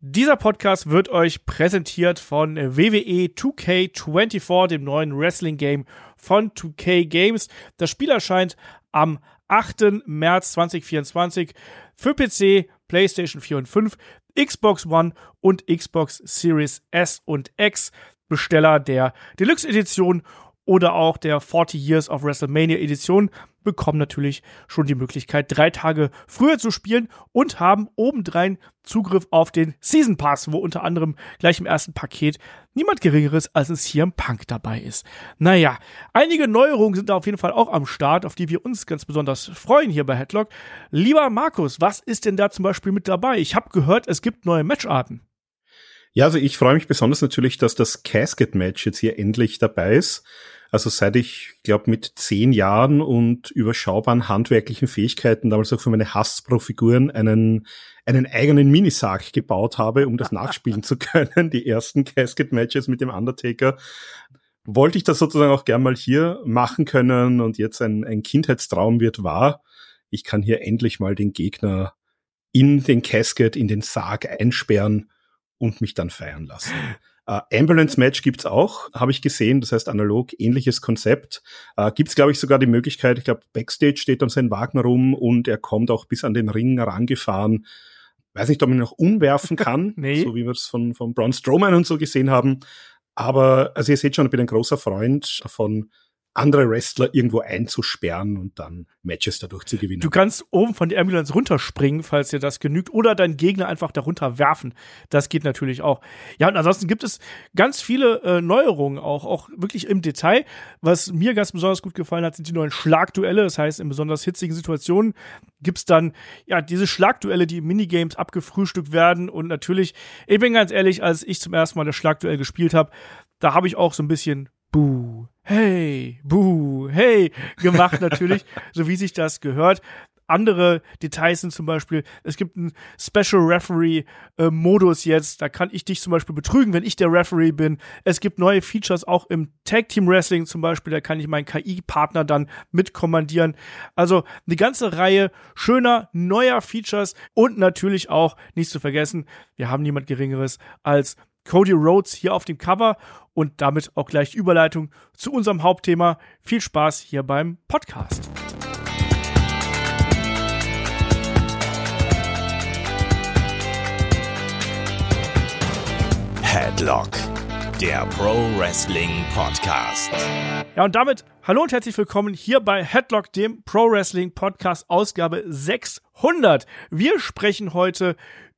Dieser Podcast wird euch präsentiert von WWE 2K24, dem neuen Wrestling-Game von 2K Games. Das Spiel erscheint am 8. März 2024 für PC, PlayStation 4 und 5, Xbox One und Xbox Series S und X. Besteller der Deluxe Edition oder auch der 40 Years of WrestleMania Edition bekommen natürlich schon die Möglichkeit, drei Tage früher zu spielen und haben obendrein Zugriff auf den Season Pass, wo unter anderem gleich im ersten Paket niemand Geringeres als ein CM Punk dabei ist. Naja, einige Neuerungen sind da auf jeden Fall auch am Start, auf die wir uns ganz besonders freuen hier bei Headlock. Lieber Markus, was ist denn da zum Beispiel mit dabei? Ich habe gehört, es gibt neue Matcharten. Ja, also ich freue mich besonders natürlich, dass das Casket-Match jetzt hier endlich dabei ist. Also seit ich, glaube mit zehn Jahren und überschaubaren handwerklichen Fähigkeiten damals auch für meine Hasbro-Figuren einen, einen eigenen Minisarg gebaut habe, um das nachspielen zu können, die ersten Casket-Matches mit dem Undertaker, wollte ich das sozusagen auch gern mal hier machen können und jetzt ein, ein Kindheitstraum wird wahr. Ich kann hier endlich mal den Gegner in den Casket, in den Sarg einsperren und mich dann feiern lassen. Uh, Ambulance Match gibt's auch, habe ich gesehen. Das heißt analog ähnliches Konzept. Uh, gibt's glaube ich sogar die Möglichkeit. Ich glaube Backstage steht dann sein Wagen rum und er kommt auch bis an den Ring herangefahren. Weiß nicht, ob man ihn noch umwerfen kann, nee. so wie wir es von von Braun Strowman und so gesehen haben. Aber also ihr seht schon, ich bin ein großer Freund davon, andere Wrestler irgendwo einzusperren und dann Matches dadurch zu gewinnen. Du kannst oben von der Ambulance runterspringen, falls dir das genügt, oder deinen Gegner einfach darunter werfen. Das geht natürlich auch. Ja, und ansonsten gibt es ganz viele äh, Neuerungen auch, auch wirklich im Detail. Was mir ganz besonders gut gefallen hat, sind die neuen Schlagduelle. Das heißt, in besonders hitzigen Situationen gibt's dann ja diese Schlagduelle, die im Minigames abgefrühstückt werden. Und natürlich, ich bin ganz ehrlich, als ich zum ersten Mal das Schlagduell gespielt habe, da habe ich auch so ein bisschen Buh, hey, buh, hey gemacht natürlich, so wie sich das gehört. Andere Details sind zum Beispiel, es gibt einen Special Referee äh, Modus jetzt, da kann ich dich zum Beispiel betrügen, wenn ich der Referee bin. Es gibt neue Features auch im Tag Team Wrestling zum Beispiel, da kann ich meinen KI-Partner dann mitkommandieren. Also eine ganze Reihe schöner, neuer Features und natürlich auch, nicht zu vergessen, wir haben niemand Geringeres als Cody Rhodes hier auf dem Cover und damit auch gleich Überleitung zu unserem Hauptthema. Viel Spaß hier beim Podcast. Headlock, der Pro Wrestling Podcast. Ja, und damit hallo und herzlich willkommen hier bei Headlock, dem Pro Wrestling Podcast, Ausgabe 600. Wir sprechen heute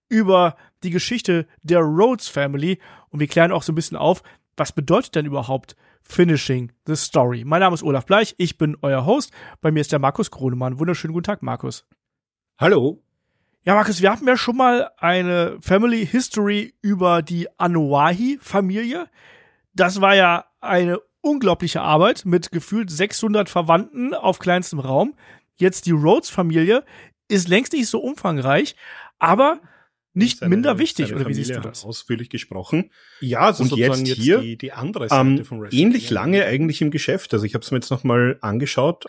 über die Geschichte der Rhodes Family und wir klären auch so ein bisschen auf, was bedeutet denn überhaupt Finishing the Story? Mein Name ist Olaf Bleich, ich bin euer Host. Bei mir ist der Markus Kronemann. Wunderschönen guten Tag, Markus. Hallo. Ja, Markus, wir hatten ja schon mal eine Family History über die Anoahi-Familie. Das war ja eine unglaubliche Arbeit mit gefühlt 600 Verwandten auf kleinstem Raum. Jetzt die Rhodes-Familie ist längst nicht so umfangreich, aber nicht seine, minder wichtig, oder wie siehst du das? Ausführlich gesprochen. Ja, also und jetzt, jetzt hier die, die andere Seite ähm, vom Wrestling. Ähnlich lange eigentlich im Geschäft. Also ich habe es mir jetzt noch mal angeschaut.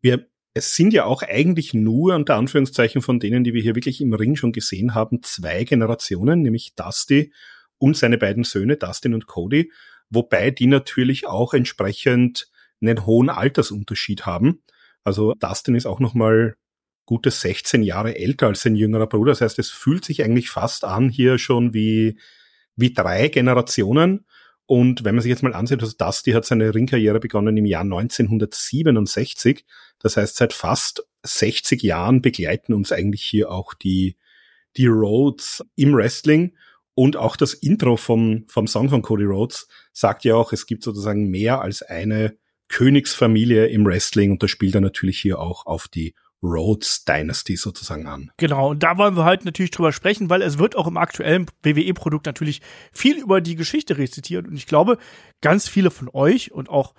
Wir, es sind ja auch eigentlich nur unter Anführungszeichen von denen, die wir hier wirklich im Ring schon gesehen haben, zwei Generationen, nämlich Dusty und seine beiden Söhne, Dustin und Cody, wobei die natürlich auch entsprechend einen hohen Altersunterschied haben. Also Dustin ist auch noch mal gute 16 Jahre älter als sein jüngerer Bruder. Das heißt, es fühlt sich eigentlich fast an hier schon wie, wie drei Generationen. Und wenn man sich jetzt mal ansieht, also Dusty hat seine Ringkarriere begonnen im Jahr 1967. Das heißt, seit fast 60 Jahren begleiten uns eigentlich hier auch die, die Rhodes im Wrestling. Und auch das Intro vom, vom Song von Cody Rhodes sagt ja auch, es gibt sozusagen mehr als eine Königsfamilie im Wrestling und das spielt er natürlich hier auch auf die Rhodes Dynasty sozusagen an. Genau, und da wollen wir heute natürlich drüber sprechen, weil es wird auch im aktuellen WWE-Produkt natürlich viel über die Geschichte rezitiert. Und ich glaube, ganz viele von euch und auch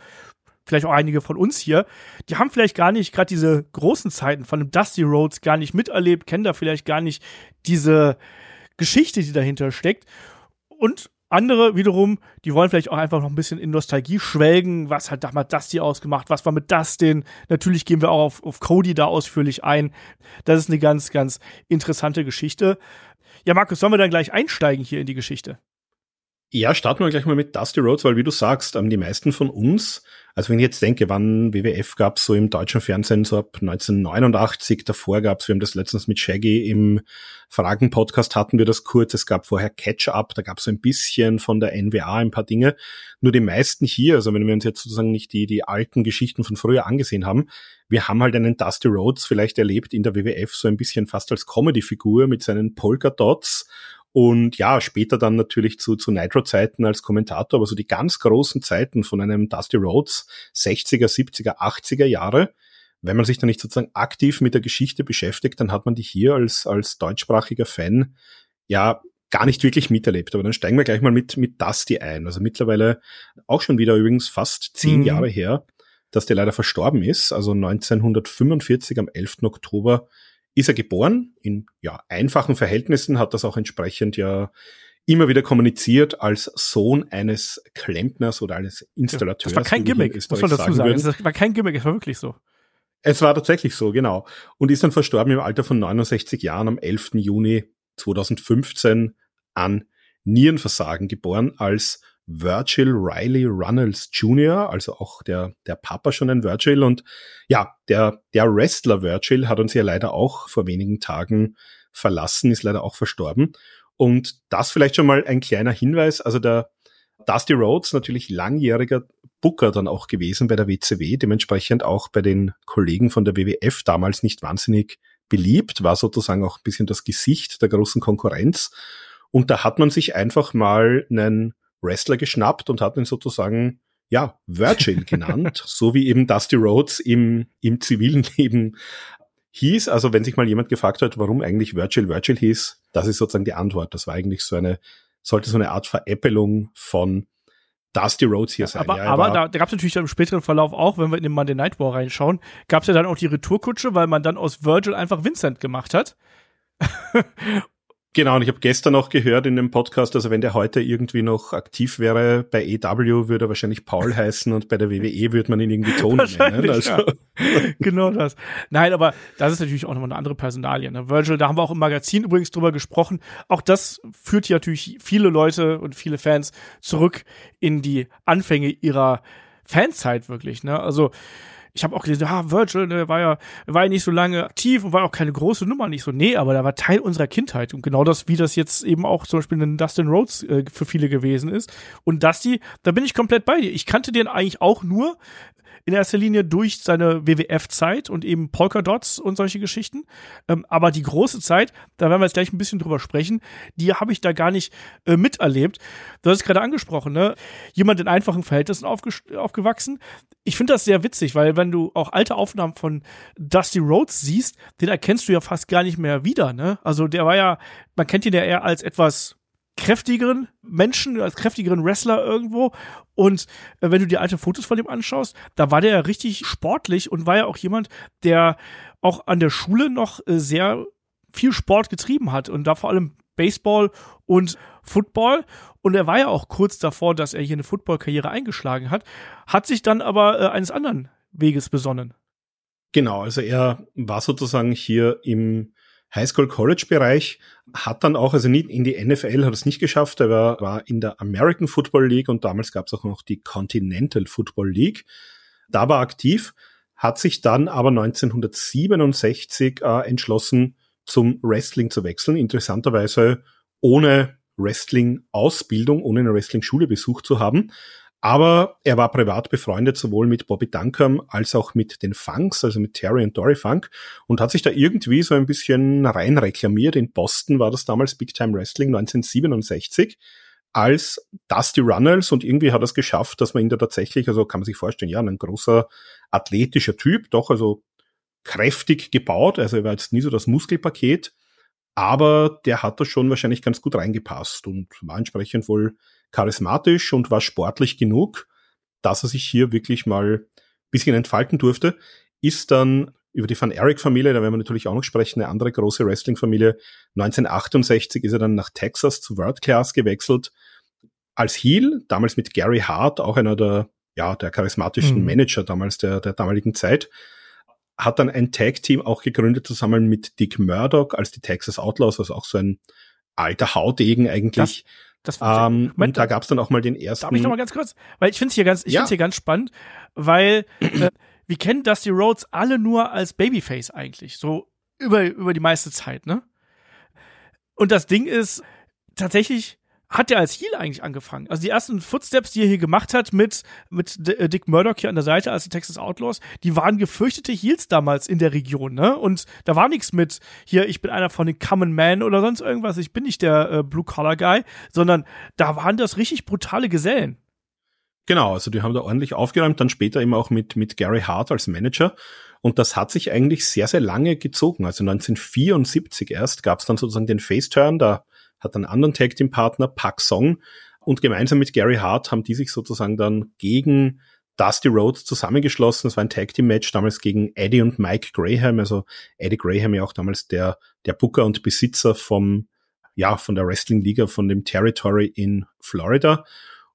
vielleicht auch einige von uns hier, die haben vielleicht gar nicht gerade diese großen Zeiten von dem Dusty Rhodes gar nicht miterlebt, kennen da vielleicht gar nicht diese Geschichte, die dahinter steckt. Und Andere wiederum, die wollen vielleicht auch einfach noch ein bisschen in Nostalgie schwelgen. Was hat damals Dusty ausgemacht? Was war mit Dustin? Natürlich gehen wir auch auf, auf Cody da ausführlich ein. Das ist eine ganz, ganz interessante Geschichte. Ja, Markus, sollen wir dann gleich einsteigen hier in die Geschichte? Ja, starten wir gleich mal mit Dusty Rhodes, weil wie du sagst, ähm, die meisten von uns, also wenn ich jetzt denke, wann WWF gab es so im deutschen Fernsehen so ab 1989, davor gab es, wir haben das letztens mit Shaggy im Fragen-Podcast hatten wir das kurz, es gab vorher Catch-Up, da gab es so ein bisschen von der NWA ein paar Dinge. Nur die meisten hier, also wenn wir uns jetzt sozusagen nicht die, die alten Geschichten von früher angesehen haben, wir haben halt einen Dusty Rhodes vielleicht erlebt in der WWF so ein bisschen fast als Comedy-Figur mit seinen Polka-Dots und ja, später dann natürlich zu, zu Nitro-Zeiten als Kommentator, aber so die ganz großen Zeiten von einem Dusty Rhodes, 60er, 70er, 80er Jahre, wenn man sich da nicht sozusagen aktiv mit der Geschichte beschäftigt, dann hat man die hier als, als deutschsprachiger Fan ja gar nicht wirklich miterlebt. Aber dann steigen wir gleich mal mit, mit Dusty ein. Also mittlerweile auch schon wieder übrigens fast zehn mhm. Jahre her, dass der leider verstorben ist. Also 1945 am 11. Oktober ist er geboren in ja, einfachen Verhältnissen, hat das auch entsprechend ja immer wieder kommuniziert als Sohn eines Klempners oder eines Installateurs. Das war kein Gimmick, muss man dazu sagen. Das war kein Gimmick, es war wirklich so. Es war tatsächlich so, genau. Und ist dann verstorben im Alter von 69 Jahren am 11. Juni 2015 an Nierenversagen geboren als Virgil Riley Runnels Jr., also auch der, der Papa schon ein Virgil. Und ja, der, der Wrestler Virgil hat uns ja leider auch vor wenigen Tagen verlassen, ist leider auch verstorben. Und das vielleicht schon mal ein kleiner Hinweis. Also der Dusty Rhodes natürlich langjähriger Booker dann auch gewesen bei der WCW, dementsprechend auch bei den Kollegen von der WWF damals nicht wahnsinnig beliebt, war sozusagen auch ein bisschen das Gesicht der großen Konkurrenz. Und da hat man sich einfach mal einen Wrestler geschnappt und hat ihn sozusagen ja, Virgil genannt, so wie eben Dusty Rhodes im, im zivilen Leben hieß. Also wenn sich mal jemand gefragt hat, warum eigentlich Virgil Virgil hieß, das ist sozusagen die Antwort. Das war eigentlich so eine, sollte so eine Art Veräppelung von Dusty Rhodes hier sein. Aber, ja, aber da, da gab es natürlich im späteren Verlauf auch, wenn wir in den Monday Night War reinschauen, gab es ja dann auch die Retourkutsche, weil man dann aus Virgil einfach Vincent gemacht hat. Genau, und ich habe gestern auch gehört in dem Podcast, also wenn der heute irgendwie noch aktiv wäre, bei EW würde er wahrscheinlich Paul heißen und bei der WWE würde man ihn irgendwie Tony nennen. Also. Ja. genau das. Nein, aber das ist natürlich auch nochmal eine andere Personalie. Ne? Virgil, da haben wir auch im Magazin übrigens drüber gesprochen. Auch das führt ja natürlich viele Leute und viele Fans zurück in die Anfänge ihrer Fanzeit wirklich. Ne? Also ich habe auch gelesen, ah, Virgil, der war ja, war ja nicht so lange aktiv und war auch keine große Nummer, nicht so. Nee, aber der war Teil unserer Kindheit. Und genau das, wie das jetzt eben auch zum Beispiel in Dustin Rhodes äh, für viele gewesen ist. Und Dusty, da bin ich komplett bei dir. Ich kannte den eigentlich auch nur in erster Linie durch seine WWF-Zeit und eben Polka Dots und solche Geschichten. Ähm, aber die große Zeit, da werden wir jetzt gleich ein bisschen drüber sprechen, die habe ich da gar nicht äh, miterlebt. Du hast es gerade angesprochen, ne? Jemand in einfachen Verhältnissen aufgewachsen. Ich finde das sehr witzig, weil wenn du auch alte Aufnahmen von Dusty Rhodes siehst, den erkennst du ja fast gar nicht mehr wieder, ne? Also der war ja, man kennt ihn ja eher als etwas kräftigeren Menschen, als kräftigeren Wrestler irgendwo. Und äh, wenn du die alte Fotos von ihm anschaust, da war der ja richtig sportlich und war ja auch jemand, der auch an der Schule noch äh, sehr viel Sport getrieben hat und da vor allem Baseball und Football. Und er war ja auch kurz davor, dass er hier eine Football-Karriere eingeschlagen hat, hat sich dann aber äh, eines anderen Weges besonnen. Genau, also er war sozusagen hier im Highschool-College-Bereich, hat dann auch, also nicht in die NFL hat es nicht geschafft, er war, war in der American Football League und damals gab es auch noch die Continental Football League. Da war aktiv, hat sich dann aber 1967 äh, entschlossen, zum Wrestling zu wechseln. Interessanterweise ohne Wrestling-Ausbildung, ohne eine Wrestling-Schule besucht zu haben. Aber er war privat befreundet sowohl mit Bobby Duncombe als auch mit den Funks, also mit Terry und Dory Funk und hat sich da irgendwie so ein bisschen rein reklamiert. In Boston war das damals Big Time Wrestling 1967 als Dusty Runnels und irgendwie hat er es geschafft, dass man ihn da tatsächlich, also kann man sich vorstellen, ja, ein großer athletischer Typ, doch, also kräftig gebaut, also er war jetzt nie so das Muskelpaket, aber der hat da schon wahrscheinlich ganz gut reingepasst und war entsprechend wohl charismatisch und war sportlich genug, dass er sich hier wirklich mal ein bisschen entfalten durfte. Ist dann über die Van Eric-Familie, da werden wir natürlich auch noch sprechen, eine andere große Wrestling-Familie. 1968 ist er dann nach Texas zu World Class gewechselt. als Heel, damals mit Gary Hart, auch einer der, ja, der charismatischen mhm. Manager damals der, der damaligen Zeit, hat dann ein Tag-Team auch gegründet zusammen mit Dick Murdoch als die Texas Outlaws, also auch so ein alter Haudegen eigentlich. Das, ähm, Moment, und da gab's dann auch mal den ersten. Darf ich noch mal ganz kurz? Weil ich finde es hier ganz, ich ja. hier ganz spannend, weil äh, wir kennen Dusty Rhodes alle nur als Babyface eigentlich, so über über die meiste Zeit, ne? Und das Ding ist tatsächlich hat er als Heel eigentlich angefangen. Also die ersten Footsteps, die er hier gemacht hat mit, mit äh, Dick Murdoch hier an der Seite als Texas Outlaws, die waren gefürchtete Heels damals in der Region, ne? Und da war nichts mit, hier, ich bin einer von den Common Man oder sonst irgendwas, ich bin nicht der äh, Blue-Collar-Guy, sondern da waren das richtig brutale Gesellen. Genau, also die haben da ordentlich aufgeräumt, dann später eben auch mit, mit Gary Hart als Manager. Und das hat sich eigentlich sehr, sehr lange gezogen. Also 1974 erst gab es dann sozusagen den Face-Turn, da hat einen anderen Tag Team Partner, Park Song, und gemeinsam mit Gary Hart haben die sich sozusagen dann gegen Dusty Rhodes zusammengeschlossen. Das war ein Tag Team Match damals gegen Eddie und Mike Graham. Also Eddie Graham ja auch damals der, der Booker und Besitzer vom, ja, von der Wrestling Liga, von dem Territory in Florida.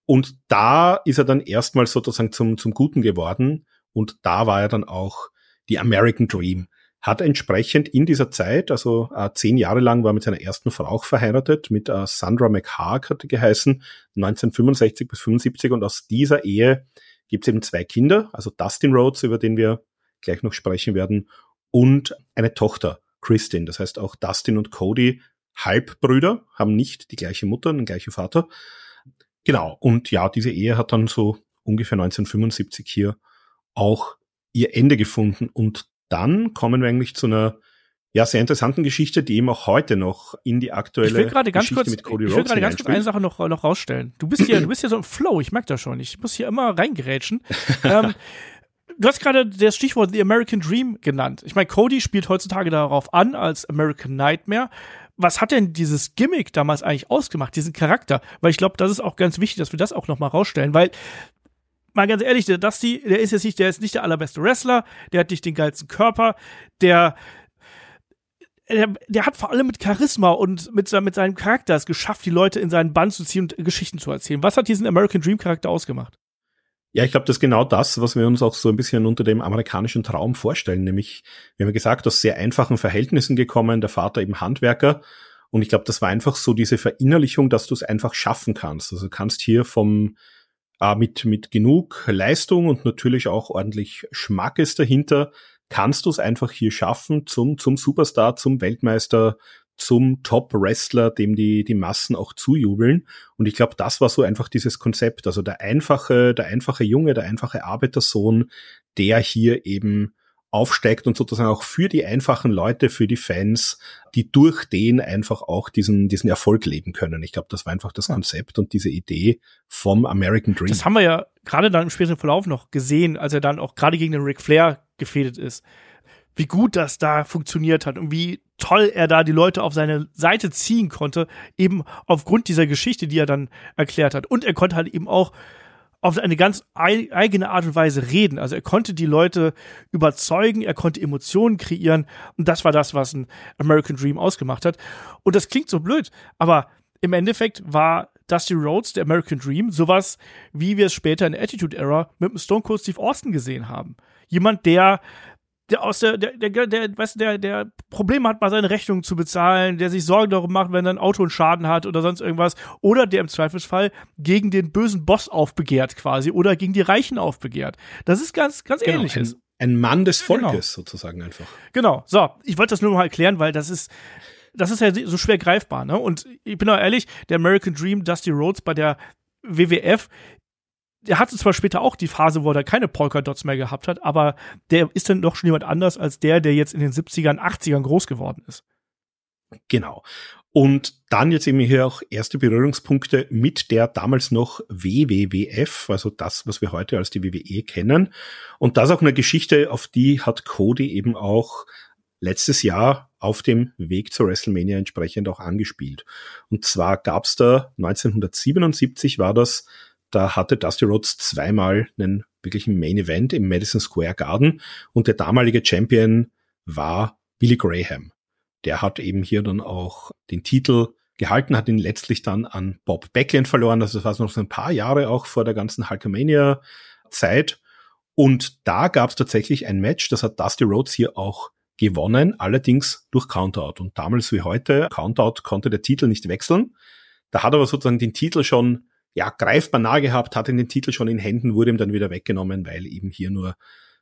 Und da ist er dann erstmal sozusagen zum, zum Guten geworden. Und da war er dann auch die American Dream hat entsprechend in dieser Zeit, also äh, zehn Jahre lang war mit seiner ersten Frau auch verheiratet, mit äh, Sandra McHarg hatte geheißen, 1965 bis 75 und aus dieser Ehe gibt es eben zwei Kinder, also Dustin Rhodes, über den wir gleich noch sprechen werden, und eine Tochter, Kristin. Das heißt auch Dustin und Cody, Halbbrüder, haben nicht die gleiche Mutter, den gleichen Vater. Genau, und ja, diese Ehe hat dann so ungefähr 1975 hier auch ihr Ende gefunden und dann kommen wir eigentlich zu einer ja, sehr interessanten Geschichte, die eben auch heute noch in die aktuelle ich will gerade ganz kurz, mit Cody Ich will gerade ganz kurz eine Sache noch, noch rausstellen. Du bist hier, du bist hier so im Flow, ich merke das schon. Ich muss hier immer reingerätschen. ähm, du hast gerade das Stichwort The American Dream genannt. Ich meine, Cody spielt heutzutage darauf an als American Nightmare. Was hat denn dieses Gimmick damals eigentlich ausgemacht, diesen Charakter? Weil ich glaube, das ist auch ganz wichtig, dass wir das auch noch mal rausstellen, weil mal ganz ehrlich, der Dusty, der ist jetzt nicht, der ist nicht der allerbeste Wrestler, der hat nicht den geilsten Körper, der, der, der hat vor allem mit Charisma und mit, mit seinem Charakter es geschafft, die Leute in seinen Bann zu ziehen und Geschichten zu erzählen. Was hat diesen American Dream Charakter ausgemacht? Ja, ich glaube, das ist genau das, was wir uns auch so ein bisschen unter dem amerikanischen Traum vorstellen. Nämlich, wir haben gesagt, aus sehr einfachen Verhältnissen gekommen, der Vater eben Handwerker. Und ich glaube, das war einfach so diese Verinnerlichung, dass du es einfach schaffen kannst. Also du kannst hier vom, äh, mit, mit genug Leistung und natürlich auch ordentlich Schmackes dahinter, kannst du es einfach hier schaffen zum, zum Superstar, zum Weltmeister, zum Top-Wrestler, dem die, die Massen auch zujubeln. Und ich glaube, das war so einfach dieses Konzept. Also der einfache, der einfache Junge, der einfache Arbeitersohn, der hier eben aufsteigt und sozusagen auch für die einfachen Leute, für die Fans, die durch den einfach auch diesen, diesen Erfolg leben können. Ich glaube, das war einfach das Konzept und diese Idee vom American Dream. Das haben wir ja gerade dann im späteren Verlauf noch gesehen, als er dann auch gerade gegen den Ric Flair gefädet ist. Wie gut das da funktioniert hat und wie toll er da die Leute auf seine Seite ziehen konnte, eben aufgrund dieser Geschichte, die er dann erklärt hat. Und er konnte halt eben auch auf eine ganz eigene Art und Weise reden. Also er konnte die Leute überzeugen, er konnte Emotionen kreieren und das war das, was ein American Dream ausgemacht hat. Und das klingt so blöd, aber im Endeffekt war Dusty Rhodes, der American Dream, sowas, wie wir es später in der Attitude Era mit dem Stone Cold Steve Austin gesehen haben. Jemand, der der aus der, der, der, der, weißt du, der, der Probleme hat, mal seine Rechnungen zu bezahlen, der sich Sorgen darum macht, wenn sein Auto einen Schaden hat oder sonst irgendwas, oder der im Zweifelsfall gegen den bösen Boss aufbegehrt quasi oder gegen die Reichen aufbegehrt. Das ist ganz, ganz genau, ähnliches. Ein, ein, Mann des Volkes genau. sozusagen einfach. Genau. So, ich wollte das nur mal erklären, weil das ist, das ist ja so schwer greifbar, ne? Und ich bin auch ehrlich, der American Dream, Dusty Rhodes bei der WWF der hatte zwar später auch die Phase, wo er keine Polka-Dots mehr gehabt hat, aber der ist dann doch schon jemand anders als der, der jetzt in den 70ern, 80ern groß geworden ist. Genau. Und dann jetzt eben hier auch erste Berührungspunkte mit der damals noch WWWF, also das, was wir heute als die WWE kennen. Und das auch eine Geschichte, auf die hat Cody eben auch letztes Jahr auf dem Weg zur WrestleMania entsprechend auch angespielt. Und zwar gab's da 1977 war das da hatte Dusty Rhodes zweimal einen wirklichen Main Event im Madison Square Garden und der damalige Champion war Billy Graham. Der hat eben hier dann auch den Titel gehalten, hat ihn letztlich dann an Bob Backlund verloren. Also das war noch so ein paar Jahre auch vor der ganzen Hulkamania-Zeit. Und da gab es tatsächlich ein Match, das hat Dusty Rhodes hier auch gewonnen, allerdings durch Countout. Und damals wie heute, Countout konnte der Titel nicht wechseln. Da hat er aber sozusagen den Titel schon ja, greifbar nah gehabt, hatte den Titel schon in Händen, wurde ihm dann wieder weggenommen, weil eben hier nur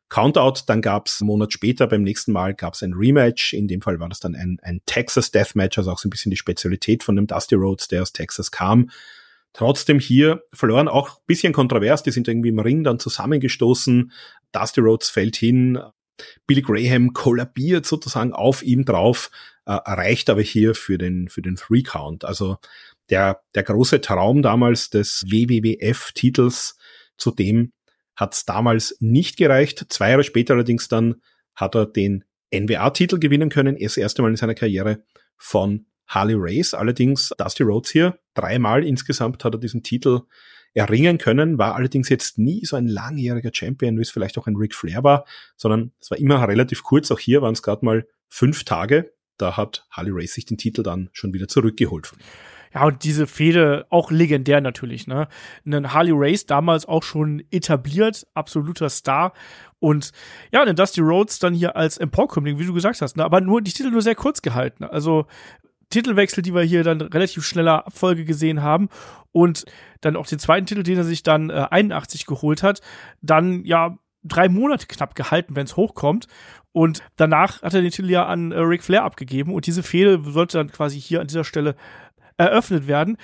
Countout. Dann gab's einen Monat später, beim nächsten Mal gab's ein Rematch. In dem Fall war das dann ein, ein Texas Deathmatch, also auch so ein bisschen die Spezialität von dem Dusty Rhodes, der aus Texas kam. Trotzdem hier verloren, auch bisschen kontrovers, die sind irgendwie im Ring dann zusammengestoßen. Dusty Rhodes fällt hin, Billy Graham kollabiert sozusagen auf ihm drauf, äh, erreicht aber hier für den, für den Three Count. Also der, der große Traum damals des WWF-Titels, zu dem hat es damals nicht gereicht. Zwei Jahre später allerdings dann hat er den NWA-Titel gewinnen können, erst erste Mal in seiner Karriere von Harley Race. Allerdings Dusty Rhodes hier, dreimal insgesamt hat er diesen Titel erringen können, war allerdings jetzt nie so ein langjähriger Champion, wie es vielleicht auch ein Ric Flair war, sondern es war immer relativ kurz. Auch hier waren es gerade mal fünf Tage. Da hat Harley Race sich den Titel dann schon wieder zurückgeholt von ihm. Ja, und diese Fehde auch legendär natürlich, ne? Einen Harley Race damals auch schon etabliert, absoluter Star. Und ja, den Dusty Rhodes dann hier als Emporkömmling, wie du gesagt hast, ne? aber nur die Titel nur sehr kurz gehalten. Also Titelwechsel, die wir hier dann relativ schneller Abfolge gesehen haben und dann auch den zweiten Titel, den er sich dann äh, 81 geholt hat, dann ja drei Monate knapp gehalten, wenn es hochkommt. Und danach hat er den Titel ja an äh, Ric Flair abgegeben und diese Fehde sollte dann quasi hier an dieser Stelle eröffnet werden.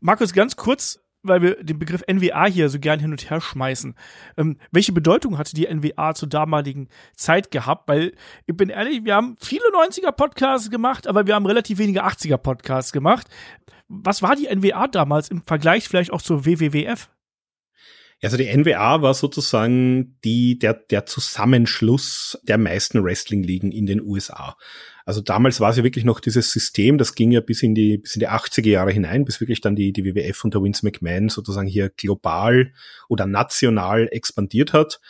Markus, ganz kurz, weil wir den Begriff NWA hier so gern hin und her schmeißen. Ähm, welche Bedeutung hatte die NWA zur damaligen Zeit gehabt? Weil, ich bin ehrlich, wir haben viele 90er-Podcasts gemacht, aber wir haben relativ wenige 80er-Podcasts gemacht. Was war die NWA damals im Vergleich vielleicht auch zur WWWF? Also die NWA war sozusagen die, der, der Zusammenschluss der meisten Wrestling-Ligen in den USA. Also damals war es ja wirklich noch dieses System, das ging ja bis in die, bis in die 80er Jahre hinein, bis wirklich dann die, die WWF unter Vince McMahon sozusagen hier global oder national expandiert hat.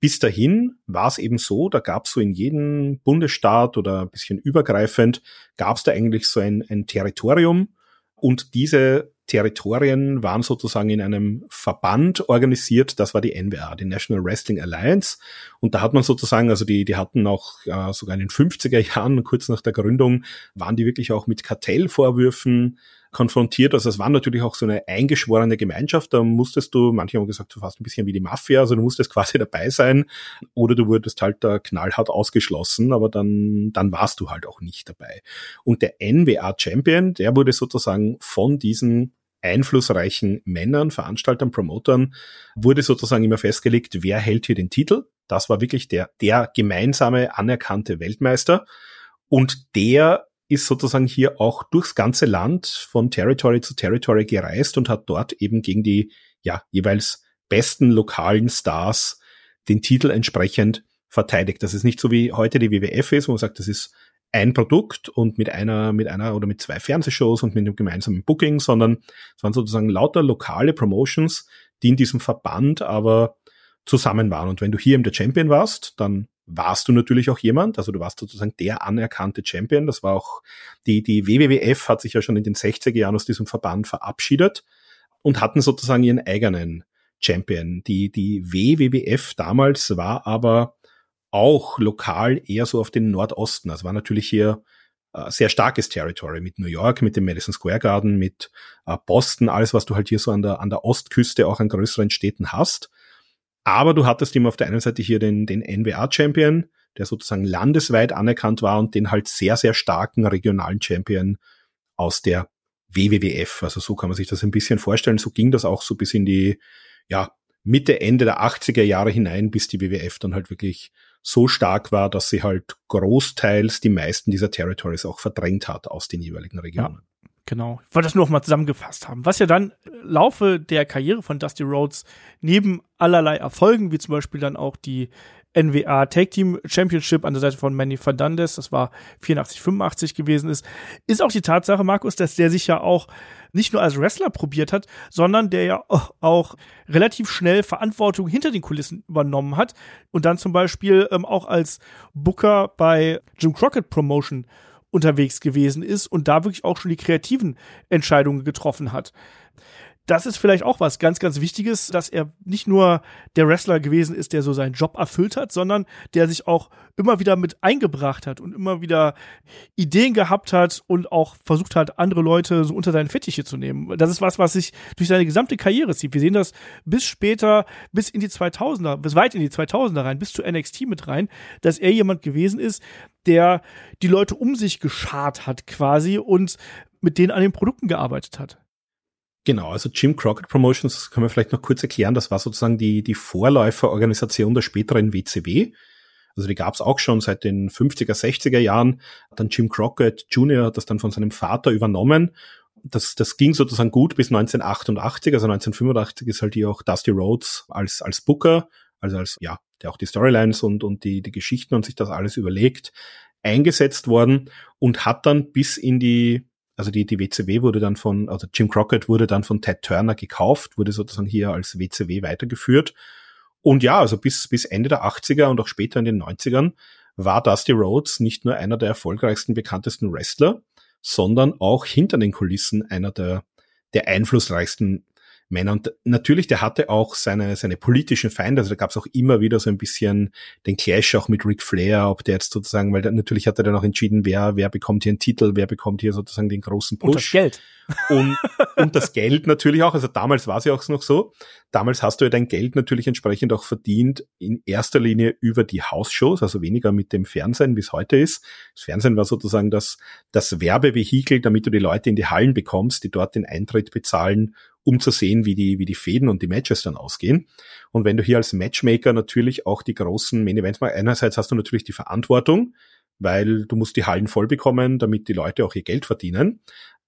Bis dahin war es eben so, da gab es so in jedem Bundesstaat oder ein bisschen übergreifend, gab es da eigentlich so ein, ein Territorium und diese Territorien waren sozusagen in einem Verband organisiert, das war die NWA, die National Wrestling Alliance. Und da hat man sozusagen, also die, die hatten auch äh, sogar in den 50er Jahren, kurz nach der Gründung, waren die wirklich auch mit Kartellvorwürfen konfrontiert. Also es war natürlich auch so eine eingeschworene Gemeinschaft. Da musstest du, manche haben gesagt, so fast ein bisschen wie die Mafia, also du musstest quasi dabei sein oder du wurdest halt da knallhart ausgeschlossen, aber dann, dann warst du halt auch nicht dabei. Und der NWA Champion, der wurde sozusagen von diesen einflussreichen Männern, Veranstaltern, Promotern, wurde sozusagen immer festgelegt, wer hält hier den Titel. Das war wirklich der, der gemeinsame anerkannte Weltmeister. Und der ist sozusagen hier auch durchs ganze Land von Territory zu Territory gereist und hat dort eben gegen die ja jeweils besten lokalen Stars den Titel entsprechend verteidigt. Das ist nicht so wie heute die WWF ist, wo man sagt, das ist ein Produkt und mit einer, mit einer oder mit zwei Fernsehshows und mit einem gemeinsamen Booking, sondern es waren sozusagen lauter lokale Promotions, die in diesem Verband aber zusammen waren. Und wenn du hier eben der Champion warst, dann warst du natürlich auch jemand, also du warst sozusagen der anerkannte Champion. Das war auch die, die WWWF hat sich ja schon in den 60er Jahren aus diesem Verband verabschiedet und hatten sozusagen ihren eigenen Champion. Die, die WWWF damals war aber auch lokal eher so auf den Nordosten. Also war natürlich hier äh, sehr starkes Territory mit New York, mit dem Madison Square Garden, mit äh, Boston, alles, was du halt hier so an der, an der Ostküste auch an größeren Städten hast. Aber du hattest ihm auf der einen Seite hier den, den NWA-Champion, der sozusagen landesweit anerkannt war und den halt sehr, sehr starken regionalen Champion aus der WWWF. Also so kann man sich das ein bisschen vorstellen. So ging das auch so bis in die, ja, Mitte, Ende der 80er Jahre hinein, bis die WWF dann halt wirklich so stark war, dass sie halt großteils die meisten dieser Territories auch verdrängt hat aus den jeweiligen Regionen. Ja. Genau. Ich wollte das nur noch mal zusammengefasst haben. Was ja dann Laufe der Karriere von Dusty Rhodes neben allerlei Erfolgen, wie zum Beispiel dann auch die NWA Tag Team Championship an der Seite von Manny Fernandez, das war 84, 85 gewesen ist, ist auch die Tatsache, Markus, dass der sich ja auch nicht nur als Wrestler probiert hat, sondern der ja auch relativ schnell Verantwortung hinter den Kulissen übernommen hat und dann zum Beispiel ähm, auch als Booker bei Jim Crockett Promotion unterwegs gewesen ist und da wirklich auch schon die kreativen Entscheidungen getroffen hat das ist vielleicht auch was ganz, ganz Wichtiges, dass er nicht nur der Wrestler gewesen ist, der so seinen Job erfüllt hat, sondern der sich auch immer wieder mit eingebracht hat und immer wieder Ideen gehabt hat und auch versucht hat, andere Leute so unter seine Fittiche zu nehmen. Das ist was, was sich durch seine gesamte Karriere zieht. Wir sehen das bis später, bis in die 2000er, bis weit in die 2000er rein, bis zu NXT mit rein, dass er jemand gewesen ist, der die Leute um sich geschart hat quasi und mit denen an den Produkten gearbeitet hat. Genau, also Jim Crockett Promotions, das können wir vielleicht noch kurz erklären, das war sozusagen die, die Vorläuferorganisation der späteren WCW. Also die gab es auch schon seit den 50er, 60er Jahren. Dann Jim Crockett Jr. hat das dann von seinem Vater übernommen. Das, das ging sozusagen gut bis 1988, also 1985 ist halt hier auch Dusty Rhodes als, als Booker, also als, ja, der auch die Storylines und, und die, die Geschichten und sich das alles überlegt, eingesetzt worden und hat dann bis in die also die, die WCW wurde dann von, also Jim Crockett wurde dann von Ted Turner gekauft, wurde sozusagen hier als WCW weitergeführt. Und ja, also bis, bis Ende der 80er und auch später in den 90ern war Dusty Rhodes nicht nur einer der erfolgreichsten, bekanntesten Wrestler, sondern auch hinter den Kulissen einer der, der einflussreichsten Männer. Und natürlich, der hatte auch seine, seine politischen Feinde. Also da gab es auch immer wieder so ein bisschen den Clash auch mit Ric Flair, ob der jetzt sozusagen, weil der, natürlich hat er dann auch entschieden, wer, wer bekommt hier einen Titel, wer bekommt hier sozusagen den großen Push. Und das Geld. Und, und das Geld natürlich auch. Also damals war es ja auch noch so. Damals hast du ja dein Geld natürlich entsprechend auch verdient, in erster Linie über die Hausshows, also weniger mit dem Fernsehen, wie es heute ist. Das Fernsehen war sozusagen das, das Werbevehikel, damit du die Leute in die Hallen bekommst, die dort den Eintritt bezahlen um zu sehen, wie die, wie die Fäden und die Matches dann ausgehen. Und wenn du hier als Matchmaker natürlich auch die großen Main Events machst, einerseits hast du natürlich die Verantwortung, weil du musst die Hallen voll bekommen, damit die Leute auch ihr Geld verdienen.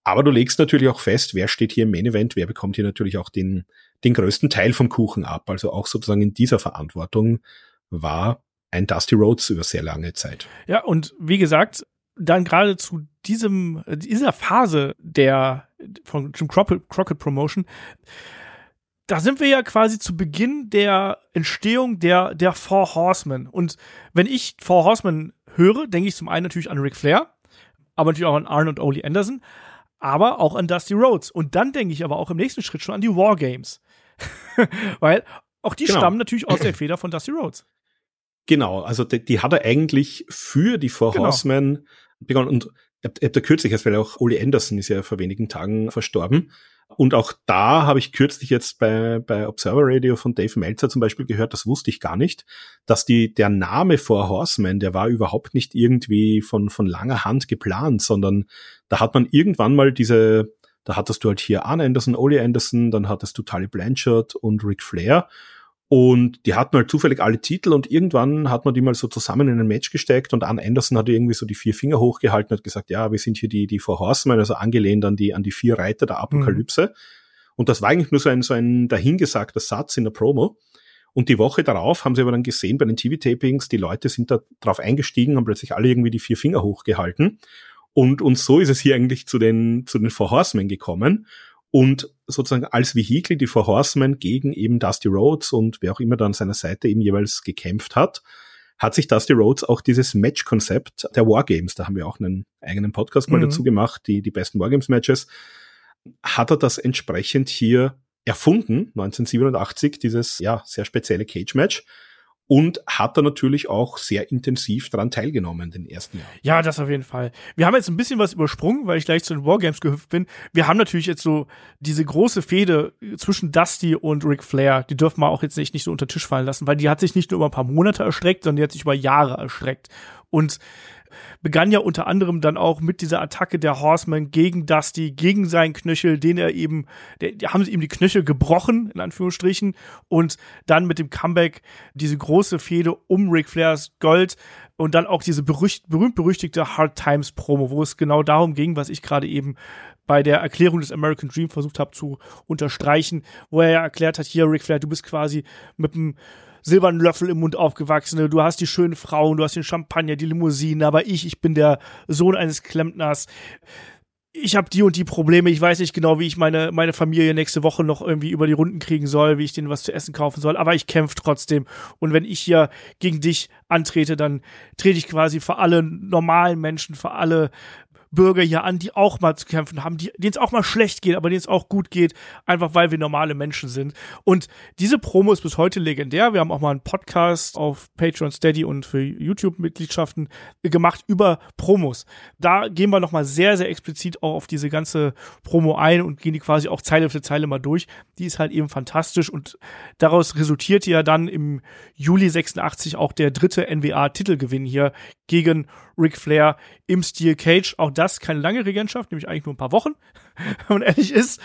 Aber du legst natürlich auch fest, wer steht hier im Main Event, wer bekommt hier natürlich auch den, den größten Teil vom Kuchen ab. Also auch sozusagen in dieser Verantwortung war ein Dusty Rhodes über sehr lange Zeit. Ja, und wie gesagt, dann gerade zu diesem, dieser Phase der, von Jim Crockett, Crockett Promotion, da sind wir ja quasi zu Beginn der Entstehung der, der Four Horsemen. Und wenn ich Four Horsemen höre, denke ich zum einen natürlich an Ric Flair, aber natürlich auch an Arn und Ole Anderson, aber auch an Dusty Rhodes. Und dann denke ich aber auch im nächsten Schritt schon an die Wargames. Weil auch die genau. stammen natürlich aus der Feder von Dusty Rhodes. Genau, also die, die hat er eigentlich für die Four genau. Horsemen begonnen. Und ich habe hab kürzlich erst, weil auch Ole Anderson ist ja vor wenigen Tagen verstorben. Und auch da habe ich kürzlich jetzt bei, bei Observer Radio von Dave Meltzer zum Beispiel gehört, das wusste ich gar nicht, dass die, der Name Four Horsemen, der war überhaupt nicht irgendwie von, von langer Hand geplant, sondern da hat man irgendwann mal diese, da hattest du halt hier Arne Anderson, Ole Anderson, dann hattest du Tully Blanchard und Ric Flair und die hatten halt zufällig alle Titel und irgendwann hat man die mal so zusammen in ein Match gesteckt und Ann Anderson hat irgendwie so die vier Finger hochgehalten und hat gesagt, ja, wir sind hier die, die Four Horsemen, also angelehnt an die, an die vier Reiter der Apokalypse. Mhm. Und das war eigentlich nur so ein, so ein dahingesagter Satz in der Promo. Und die Woche darauf haben sie aber dann gesehen bei den TV-Tapings, die Leute sind da drauf eingestiegen, haben plötzlich alle irgendwie die vier Finger hochgehalten. Und, und so ist es hier eigentlich zu den, zu den Four Horsemen gekommen und sozusagen als Vehikel die Four Horsemen gegen eben Dusty Rhodes und wer auch immer da an seiner Seite eben jeweils gekämpft hat, hat sich Dusty Rhodes auch dieses Match-Konzept der Wargames, da haben wir auch einen eigenen Podcast mal mhm. dazu gemacht, die, die besten Wargames-Matches, hat er das entsprechend hier erfunden, 1987, dieses ja sehr spezielle Cage-Match und hat da natürlich auch sehr intensiv daran teilgenommen, den ersten Jahr. Ja, das auf jeden Fall. Wir haben jetzt ein bisschen was übersprungen, weil ich gleich zu den Wargames gehüpft bin. Wir haben natürlich jetzt so diese große Fehde zwischen Dusty und Ric Flair, die dürfen wir auch jetzt nicht, nicht so unter Tisch fallen lassen, weil die hat sich nicht nur über ein paar Monate erstreckt, sondern die hat sich über Jahre erstreckt. Und begann ja unter anderem dann auch mit dieser Attacke der Horseman gegen Dusty, gegen seinen Knöchel, den er eben, der, die haben sie ihm die Knöchel gebrochen, in Anführungsstrichen, und dann mit dem Comeback diese große Fehde um Ric Flairs Gold und dann auch diese berühmt-berüchtigte Hard Times Promo, wo es genau darum ging, was ich gerade eben bei der Erklärung des American Dream versucht habe zu unterstreichen, wo er ja erklärt hat, hier Ric Flair, du bist quasi mit einem silbernen Löffel im Mund aufgewachsene, du hast die schönen Frauen, du hast den Champagner, die Limousinen, aber ich, ich bin der Sohn eines Klempners. ich habe die und die Probleme, ich weiß nicht genau, wie ich meine, meine Familie nächste Woche noch irgendwie über die Runden kriegen soll, wie ich denen was zu essen kaufen soll, aber ich kämpfe trotzdem. Und wenn ich hier gegen dich antrete, dann trete ich quasi für alle normalen Menschen, für alle Bürger hier an, die auch mal zu kämpfen haben, denen es auch mal schlecht geht, aber denen es auch gut geht, einfach weil wir normale Menschen sind. Und diese Promo ist bis heute legendär. Wir haben auch mal einen Podcast auf Patreon, Steady und für YouTube-Mitgliedschaften gemacht über Promos. Da gehen wir nochmal sehr, sehr explizit auch auf diese ganze Promo ein und gehen die quasi auch Zeile für Zeile mal durch. Die ist halt eben fantastisch und daraus resultierte ja dann im Juli 86 auch der dritte NWA-Titelgewinn hier gegen Ric Flair im Steel Cage. Auch das keine lange Regentschaft, nämlich eigentlich nur ein paar Wochen, wenn man ehrlich ist.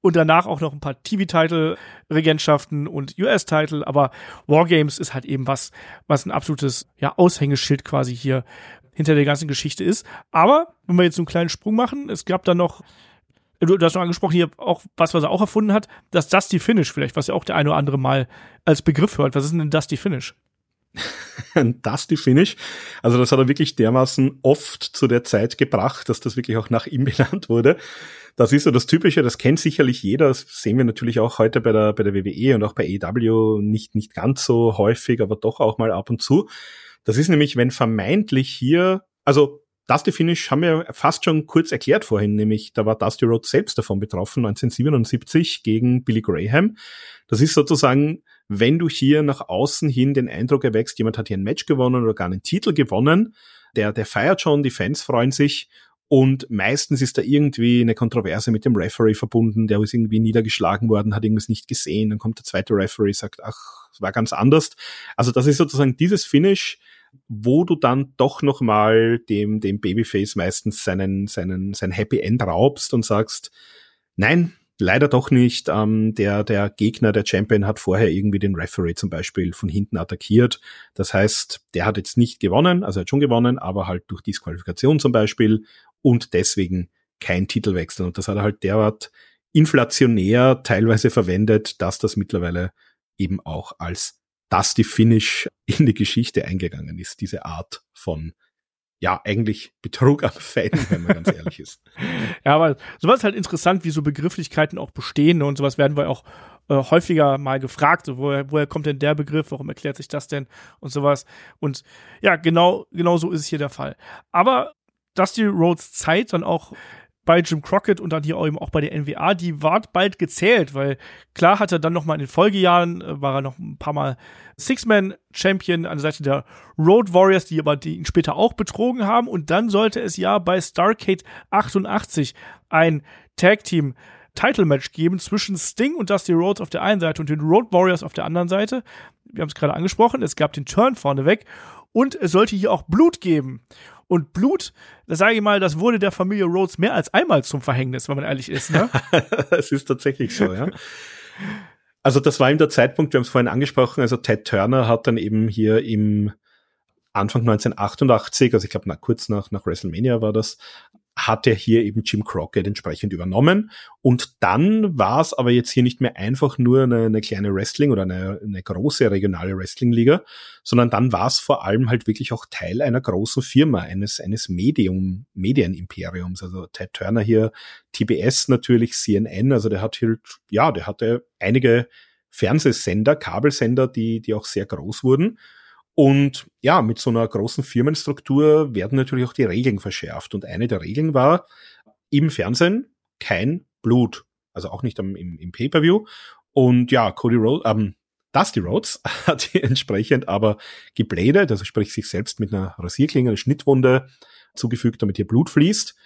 Und danach auch noch ein paar TV-Title-Regentschaften und US-Title. Aber Wargames ist halt eben was, was ein absolutes ja, Aushängeschild quasi hier hinter der ganzen Geschichte ist. Aber wenn wir jetzt so einen kleinen Sprung machen, es gab dann noch Du, hast noch angesprochen hier auch, was, was er auch erfunden hat, das Dusty Finish vielleicht, was ja auch der eine oder andere mal als Begriff hört. Was ist denn ein Dusty Finish? Dusty Finish. Also das hat er wirklich dermaßen oft zu der Zeit gebracht, dass das wirklich auch nach ihm benannt wurde. Das ist so das Typische, das kennt sicherlich jeder. Das sehen wir natürlich auch heute bei der, bei der WWE und auch bei EW nicht, nicht ganz so häufig, aber doch auch mal ab und zu. Das ist nämlich, wenn vermeintlich hier, also Dusty Finish haben wir fast schon kurz erklärt vorhin, nämlich da war Dusty Rhodes selbst davon betroffen, 1977 gegen Billy Graham. Das ist sozusagen wenn du hier nach außen hin den Eindruck erwächst, jemand hat hier ein Match gewonnen oder gar einen Titel gewonnen, der, der feiert schon, die Fans freuen sich und meistens ist da irgendwie eine Kontroverse mit dem Referee verbunden, der ist irgendwie niedergeschlagen worden, hat irgendwas nicht gesehen, dann kommt der zweite Referee, sagt, ach, es war ganz anders. Also das ist sozusagen dieses Finish, wo du dann doch noch mal dem, dem Babyface meistens seinen, seinen, sein Happy End raubst und sagst, nein, leider doch nicht. Ähm, der, der Gegner, der Champion, hat vorher irgendwie den Referee zum Beispiel von hinten attackiert. Das heißt, der hat jetzt nicht gewonnen, also er hat schon gewonnen, aber halt durch Disqualifikation zum Beispiel und deswegen kein Titelwechsel. Und das hat er halt derart inflationär teilweise verwendet, dass das mittlerweile eben auch als Dusty Finish in die Geschichte eingegangen ist, diese Art von ja, eigentlich Betrug am Fan, wenn man ganz ehrlich ist. Ja, aber sowas ist halt interessant, wie so Begrifflichkeiten auch bestehen und sowas werden wir auch äh, häufiger mal gefragt, so, woher, woher kommt denn der Begriff, warum erklärt sich das denn und sowas. Und ja, genau, genau so ist es hier der Fall. Aber Dusty Rhodes Zeit dann auch bei Jim Crockett und dann hier eben auch bei der NWA, die war bald gezählt, weil klar hat er dann noch mal in den Folgejahren, äh, war er noch ein paar Mal Six-Man-Champion an der Seite der Road Warriors, die aber die ihn später auch betrogen haben und dann sollte es ja bei Starcade 88 ein Tag-Team Title Match geben zwischen Sting und Dusty Rhodes auf der einen Seite und den Road Warriors auf der anderen Seite. Wir haben es gerade angesprochen, es gab den Turn vorneweg und es sollte hier auch Blut geben. Und Blut, das sage ich mal, das wurde der Familie Rhodes mehr als einmal zum Verhängnis, wenn man ehrlich ist. Ne? Es ist tatsächlich so, ja. Also das war eben der Zeitpunkt, wir haben es vorhin angesprochen, also Ted Turner hat dann eben hier im Anfang 1988, also ich glaube kurz nach, nach WrestleMania war das, hat er hier eben Jim Crockett entsprechend übernommen. Und dann war es aber jetzt hier nicht mehr einfach nur eine, eine kleine Wrestling oder eine, eine große regionale Wrestling-Liga, sondern dann war es vor allem halt wirklich auch Teil einer großen Firma, eines, eines Medium, Medienimperiums. Also Ted Turner hier, TBS natürlich, CNN, also der hat hier, ja, der hatte einige Fernsehsender, Kabelsender, die, die auch sehr groß wurden. Und ja, mit so einer großen Firmenstruktur werden natürlich auch die Regeln verschärft. Und eine der Regeln war im Fernsehen kein Blut. Also auch nicht im, im Pay-Per-View. Und ja, Cody Rhodes, ähm, Dusty Rhodes hat entsprechend aber geblädet, also sprich sich selbst mit einer Rasierklinge, eine Schnittwunde zugefügt, damit hier Blut fließt.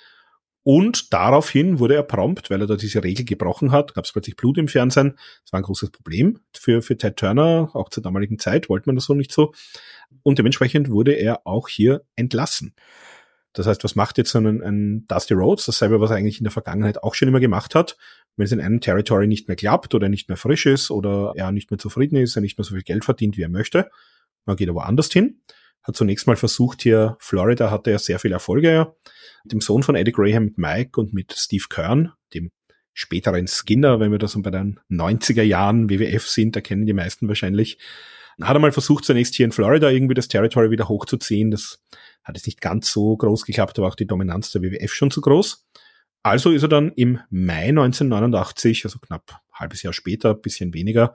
Und daraufhin wurde er prompt, weil er da diese Regel gebrochen hat, gab es plötzlich Blut im Fernsehen. Das war ein großes Problem für, für Ted Turner, auch zur damaligen Zeit, wollte man das so nicht so. Und dementsprechend wurde er auch hier entlassen. Das heißt, was macht jetzt ein, ein Dusty Rhodes? Dasselbe, was er eigentlich in der Vergangenheit auch schon immer gemacht hat. Wenn es in einem Territory nicht mehr klappt oder nicht mehr frisch ist oder er nicht mehr zufrieden ist, er nicht mehr so viel Geld verdient, wie er möchte, man geht aber anders hin hat zunächst mal versucht hier, Florida hatte ja sehr viele Erfolge, mit dem Sohn von Eddie Graham, mit Mike und mit Steve Kern, dem späteren Skinner, wenn wir da so bei den 90er Jahren WWF sind, da kennen die meisten wahrscheinlich, hat er mal versucht, zunächst hier in Florida irgendwie das Territory wieder hochzuziehen. Das hat jetzt nicht ganz so groß geklappt, aber auch die Dominanz der WWF schon zu groß. Also ist er dann im Mai 1989, also knapp ein halbes Jahr später, bisschen weniger,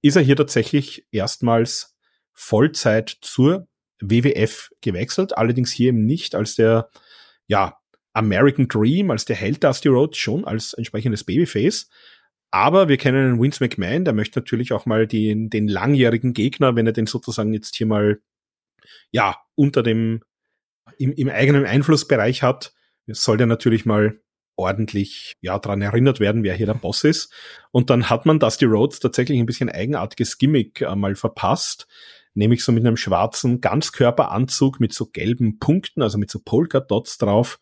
ist er hier tatsächlich erstmals Vollzeit zur WWF gewechselt, allerdings hier eben nicht als der, ja, American Dream, als der Held Dusty Rhodes, schon als entsprechendes Babyface. Aber wir kennen einen Vince McMahon, der möchte natürlich auch mal den, den langjährigen Gegner, wenn er den sozusagen jetzt hier mal, ja, unter dem, im, im eigenen Einflussbereich hat, soll der natürlich mal ordentlich ja dran erinnert werden, wer hier der Boss ist. Und dann hat man Dusty Rhodes tatsächlich ein bisschen eigenartiges Gimmick äh, mal verpasst, nämlich so mit einem schwarzen Ganzkörperanzug mit so gelben Punkten, also mit so Polka Dots drauf,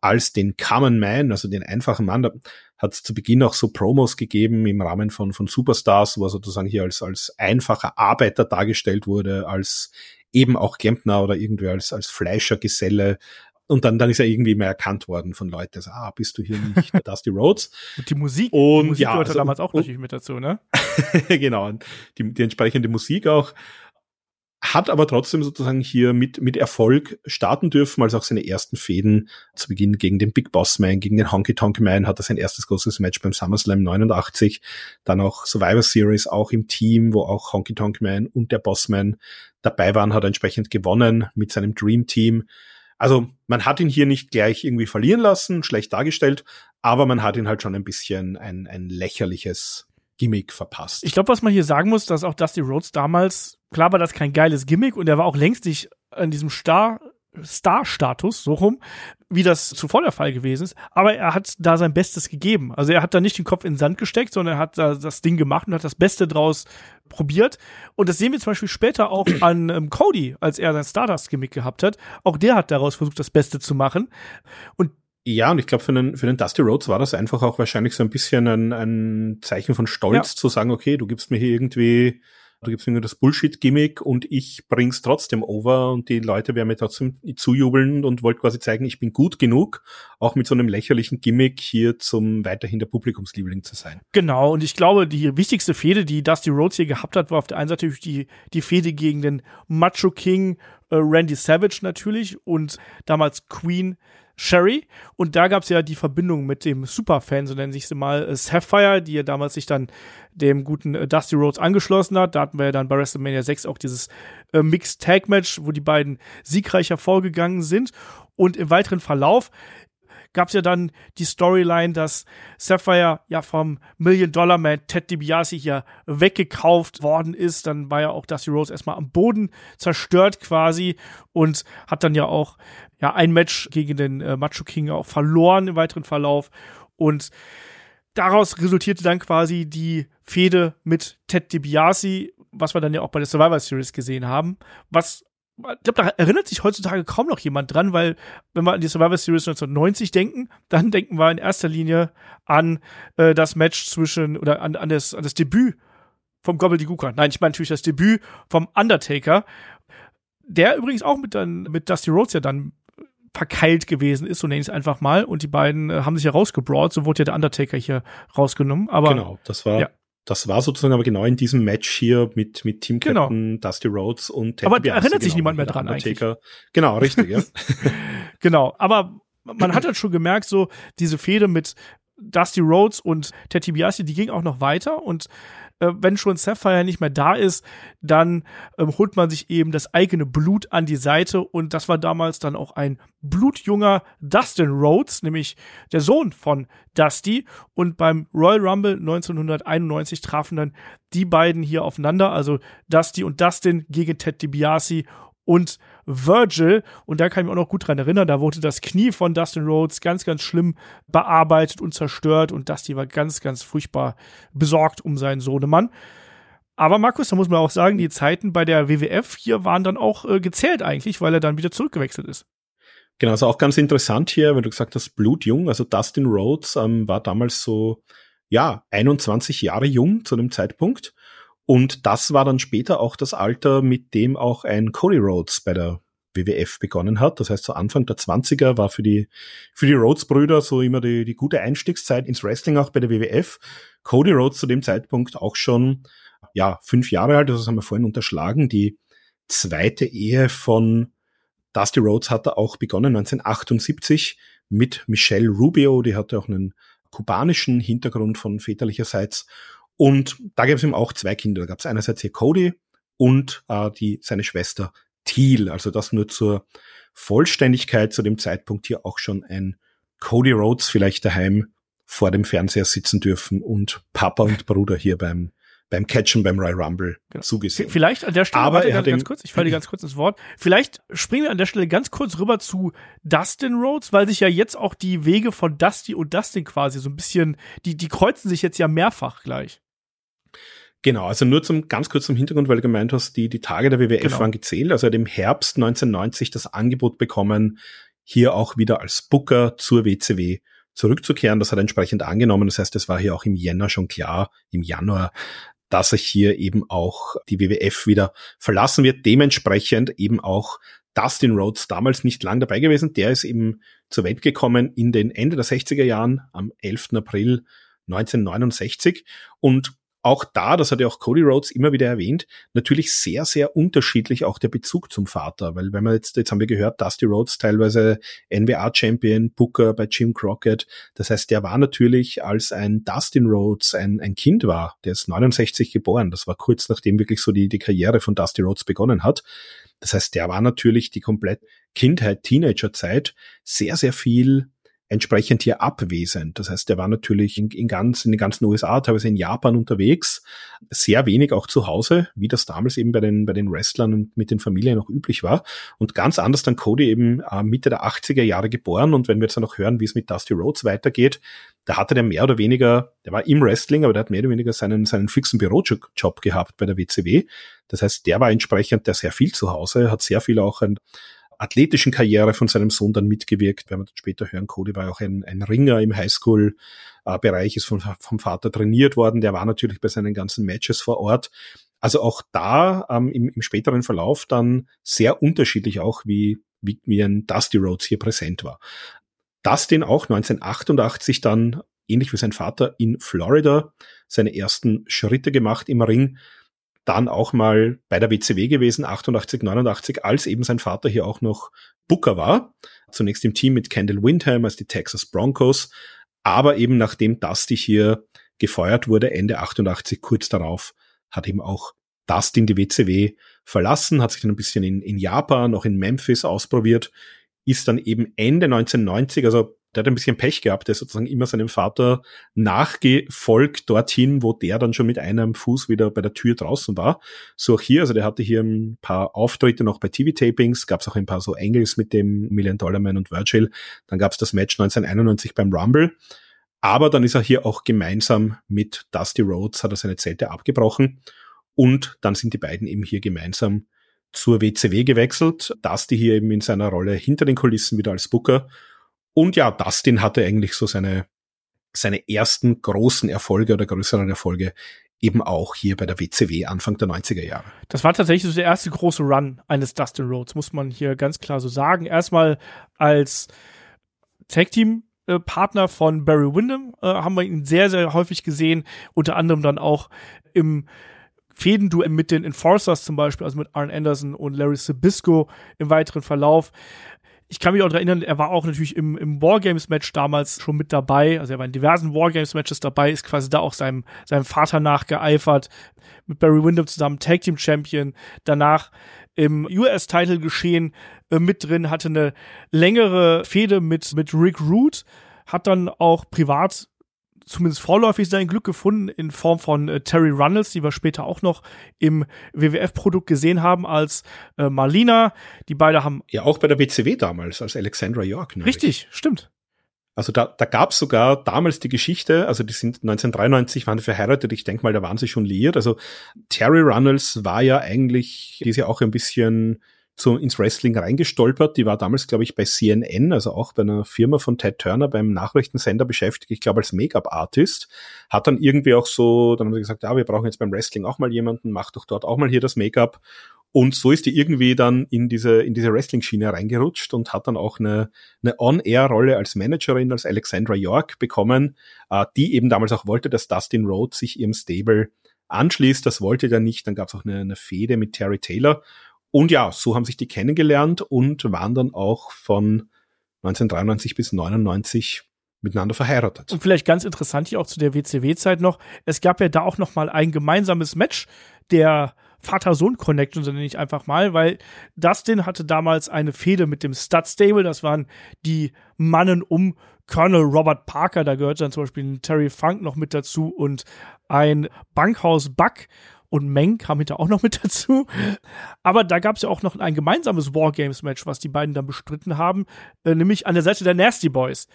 als den Common Man, also den einfachen Mann. Da hat es zu Beginn auch so Promos gegeben im Rahmen von, von Superstars, wo er sozusagen hier als, als einfacher Arbeiter dargestellt wurde, als eben auch Klempner oder irgendwie als, als Fleischergeselle, und dann, dann ist er irgendwie mehr erkannt worden von Leuten. Also, ah, bist du hier nicht Dusty Rhodes? Und die Musik, und, die Musik ja, gehörte also, damals auch und, natürlich mit dazu, ne? genau, die, die entsprechende Musik auch. Hat aber trotzdem sozusagen hier mit, mit Erfolg starten dürfen, als auch seine ersten Fäden zu Beginn gegen den Big Boss Man, gegen den Honky Tonk Man, hat er sein erstes großes Match beim SummerSlam 89, dann auch Survivor Series auch im Team, wo auch Honky Tonk Man und der Boss Man dabei waren, hat er entsprechend gewonnen mit seinem Dream Team also man hat ihn hier nicht gleich irgendwie verlieren lassen, schlecht dargestellt, aber man hat ihn halt schon ein bisschen ein, ein lächerliches Gimmick verpasst. Ich glaube, was man hier sagen muss, dass auch Dusty Rhodes damals, klar war das kein geiles Gimmick und er war auch längst nicht an diesem Star Star-Status, so rum, wie das zuvor der Fall gewesen ist. Aber er hat da sein Bestes gegeben. Also er hat da nicht den Kopf in den Sand gesteckt, sondern er hat da das Ding gemacht und hat das Beste draus probiert. Und das sehen wir zum Beispiel später auch an ähm, Cody, als er sein Stardust-Gimmick gehabt hat. Auch der hat daraus versucht, das Beste zu machen. Und ja, und ich glaube, für den, für den Dusty Rhodes war das einfach auch wahrscheinlich so ein bisschen ein, ein Zeichen von Stolz ja. zu sagen, okay, du gibst mir hier irgendwie da gibt's irgendwie das Bullshit-Gimmick und ich bring's trotzdem over und die Leute werden mir trotzdem zujubeln und wollte quasi zeigen, ich bin gut genug, auch mit so einem lächerlichen Gimmick hier zum weiterhin der Publikumsliebling zu sein. Genau, und ich glaube, die wichtigste Fehde, die Dusty Rhodes hier gehabt hat, war auf der einen Seite die, die Fehde gegen den Macho King äh, Randy Savage natürlich und damals Queen Sherry. Und da gab es ja die Verbindung mit dem Superfan, so nennen sich sie mal, äh, Sapphire, die ja damals sich dann dem guten äh, Dusty Rhodes angeschlossen hat. Da hatten wir ja dann bei WrestleMania 6 auch dieses äh, Mixed Tag Match, wo die beiden siegreich hervorgegangen sind. Und im weiteren Verlauf gab es ja dann die Storyline, dass Sapphire ja vom Million-Dollar-Man Ted DiBiase hier weggekauft worden ist. Dann war ja auch Dusty Rhodes erstmal am Boden zerstört quasi und hat dann ja auch ja ein Match gegen den äh, Macho King auch verloren im weiteren Verlauf. Und daraus resultierte dann quasi die Fehde mit Ted DiBiase, was wir dann ja auch bei der Survivor Series gesehen haben, was ich glaube, da erinnert sich heutzutage kaum noch jemand dran, weil wenn wir an die Survivor Series 1990 denken, dann denken wir in erster Linie an äh, das Match zwischen oder an, an, das, an das Debüt vom Gobbledygooker. Nein, ich meine natürlich das Debüt vom Undertaker, der übrigens auch mit, dann, mit Dusty Rhodes ja dann verkeilt gewesen ist, so nenne ich es einfach mal. Und die beiden äh, haben sich ja rausgebrawlt, so wurde ja der Undertaker hier rausgenommen. Aber genau, das war ja. Das war sozusagen aber genau in diesem Match hier mit, mit Team genau. Captain genau. Dusty Rhodes und Ted Aber da erinnert sich genau, niemand mehr dran eigentlich. Genau, richtig, ja. genau, aber man hat halt schon gemerkt, so diese Fehde mit Dusty Rhodes und Ted DiBiase, die ging auch noch weiter. Und äh, wenn schon Sapphire nicht mehr da ist, dann ähm, holt man sich eben das eigene Blut an die Seite. Und das war damals dann auch ein blutjunger Dustin Rhodes, nämlich der Sohn von Dusty. Und beim Royal Rumble 1991 trafen dann die beiden hier aufeinander, also Dusty und Dustin gegen Ted DiBiase und Virgil. Und da kann ich mich auch noch gut dran erinnern, da wurde das Knie von Dustin Rhodes ganz, ganz schlimm bearbeitet und zerstört und Dusty war ganz, ganz furchtbar besorgt um seinen Sohnemann. Aber Markus, da muss man auch sagen, die Zeiten bei der WWF hier waren dann auch äh, gezählt eigentlich, weil er dann wieder zurückgewechselt ist. Genau, also auch ganz interessant hier, wenn du gesagt hast, blutjung, also Dustin Rhodes ähm, war damals so, ja, 21 Jahre jung zu dem Zeitpunkt und das war dann später auch das Alter, mit dem auch ein Cody Rhodes bei der WWF begonnen hat. Das heißt, so Anfang der 20er war für die, für die Rhodes-Brüder so immer die, die gute Einstiegszeit ins Wrestling auch bei der WWF. Cody Rhodes zu dem Zeitpunkt auch schon, ja, fünf Jahre alt, das haben wir vorhin unterschlagen. Die zweite Ehe von Dusty Rhodes hat er auch begonnen, 1978 mit Michelle Rubio, die hatte auch einen kubanischen Hintergrund von väterlicherseits. Und da gab es eben auch zwei Kinder. Da gab es einerseits hier Cody und äh, die, seine Schwester Thiel. Also das nur zur Vollständigkeit zu dem Zeitpunkt hier auch schon ein Cody Rhodes vielleicht daheim vor dem Fernseher sitzen dürfen und Papa und Bruder hier beim beim Catchen beim Royal Rumble genau. zugesehen. Vielleicht an der Stelle, aber er hat ganz kurz, ich falle dir ganz kurz ins Wort. Vielleicht springen wir an der Stelle ganz kurz rüber zu Dustin Rhodes, weil sich ja jetzt auch die Wege von Dusty und Dustin quasi so ein bisschen, die, die kreuzen sich jetzt ja mehrfach gleich. Genau, also nur zum ganz kurz zum Hintergrund, weil du gemeint hast, die, die Tage der WWF genau. waren gezählt. Also er hat im Herbst 1990 das Angebot bekommen, hier auch wieder als Booker zur WCW zurückzukehren. Das hat er entsprechend angenommen. Das heißt, es war hier auch im Jänner schon klar, im Januar, dass er hier eben auch die WWF wieder verlassen wird. Dementsprechend eben auch Dustin Rhodes damals nicht lang dabei gewesen. Der ist eben zur Welt gekommen in den Ende der 60er Jahren am 11. April 1969 und auch da, das hat ja auch Cody Rhodes immer wieder erwähnt, natürlich sehr, sehr unterschiedlich auch der Bezug zum Vater, weil wenn man jetzt, jetzt haben wir gehört, Dusty Rhodes teilweise NBA-Champion, Booker bei Jim Crockett, das heißt, der war natürlich, als ein Dustin Rhodes ein, ein Kind war, der ist 69 geboren, das war kurz nachdem wirklich so die, die Karriere von Dusty Rhodes begonnen hat, das heißt, der war natürlich die komplett Kindheit, Teenagerzeit sehr, sehr viel entsprechend hier abwesend. Das heißt, er war natürlich in, in, ganz, in den ganzen USA, teilweise in Japan unterwegs, sehr wenig auch zu Hause, wie das damals eben bei den, bei den Wrestlern und mit den Familien noch üblich war. Und ganz anders dann Cody eben äh, Mitte der 80er Jahre geboren. Und wenn wir jetzt dann noch hören, wie es mit Dusty Rhodes weitergeht, da hatte der mehr oder weniger, der war im Wrestling, aber der hat mehr oder weniger seinen, seinen fixen Bürojob gehabt bei der WCW. Das heißt, der war entsprechend der sehr viel zu Hause, hat sehr viel auch ein, athletischen Karriere von seinem Sohn dann mitgewirkt. Wenn wir dann später hören, Cody war auch ein, ein Ringer im Highschool-Bereich, ist von, vom Vater trainiert worden. Der war natürlich bei seinen ganzen Matches vor Ort. Also auch da ähm, im, im späteren Verlauf dann sehr unterschiedlich auch, wie, wie, wie ein Dusty Rhodes hier präsent war. Dustin auch 1988 dann, ähnlich wie sein Vater, in Florida seine ersten Schritte gemacht im Ring dann auch mal bei der WCW gewesen, 88, 89, als eben sein Vater hier auch noch Booker war. Zunächst im Team mit Kendall Windham als die Texas Broncos, aber eben nachdem Dusty hier gefeuert wurde, Ende 88, kurz darauf, hat eben auch Dustin die WCW verlassen, hat sich dann ein bisschen in, in Japan, auch in Memphis ausprobiert, ist dann eben Ende 1990, also der hat ein bisschen Pech gehabt, der ist sozusagen immer seinem Vater nachgefolgt dorthin, wo der dann schon mit einem Fuß wieder bei der Tür draußen war. So auch hier, also der hatte hier ein paar Auftritte noch bei TV-Tapings, gab es auch ein paar so Engels mit dem Million Dollar Man und Virgil. Dann gab es das Match 1991 beim Rumble. Aber dann ist er hier auch gemeinsam mit Dusty Rhodes, hat er seine Zelte abgebrochen. Und dann sind die beiden eben hier gemeinsam zur WCW gewechselt. Dusty hier eben in seiner Rolle hinter den Kulissen wieder als Booker und ja, Dustin hatte eigentlich so seine, seine ersten großen Erfolge oder größeren Erfolge eben auch hier bei der WCW Anfang der 90er Jahre. Das war tatsächlich so der erste große Run eines Dustin Rhodes, muss man hier ganz klar so sagen. Erstmal als Tag Team Partner von Barry Windham äh, haben wir ihn sehr, sehr häufig gesehen, unter anderem dann auch im Fädenduell mit den Enforcers zum Beispiel, also mit Arn Anderson und Larry Sabisco im weiteren Verlauf ich kann mich auch daran erinnern, er war auch natürlich im, im Wargames-Match damals schon mit dabei. Also er war in diversen Wargames-Matches dabei, ist quasi da auch seinem, seinem Vater nachgeeifert. Mit Barry Windham zusammen Tag Team Champion. Danach im US-Title geschehen äh, mit drin, hatte eine längere Fehde mit, mit Rick Root, hat dann auch privat zumindest vorläufig sein Glück gefunden in Form von äh, Terry Runnels, die wir später auch noch im WWF-Produkt gesehen haben als äh, Marlina. Die beide haben ja auch bei der WCW damals als Alexandra York. Nämlich. Richtig, stimmt. Also da, da gab es sogar damals die Geschichte, also die sind 1993 waren verheiratet, ich denke mal, da waren sie schon liiert. Also Terry Runnels war ja eigentlich, die ist ja auch ein bisschen so ins Wrestling reingestolpert. Die war damals, glaube ich, bei CNN, also auch bei einer Firma von Ted Turner beim Nachrichtensender beschäftigt, ich glaube als Make-up-Artist. Hat dann irgendwie auch so, dann haben sie gesagt, ja, wir brauchen jetzt beim Wrestling auch mal jemanden, mach doch dort auch mal hier das Make-up. Und so ist die irgendwie dann in diese, in diese Wrestling-Schiene reingerutscht und hat dann auch eine, eine On-Air-Rolle als Managerin, als Alexandra York bekommen, äh, die eben damals auch wollte, dass Dustin Rhodes sich ihrem Stable anschließt. Das wollte der nicht. Dann gab es auch eine, eine Fehde mit Terry Taylor. Und ja, so haben sich die kennengelernt und waren dann auch von 1993 bis 99 miteinander verheiratet. Und vielleicht ganz interessant hier auch zu der WCW-Zeit noch, es gab ja da auch noch mal ein gemeinsames Match der Vater-Sohn-Connection, so nenne ich einfach mal, weil Dustin hatte damals eine Fehde mit dem Stud Stable, das waren die Mannen um Colonel Robert Parker, da gehört dann zum Beispiel Terry Funk noch mit dazu und ein Bankhaus Buck und Meng kam hinter auch noch mit dazu. Aber da gab es ja auch noch ein gemeinsames Wargames-Match, was die beiden dann bestritten haben, äh, nämlich an der Seite der Nasty Boys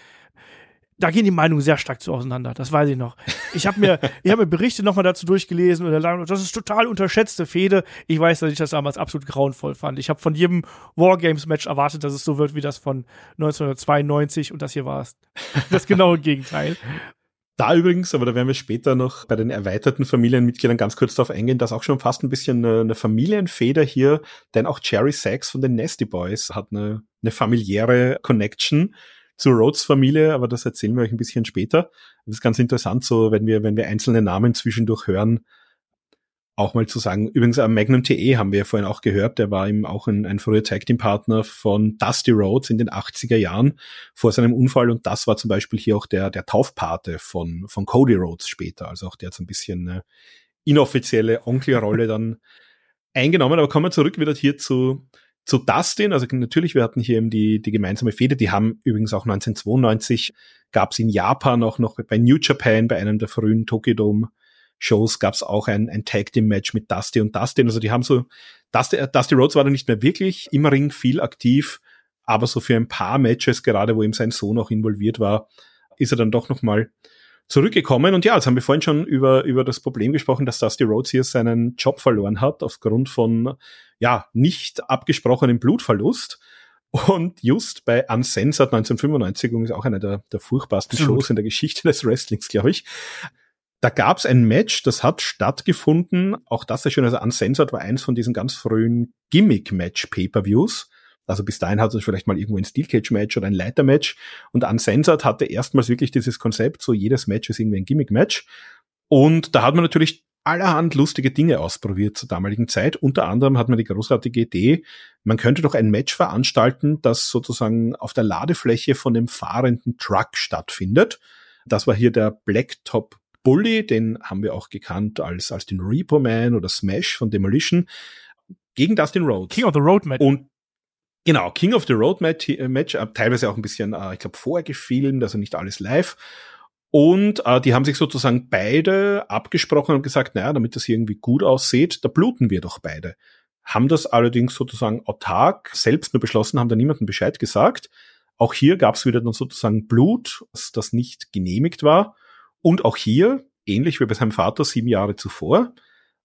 da gehen die Meinungen sehr stark zu auseinander, das weiß ich noch. Ich habe mir, ich hab mir Berichte nochmal dazu durchgelesen und dann, das ist total unterschätzte Fehde. Ich weiß, dass ich das damals absolut grauenvoll fand. Ich habe von jedem Wargames-Match erwartet, dass es so wird wie das von 1992 und das hier war es. Das genaue Gegenteil. Da übrigens, aber da werden wir später noch bei den erweiterten Familienmitgliedern ganz kurz darauf eingehen, dass auch schon fast ein bisschen eine, eine Familienfeder hier, denn auch Jerry Sachs von den Nasty Boys hat eine, eine familiäre Connection zur Rhodes-Familie, aber das erzählen wir euch ein bisschen später. Das ist ganz interessant, so wenn wir, wenn wir einzelne Namen zwischendurch hören, auch mal zu sagen. Übrigens, äh, Magnum TE haben wir ja vorhin auch gehört, der war eben auch ein, ein früher Tag Team Partner von Dusty Rhodes in den 80er Jahren vor seinem Unfall und das war zum Beispiel hier auch der, der Taufpate von, von Cody Rhodes später. Also auch der hat so ein bisschen eine inoffizielle Onkelrolle dann eingenommen. Aber kommen wir zurück wieder hier zu, zu Dustin, also natürlich, wir hatten hier eben die, die gemeinsame Fehde, die haben übrigens auch 1992, gab es in Japan auch noch bei New Japan, bei einem der frühen Tokyo Shows gab es auch ein, ein Tag Team Match mit Dusty und Dustin. Also die haben so, Dusty, Dusty Rhodes war da nicht mehr wirklich im Ring viel aktiv, aber so für ein paar Matches, gerade wo ihm sein Sohn auch involviert war, ist er dann doch noch mal zurückgekommen. Und ja, jetzt haben wir vorhin schon über, über das Problem gesprochen, dass Dusty Rhodes hier seinen Job verloren hat aufgrund von, ja, nicht abgesprochenem Blutverlust. Und just bei Uncensored 1995, ist auch einer der, der furchtbarsten. Shows in der Geschichte des Wrestlings, glaube ich. Da gab es ein Match, das hat stattgefunden. Auch das ist schön. Also Uncensored war eins von diesen ganz frühen Gimmick-Match-Pay-Per-Views. Also bis dahin hatte es vielleicht mal irgendwo ein Steel Cage Match oder ein Leiter Match und Uncensored hatte erstmals wirklich dieses Konzept, so jedes Match ist irgendwie ein Gimmick Match. Und da hat man natürlich allerhand lustige Dinge ausprobiert zur damaligen Zeit. Unter anderem hat man die großartige Idee, man könnte doch ein Match veranstalten, das sozusagen auf der Ladefläche von dem fahrenden Truck stattfindet. Das war hier der Blacktop Bully, den haben wir auch gekannt als, als den Repo Man oder Smash von Demolition, gegen Dustin Rhodes. King of the Road Match. Und Genau, King of the Road Match, äh, Match äh, teilweise auch ein bisschen, äh, ich glaube, vorgefilmt, also nicht alles live. Und äh, die haben sich sozusagen beide abgesprochen und gesagt, naja, damit das hier irgendwie gut aussieht, da bluten wir doch beide. Haben das allerdings sozusagen autark selbst nur beschlossen, haben da niemandem Bescheid gesagt. Auch hier gab es wieder dann sozusagen Blut, das nicht genehmigt war. Und auch hier, ähnlich wie bei seinem Vater sieben Jahre zuvor,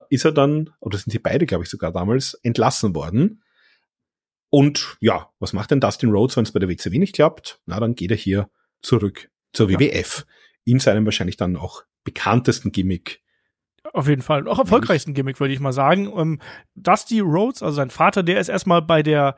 ist er dann, oder sind sie beide, glaube ich, sogar damals, entlassen worden und ja, was macht denn Dustin Rhodes, wenn es bei der WCW nicht klappt? Na, dann geht er hier zurück zur WWF. Ja. In seinem wahrscheinlich dann auch bekanntesten Gimmick. Auf jeden Fall. Auch erfolgreichsten Gimmick, würde ich mal sagen. Ähm, Dusty Rhodes, also sein Vater, der ist erstmal bei der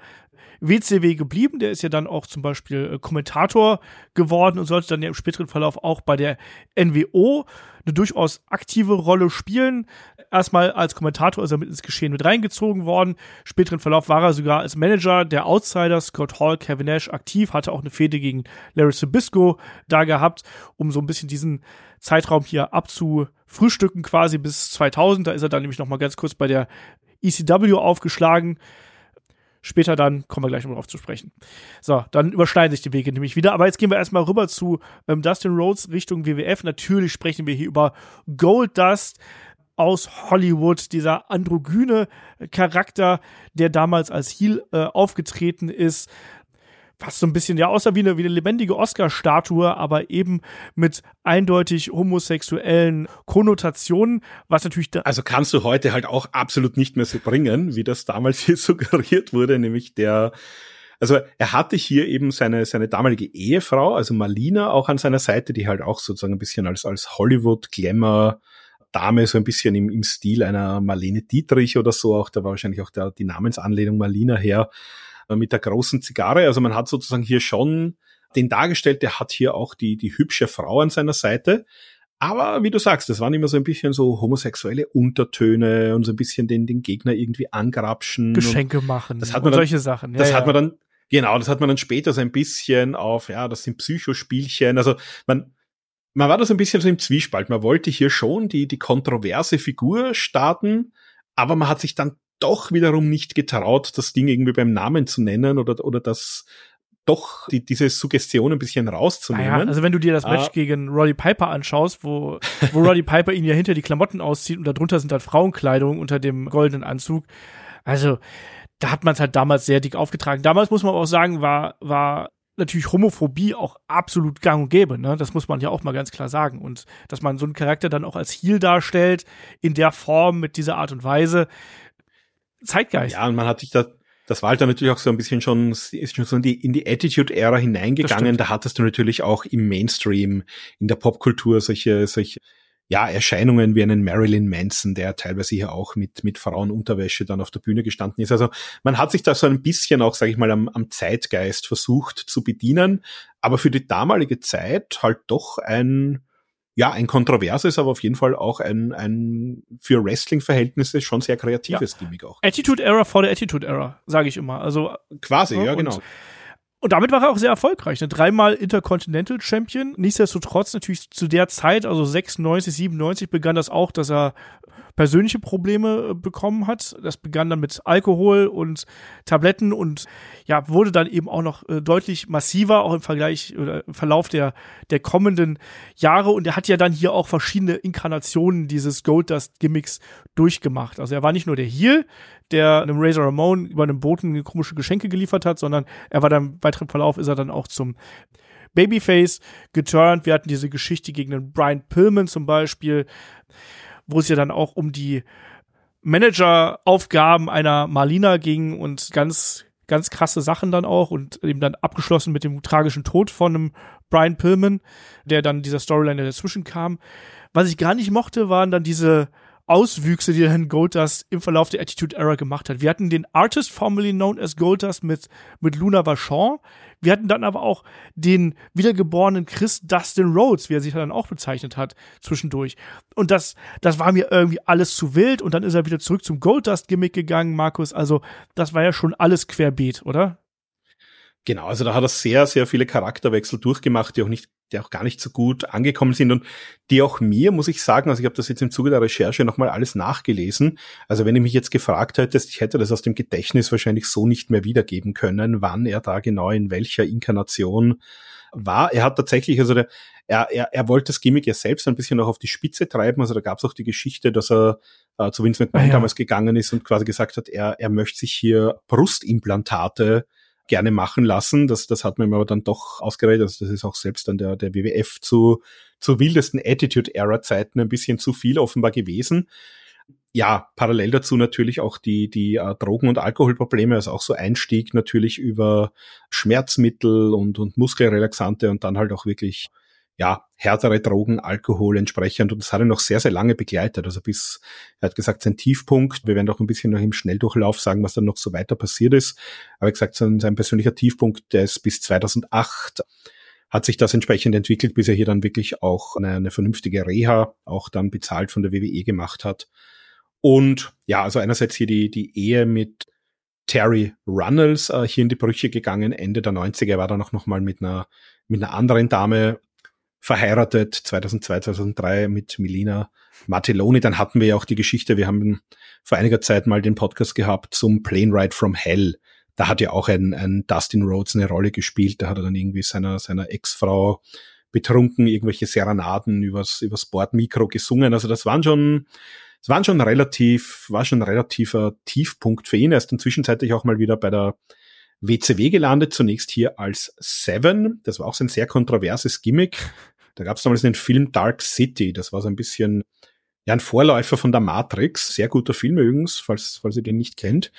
WCW geblieben. Der ist ja dann auch zum Beispiel äh, Kommentator geworden und sollte dann ja im späteren Verlauf auch bei der NWO eine durchaus aktive Rolle spielen. Erstmal als Kommentator ist er mit ins Geschehen mit reingezogen worden. Späteren Verlauf war er sogar als Manager der Outsiders, Scott Hall, Kevin Nash aktiv, hatte auch eine Fehde gegen Larry Sabisco da gehabt, um so ein bisschen diesen Zeitraum hier abzufrühstücken quasi bis 2000. Da ist er dann nämlich noch mal ganz kurz bei der ECW aufgeschlagen. Später dann kommen wir gleich noch drauf zu sprechen. So, dann überschneiden sich die Wege nämlich wieder. Aber jetzt gehen wir erstmal rüber zu ähm, Dustin Rhodes Richtung WWF. Natürlich sprechen wir hier über Gold Dust aus Hollywood, dieser androgyne Charakter, der damals als Heel äh, aufgetreten ist, was so ein bisschen ja aussah wie eine, wie eine lebendige Oscar-Statue, aber eben mit eindeutig homosexuellen Konnotationen, was natürlich da Also kannst du heute halt auch absolut nicht mehr so bringen, wie das damals hier suggeriert wurde, nämlich der also er hatte hier eben seine, seine damalige Ehefrau, also Marlina, auch an seiner Seite, die halt auch sozusagen ein bisschen als, als Hollywood-Glamour Dame, so ein bisschen im, im Stil einer Marlene Dietrich oder so, auch da war wahrscheinlich auch der, die Namensanlehnung Marlina her. Äh, mit der großen Zigarre. Also man hat sozusagen hier schon den dargestellt, der hat hier auch die, die hübsche Frau an seiner Seite. Aber wie du sagst, das waren immer so ein bisschen so homosexuelle Untertöne und so ein bisschen den, den Gegner irgendwie angrapschen. Geschenke machen das hat man dann, solche Sachen. Ja, das ja. hat man dann, Genau, das hat man dann später so ein bisschen auf, ja, das sind Psychospielchen. Also man, man war da so ein bisschen so im Zwiespalt. Man wollte hier schon die, die kontroverse Figur starten, aber man hat sich dann doch wiederum nicht getraut, das Ding irgendwie beim Namen zu nennen oder, oder das doch die, diese Suggestion ein bisschen rauszunehmen. Naja, also wenn du dir das Match ah. gegen Roddy Piper anschaust, wo, wo Roddy Piper ihn ja hinter die Klamotten auszieht und darunter sind halt Frauenkleidung unter dem goldenen Anzug. Also, da hat man es halt damals sehr dick aufgetragen. Damals muss man auch sagen, war, war natürlich Homophobie auch absolut gang und gäbe, ne? Das muss man ja auch mal ganz klar sagen. Und dass man so einen Charakter dann auch als Heel darstellt, in der Form, mit dieser Art und Weise, Zeitgeist. Ja, und man hat sich da das war halt dann natürlich auch so ein bisschen schon, ist schon so in die, in die Attitude-Ära hineingegangen. Da hattest du natürlich auch im Mainstream, in der Popkultur solche, solche, ja, Erscheinungen wie einen Marilyn Manson, der teilweise hier auch mit, mit Frauenunterwäsche dann auf der Bühne gestanden ist. Also man hat sich da so ein bisschen auch, sage ich mal, am, am Zeitgeist versucht zu bedienen, aber für die damalige Zeit halt doch ein, ja, ein kontroverses, aber auf jeden Fall auch ein, ein für Wrestling-Verhältnisse schon sehr kreatives ja. Gimmick auch. Attitude Era vor der Attitude Era, sage ich immer. Also quasi, ja, genau. Und damit war er auch sehr erfolgreich. Ne? Dreimal Intercontinental Champion. Nichtsdestotrotz natürlich zu der Zeit, also 96, 97, begann das auch, dass er persönliche Probleme äh, bekommen hat. Das begann dann mit Alkohol und Tabletten und ja, wurde dann eben auch noch äh, deutlich massiver, auch im Vergleich oder im Verlauf der, der kommenden Jahre. Und er hat ja dann hier auch verschiedene Inkarnationen dieses Goldust-Gimmicks durchgemacht. Also er war nicht nur der Heel, der einem Razor Ramon über einen Boten komische Geschenke geliefert hat, sondern er war dann im weiteren Verlauf ist er dann auch zum Babyface geturnt. Wir hatten diese Geschichte gegen den Brian Pillman zum Beispiel wo es ja dann auch um die Manageraufgaben einer Marlina ging und ganz, ganz krasse Sachen dann auch und eben dann abgeschlossen mit dem tragischen Tod von einem Brian Pillman, der dann dieser Storyline dazwischen kam. Was ich gar nicht mochte, waren dann diese Auswüchse, die dann Goldust im Verlauf der Attitude Era gemacht hat. Wir hatten den Artist formerly known as Goldust mit, mit Luna Vachon. Wir hatten dann aber auch den wiedergeborenen Chris Dustin Rhodes, wie er sich dann auch bezeichnet hat, zwischendurch. Und das, das war mir irgendwie alles zu wild. Und dann ist er wieder zurück zum Goldust-Gimmick gegangen, Markus. Also, das war ja schon alles querbeet, oder? Genau, also da hat er sehr, sehr viele Charakterwechsel durchgemacht, die auch nicht, die auch gar nicht so gut angekommen sind und die auch mir, muss ich sagen, also ich habe das jetzt im Zuge der Recherche nochmal alles nachgelesen. Also wenn ich mich jetzt gefragt hättest, ich hätte das aus dem Gedächtnis wahrscheinlich so nicht mehr wiedergeben können, wann er da genau in welcher Inkarnation war. Er hat tatsächlich, also der, er, er, er wollte das Gimmick ja selbst ein bisschen noch auf die Spitze treiben. Also da gab es auch die Geschichte, dass er äh, zu Vince McMahon ah, ja. damals gegangen ist und quasi gesagt hat, er, er möchte sich hier Brustimplantate gerne machen lassen. Das, das hat man aber dann doch ausgeredet. Also das ist auch selbst dann der, der WWF zu, zu wildesten Attitude-Era-Zeiten ein bisschen zu viel offenbar gewesen. Ja, parallel dazu natürlich auch die, die uh, Drogen- und Alkoholprobleme, also auch so Einstieg natürlich über Schmerzmittel und, und Muskelrelaxante und dann halt auch wirklich ja, härtere Drogen, Alkohol entsprechend. Und das hat er noch sehr, sehr lange begleitet. Also bis, er hat gesagt, sein Tiefpunkt, wir werden auch ein bisschen noch im Schnelldurchlauf sagen, was dann noch so weiter passiert ist. Aber er gesagt, sein, sein persönlicher Tiefpunkt, der ist bis 2008 hat sich das entsprechend entwickelt, bis er hier dann wirklich auch eine, eine vernünftige Reha, auch dann bezahlt von der WWE gemacht hat. Und ja, also einerseits hier die, die Ehe mit Terry Runnels äh, hier in die Brüche gegangen. Ende der 90er war dann auch noch mal mit einer, mit einer anderen Dame verheiratet, 2002, 2003 mit Melina Martelloni. Dann hatten wir ja auch die Geschichte, wir haben vor einiger Zeit mal den Podcast gehabt zum Plane Ride from Hell. Da hat ja auch ein, ein Dustin Rhodes eine Rolle gespielt. Da hat er dann irgendwie seiner, seiner Ex-Frau betrunken irgendwelche Serenaden übers, übers Bordmikro gesungen. Also das waren schon, das waren schon relativ, war schon ein relativer Tiefpunkt für ihn. Er ist dann zwischenzeitlich auch mal wieder bei der WCW gelandet, zunächst hier als Seven. Das war auch so ein sehr kontroverses Gimmick. Da gab es damals den Film Dark City. Das war so ein bisschen ja ein Vorläufer von der Matrix. Sehr guter Film übrigens, falls, falls ihr den nicht kennt.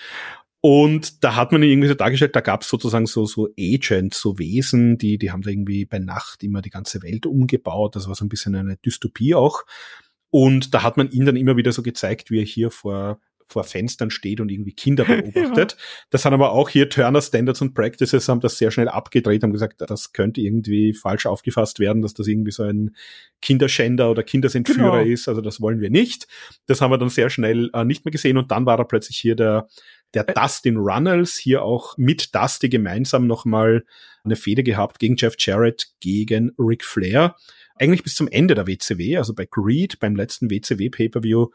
Und da hat man ihn irgendwie so dargestellt, da gab es sozusagen so, so Agents, so Wesen, die, die haben da irgendwie bei Nacht immer die ganze Welt umgebaut. Das war so ein bisschen eine Dystopie auch. Und da hat man ihn dann immer wieder so gezeigt, wie er hier vor vor Fenstern steht und irgendwie Kinder beobachtet. ja. Das haben aber auch hier Turner Standards und Practices haben das sehr schnell abgedreht, haben gesagt, das könnte irgendwie falsch aufgefasst werden, dass das irgendwie so ein Kinderschänder oder Kindersentführer genau. ist. Also das wollen wir nicht. Das haben wir dann sehr schnell äh, nicht mehr gesehen und dann war er plötzlich hier der der Dustin Runnels hier auch mit Dusty gemeinsam nochmal eine Fehde gehabt gegen Jeff Jarrett, gegen Ric Flair. Eigentlich bis zum Ende der WCW, also bei Greed, beim letzten WCW Pay-Per-View,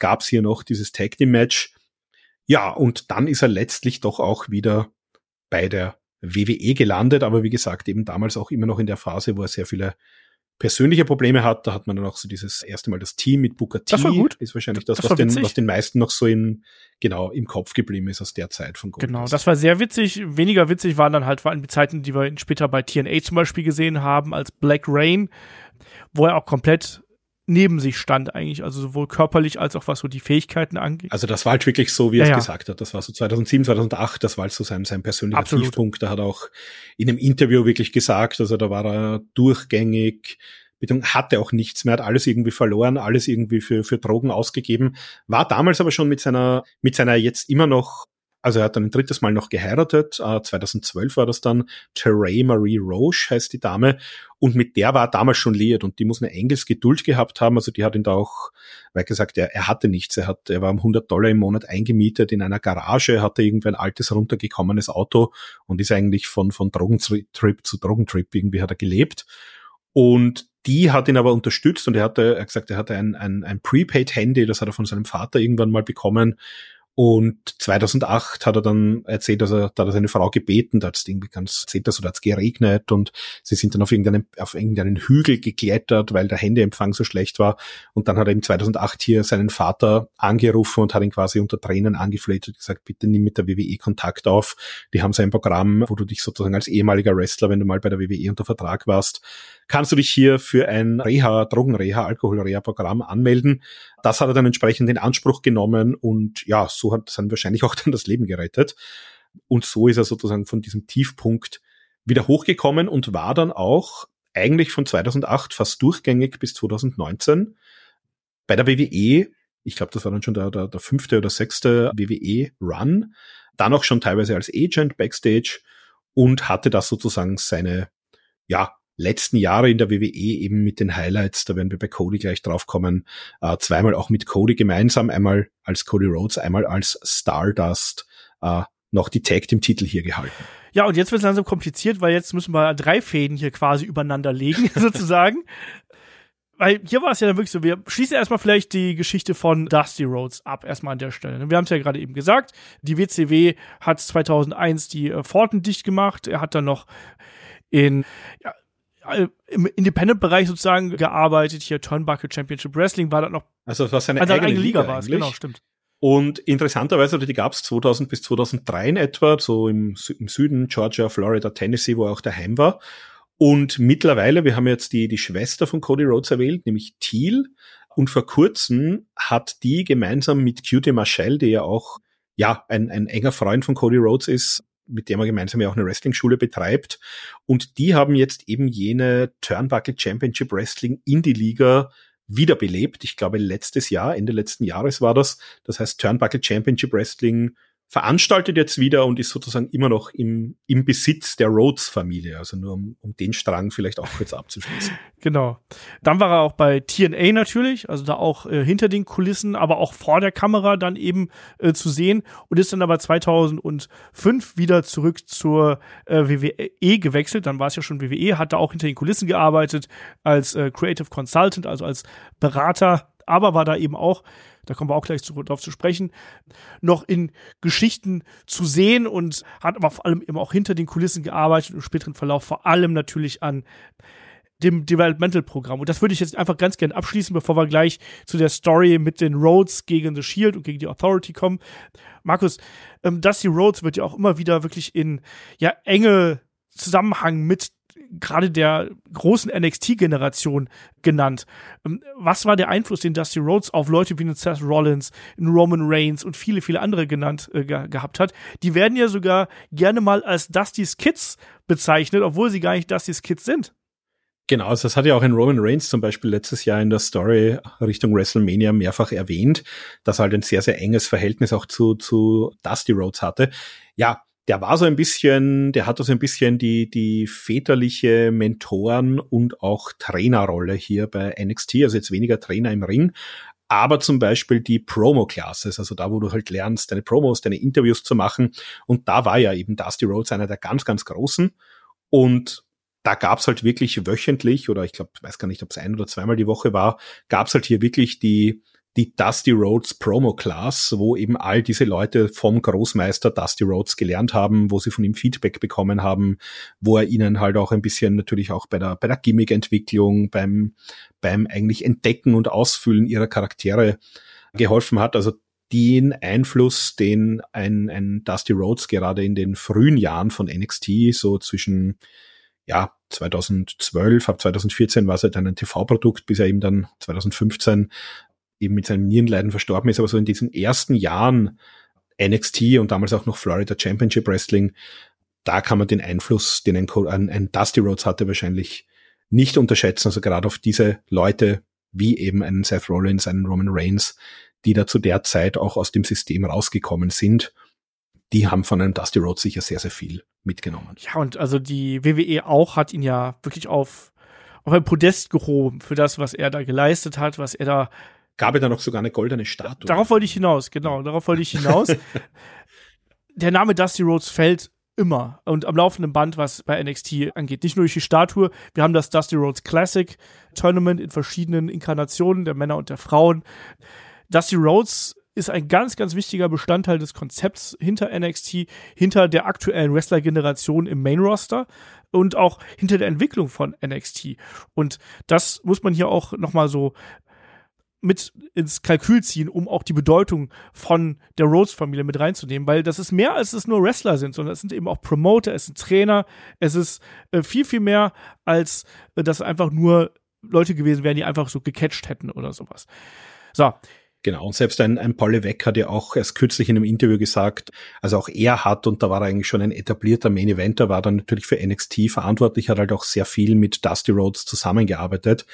gab's hier noch dieses Tag Team Match. Ja, und dann ist er letztlich doch auch wieder bei der WWE gelandet, aber wie gesagt, eben damals auch immer noch in der Phase, wo er sehr viele persönliche Probleme hat. Da hat man dann auch so dieses erste Mal das Team mit Booker T. Das war gut. Ist wahrscheinlich das, das was, den, was den meisten noch so in, genau, im Kopf geblieben ist aus der Zeit von Gold. Genau, das war sehr witzig. Weniger witzig waren dann halt vor allem die Zeiten, die wir später bei TNA zum Beispiel gesehen haben, als Black Rain, wo er auch komplett neben sich stand eigentlich, also sowohl körperlich als auch was so die Fähigkeiten angeht. Also das war halt wirklich so, wie er ja, es ja. gesagt hat. Das war so 2007, 2008, das war halt so sein, sein persönlicher Absolut. Tiefpunkt. Da hat er auch in einem Interview wirklich gesagt, also da war er durchgängig, hatte auch nichts mehr, hat alles irgendwie verloren, alles irgendwie für, für Drogen ausgegeben, war damals aber schon mit seiner, mit seiner jetzt immer noch also er hat dann ein drittes Mal noch geheiratet, äh, 2012 war das dann, Teray Marie Roche heißt die Dame. Und mit der war er damals schon liiert und die muss eine Engels Geduld gehabt haben, also die hat ihn da auch, weil gesagt, er, er hatte nichts, er hat, er war um 100 Dollar im Monat eingemietet in einer Garage, hatte irgendwie ein altes runtergekommenes Auto und ist eigentlich von, von Drogentrip zu Drogentrip irgendwie hat er gelebt. Und die hat ihn aber unterstützt und er hatte, er hat gesagt, er hatte ein, ein, ein Prepaid-Handy, das hat er von seinem Vater irgendwann mal bekommen und 2008 hat er dann erzählt, dass er, da hat seine Frau gebeten, da hat es irgendwie ganz erzählt, dass es geregnet und sie sind dann auf irgendeinen, auf irgendeinen Hügel geklettert, weil der Handyempfang so schlecht war. Und dann hat er im 2008 hier seinen Vater angerufen und hat ihn quasi unter Tränen angefleht und gesagt, bitte nimm mit der WWE Kontakt auf. Die haben sein Programm, wo du dich sozusagen als ehemaliger Wrestler, wenn du mal bei der WWE unter Vertrag warst, kannst du dich hier für ein Reha, Drogenreha, Alkoholreha-Programm anmelden. Das hat er dann entsprechend in Anspruch genommen und ja, so hat dann wahrscheinlich auch dann das Leben gerettet. Und so ist er sozusagen von diesem Tiefpunkt wieder hochgekommen und war dann auch eigentlich von 2008 fast durchgängig bis 2019 bei der WWE. Ich glaube, das war dann schon der, der, der fünfte oder sechste WWE-Run. Dann auch schon teilweise als Agent backstage und hatte das sozusagen seine, ja, letzten Jahre in der WWE eben mit den Highlights, da werden wir bei Cody gleich draufkommen, äh, zweimal auch mit Cody gemeinsam, einmal als Cody Rhodes, einmal als Stardust, äh, noch die Tag Team Titel hier gehalten. Ja, und jetzt wird es langsam kompliziert, weil jetzt müssen wir drei Fäden hier quasi übereinander legen, sozusagen. Weil hier war es ja dann wirklich so, wir schließen erstmal vielleicht die Geschichte von Dusty Rhodes ab, erstmal an der Stelle. Wir haben es ja gerade eben gesagt, die WCW hat 2001 die äh, Pforten dicht gemacht. Er hat dann noch in ja, im Independent-Bereich sozusagen gearbeitet. Hier Turnbuckle Championship Wrestling war das noch. Also was seine also eigene, eigene Liga, Liga war es, genau, stimmt. Und interessanterweise, die gab es 2000 bis 2003 in etwa, so im, im, Süden, Georgia, Florida, Tennessee, wo er auch daheim war. Und mittlerweile, wir haben jetzt die, die Schwester von Cody Rhodes erwähnt, nämlich Thiel. Und vor kurzem hat die gemeinsam mit Cutie Marshall, die ja auch ja, ein, ein enger Freund von Cody Rhodes ist, mit dem er gemeinsam ja auch eine Wrestling-Schule betreibt. Und die haben jetzt eben jene Turnbuckle Championship Wrestling Indie-Liga wiederbelebt. Ich glaube, letztes Jahr, Ende letzten Jahres war das. Das heißt Turnbuckle Championship Wrestling veranstaltet jetzt wieder und ist sozusagen immer noch im, im Besitz der Rhodes-Familie. Also nur um, um den Strang vielleicht auch kurz abzuschließen. Genau. Dann war er auch bei TNA natürlich, also da auch äh, hinter den Kulissen, aber auch vor der Kamera dann eben äh, zu sehen und ist dann aber 2005 wieder zurück zur äh, WWE gewechselt. Dann war es ja schon WWE, hat da auch hinter den Kulissen gearbeitet als äh, Creative Consultant, also als Berater, aber war da eben auch da kommen wir auch gleich zu, drauf zu sprechen, noch in Geschichten zu sehen und hat aber vor allem immer auch hinter den Kulissen gearbeitet und im späteren Verlauf vor allem natürlich an dem Developmental-Programm. Und das würde ich jetzt einfach ganz gern abschließen, bevor wir gleich zu der Story mit den Rhodes gegen The Shield und gegen die Authority kommen. Markus, ähm, Dusty Rhodes wird ja auch immer wieder wirklich in ja enge Zusammenhang mit gerade der großen NXT-Generation genannt. Ähm, was war der Einfluss, den Dusty Rhodes auf Leute wie Seth Rollins, Roman Reigns und viele, viele andere genannt äh, ge gehabt hat? Die werden ja sogar gerne mal als Dusty's Kids bezeichnet, obwohl sie gar nicht Dusty's Kids sind. Genau, also das hat ja auch ein Roman Reigns zum Beispiel letztes Jahr in der Story Richtung WrestleMania mehrfach erwähnt, dass er halt ein sehr, sehr enges Verhältnis auch zu, zu Dusty Rhodes hatte. Ja, der war so ein bisschen, der hatte so ein bisschen die, die väterliche Mentoren- und auch Trainerrolle hier bei NXT, also jetzt weniger Trainer im Ring, aber zum Beispiel die Promo-Classes, also da, wo du halt lernst, deine Promos, deine Interviews zu machen. Und da war ja eben Dusty Rhodes einer der ganz, ganz großen. Und da gab's halt wirklich wöchentlich, oder ich glaube, weiß gar nicht, ob es ein oder zweimal die Woche war, gab's halt hier wirklich die die Dusty Rhodes Promo Class, wo eben all diese Leute vom Großmeister Dusty Rhodes gelernt haben, wo sie von ihm Feedback bekommen haben, wo er ihnen halt auch ein bisschen natürlich auch bei der, bei der Gimmick-Entwicklung, beim, beim eigentlich Entdecken und Ausfüllen ihrer Charaktere geholfen hat. Also den Einfluss, den ein, ein Dusty Rhodes gerade in den frühen Jahren von NXT, so zwischen ja, 2012, ab 2014 war es halt ein TV-Produkt, bis er eben dann 2015 eben mit seinem Nierenleiden verstorben ist, aber so in diesen ersten Jahren NXT und damals auch noch Florida Championship Wrestling, da kann man den Einfluss, den ein, ein, ein Dusty Rhodes hatte, wahrscheinlich nicht unterschätzen. Also gerade auf diese Leute wie eben einen Seth Rollins, einen Roman Reigns, die da zu der Zeit auch aus dem System rausgekommen sind, die haben von einem Dusty Rhodes sicher sehr, sehr viel mitgenommen. Ja, und also die WWE auch hat ihn ja wirklich auf, auf ein Podest gehoben für das, was er da geleistet hat, was er da gab es da noch sogar eine goldene Statue. Darauf wollte ich hinaus, genau, darauf wollte ich hinaus. Der Name Dusty Rhodes fällt immer und am laufenden Band, was bei NXT angeht. Nicht nur durch die Statue, wir haben das Dusty Rhodes Classic Tournament in verschiedenen Inkarnationen der Männer und der Frauen. Dusty Rhodes ist ein ganz, ganz wichtiger Bestandteil des Konzepts hinter NXT, hinter der aktuellen Wrestler-Generation im Main-Roster und auch hinter der Entwicklung von NXT. Und das muss man hier auch nochmal so mit ins Kalkül ziehen, um auch die Bedeutung von der Rhodes-Familie mit reinzunehmen, weil das ist mehr als es nur Wrestler sind, sondern es sind eben auch Promoter, es sind Trainer, es ist äh, viel, viel mehr als äh, dass einfach nur Leute gewesen wären, die einfach so gecatcht hätten oder sowas. So, Genau, und selbst ein, ein Paul Levesque hat ja auch erst kürzlich in einem Interview gesagt, also auch er hat, und da war er eigentlich schon ein etablierter Main Eventer, war dann natürlich für NXT verantwortlich, hat halt auch sehr viel mit Dusty Rhodes zusammengearbeitet.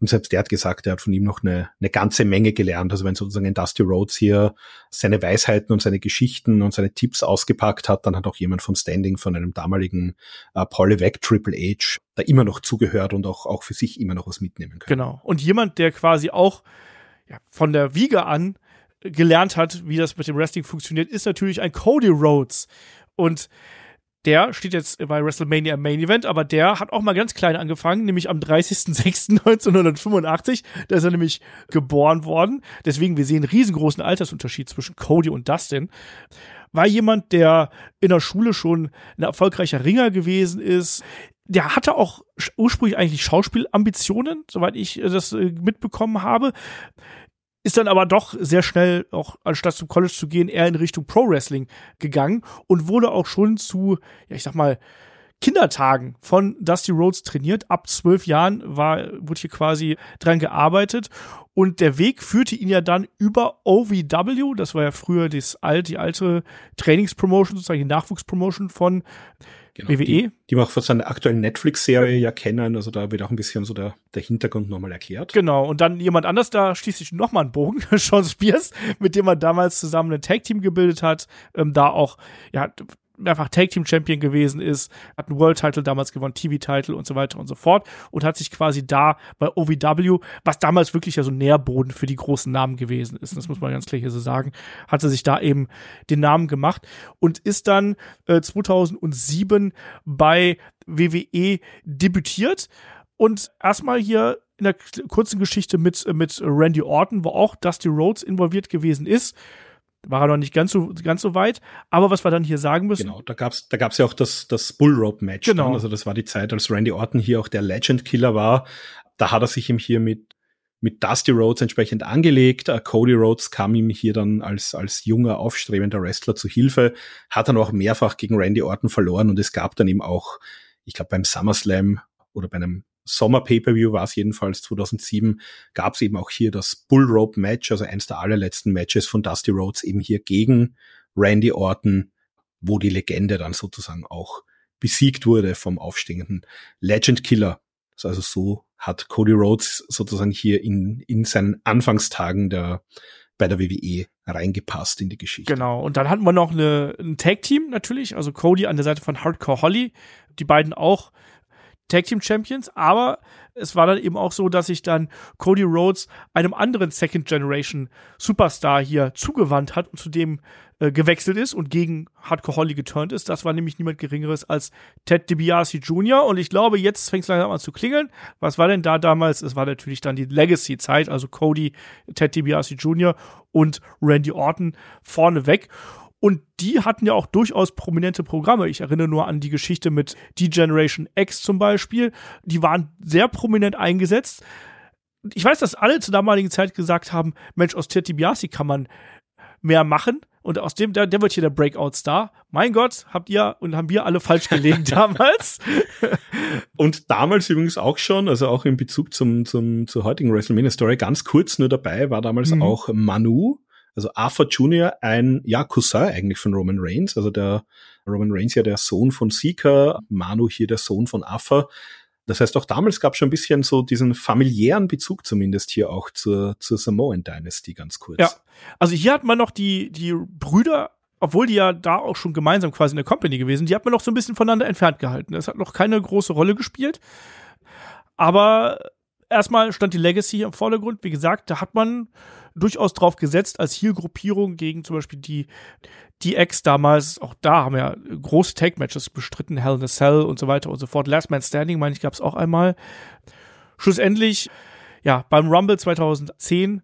Und selbst der hat gesagt, er hat von ihm noch eine, eine ganze Menge gelernt. Also wenn sozusagen ein Dusty Rhodes hier seine Weisheiten und seine Geschichten und seine Tipps ausgepackt hat, dann hat auch jemand vom Standing von einem damaligen äh, Paul Levesque Triple H da immer noch zugehört und auch, auch für sich immer noch was mitnehmen können. Genau. Und jemand, der quasi auch ja, von der Wiege an gelernt hat, wie das mit dem Wrestling funktioniert, ist natürlich ein Cody Rhodes. Und der steht jetzt bei WrestleMania im Main Event, aber der hat auch mal ganz klein angefangen, nämlich am 30.06.1985. Da ist er nämlich geboren worden. Deswegen, wir sehen einen riesengroßen Altersunterschied zwischen Cody und Dustin. War jemand, der in der Schule schon ein erfolgreicher Ringer gewesen ist. Der hatte auch ursprünglich eigentlich Schauspielambitionen, soweit ich das äh, mitbekommen habe ist dann aber doch sehr schnell, auch anstatt zum College zu gehen, eher in Richtung Pro Wrestling gegangen und wurde auch schon zu, ja, ich sag mal, Kindertagen von Dusty Rhodes trainiert. Ab zwölf Jahren war, wurde hier quasi dran gearbeitet. Und der Weg führte ihn ja dann über OVW, das war ja früher das alte, die alte Trainingspromotion, sozusagen die Nachwuchspromotion von Genau, WWE. Die, die wir auch von seiner aktuellen Netflix-Serie ja kennen. Also da wird auch ein bisschen so der, der Hintergrund nochmal erklärt. Genau. Und dann jemand anders, da schließt sich nochmal einen Bogen. Sean Spears, mit dem er damals zusammen ein Tag-Team gebildet hat. Ähm, da auch, ja, mehrfach Tag Team Champion gewesen ist, hat einen World Title damals gewonnen, TV Title und so weiter und so fort und hat sich quasi da bei OVW, was damals wirklich ja so Nährboden für die großen Namen gewesen ist, das muss man ganz klar hier so sagen, hat er sich da eben den Namen gemacht und ist dann äh, 2007 bei WWE debütiert und erstmal hier in der kurzen Geschichte mit, mit Randy Orton, wo auch Dusty Rhodes involviert gewesen ist war er noch nicht ganz so, ganz so weit. Aber was wir dann hier sagen müssen. Genau, da gab's, da gab's ja auch das, das Bull Rope Match. Genau. Dann. Also das war die Zeit, als Randy Orton hier auch der Legend Killer war. Da hat er sich ihm hier mit, mit Dusty Rhodes entsprechend angelegt. Uh, Cody Rhodes kam ihm hier dann als, als junger, aufstrebender Wrestler zu Hilfe, hat dann auch mehrfach gegen Randy Orton verloren und es gab dann eben auch, ich glaube beim SummerSlam oder bei einem Sommer-Pay-Per-View war es jedenfalls 2007, gab es eben auch hier das Bull Rope Match, also eins der allerletzten Matches von Dusty Rhodes eben hier gegen Randy Orton, wo die Legende dann sozusagen auch besiegt wurde vom aufstehenden Legend Killer. Also so hat Cody Rhodes sozusagen hier in, in seinen Anfangstagen der, bei der WWE reingepasst in die Geschichte. Genau. Und dann hatten wir noch eine, ein Tag-Team natürlich, also Cody an der Seite von Hardcore Holly. Die beiden auch Tag Team Champions, aber es war dann eben auch so, dass sich dann Cody Rhodes einem anderen Second Generation Superstar hier zugewandt hat und zu dem äh, gewechselt ist und gegen Hardcore Holly geturnt ist. Das war nämlich niemand Geringeres als Ted DiBiase Jr. Und ich glaube, jetzt fängt es langsam an zu klingeln. Was war denn da damals? Es war natürlich dann die Legacy-Zeit, also Cody, Ted DiBiase Jr. und Randy Orton vorneweg. Und die hatten ja auch durchaus prominente Programme. Ich erinnere nur an die Geschichte mit D-Generation X zum Beispiel. Die waren sehr prominent eingesetzt. Ich weiß, dass alle zur damaligen Zeit gesagt haben, Mensch, aus Ted DiBiase kann man mehr machen. Und aus dem, der, der wird hier der Breakout-Star. Mein Gott, habt ihr und haben wir alle falsch gelegen damals. und damals übrigens auch schon, also auch in Bezug zum, zum, zur heutigen WrestleMania-Story, ganz kurz nur dabei, war damals mhm. auch Manu, also Arthur Jr., ein, ja, Cousin eigentlich von Roman Reigns, also der Roman Reigns ja der Sohn von Sika, Manu hier der Sohn von Arthur. Das heißt, auch damals gab es schon ein bisschen so diesen familiären Bezug zumindest hier auch zur, zur Samoan Dynasty ganz kurz. Ja, also hier hat man noch die, die Brüder, obwohl die ja da auch schon gemeinsam quasi in der Company gewesen, die hat man noch so ein bisschen voneinander entfernt gehalten. Das hat noch keine große Rolle gespielt. Aber erstmal stand die Legacy im Vordergrund. Wie gesagt, da hat man durchaus drauf gesetzt als Heel-Gruppierung gegen zum Beispiel die, Ex damals. Auch da haben wir große Take-Matches bestritten, Hell in a Cell und so weiter und so fort. Last Man Standing, meine ich, gab es auch einmal. Schlussendlich, ja, beim Rumble 2010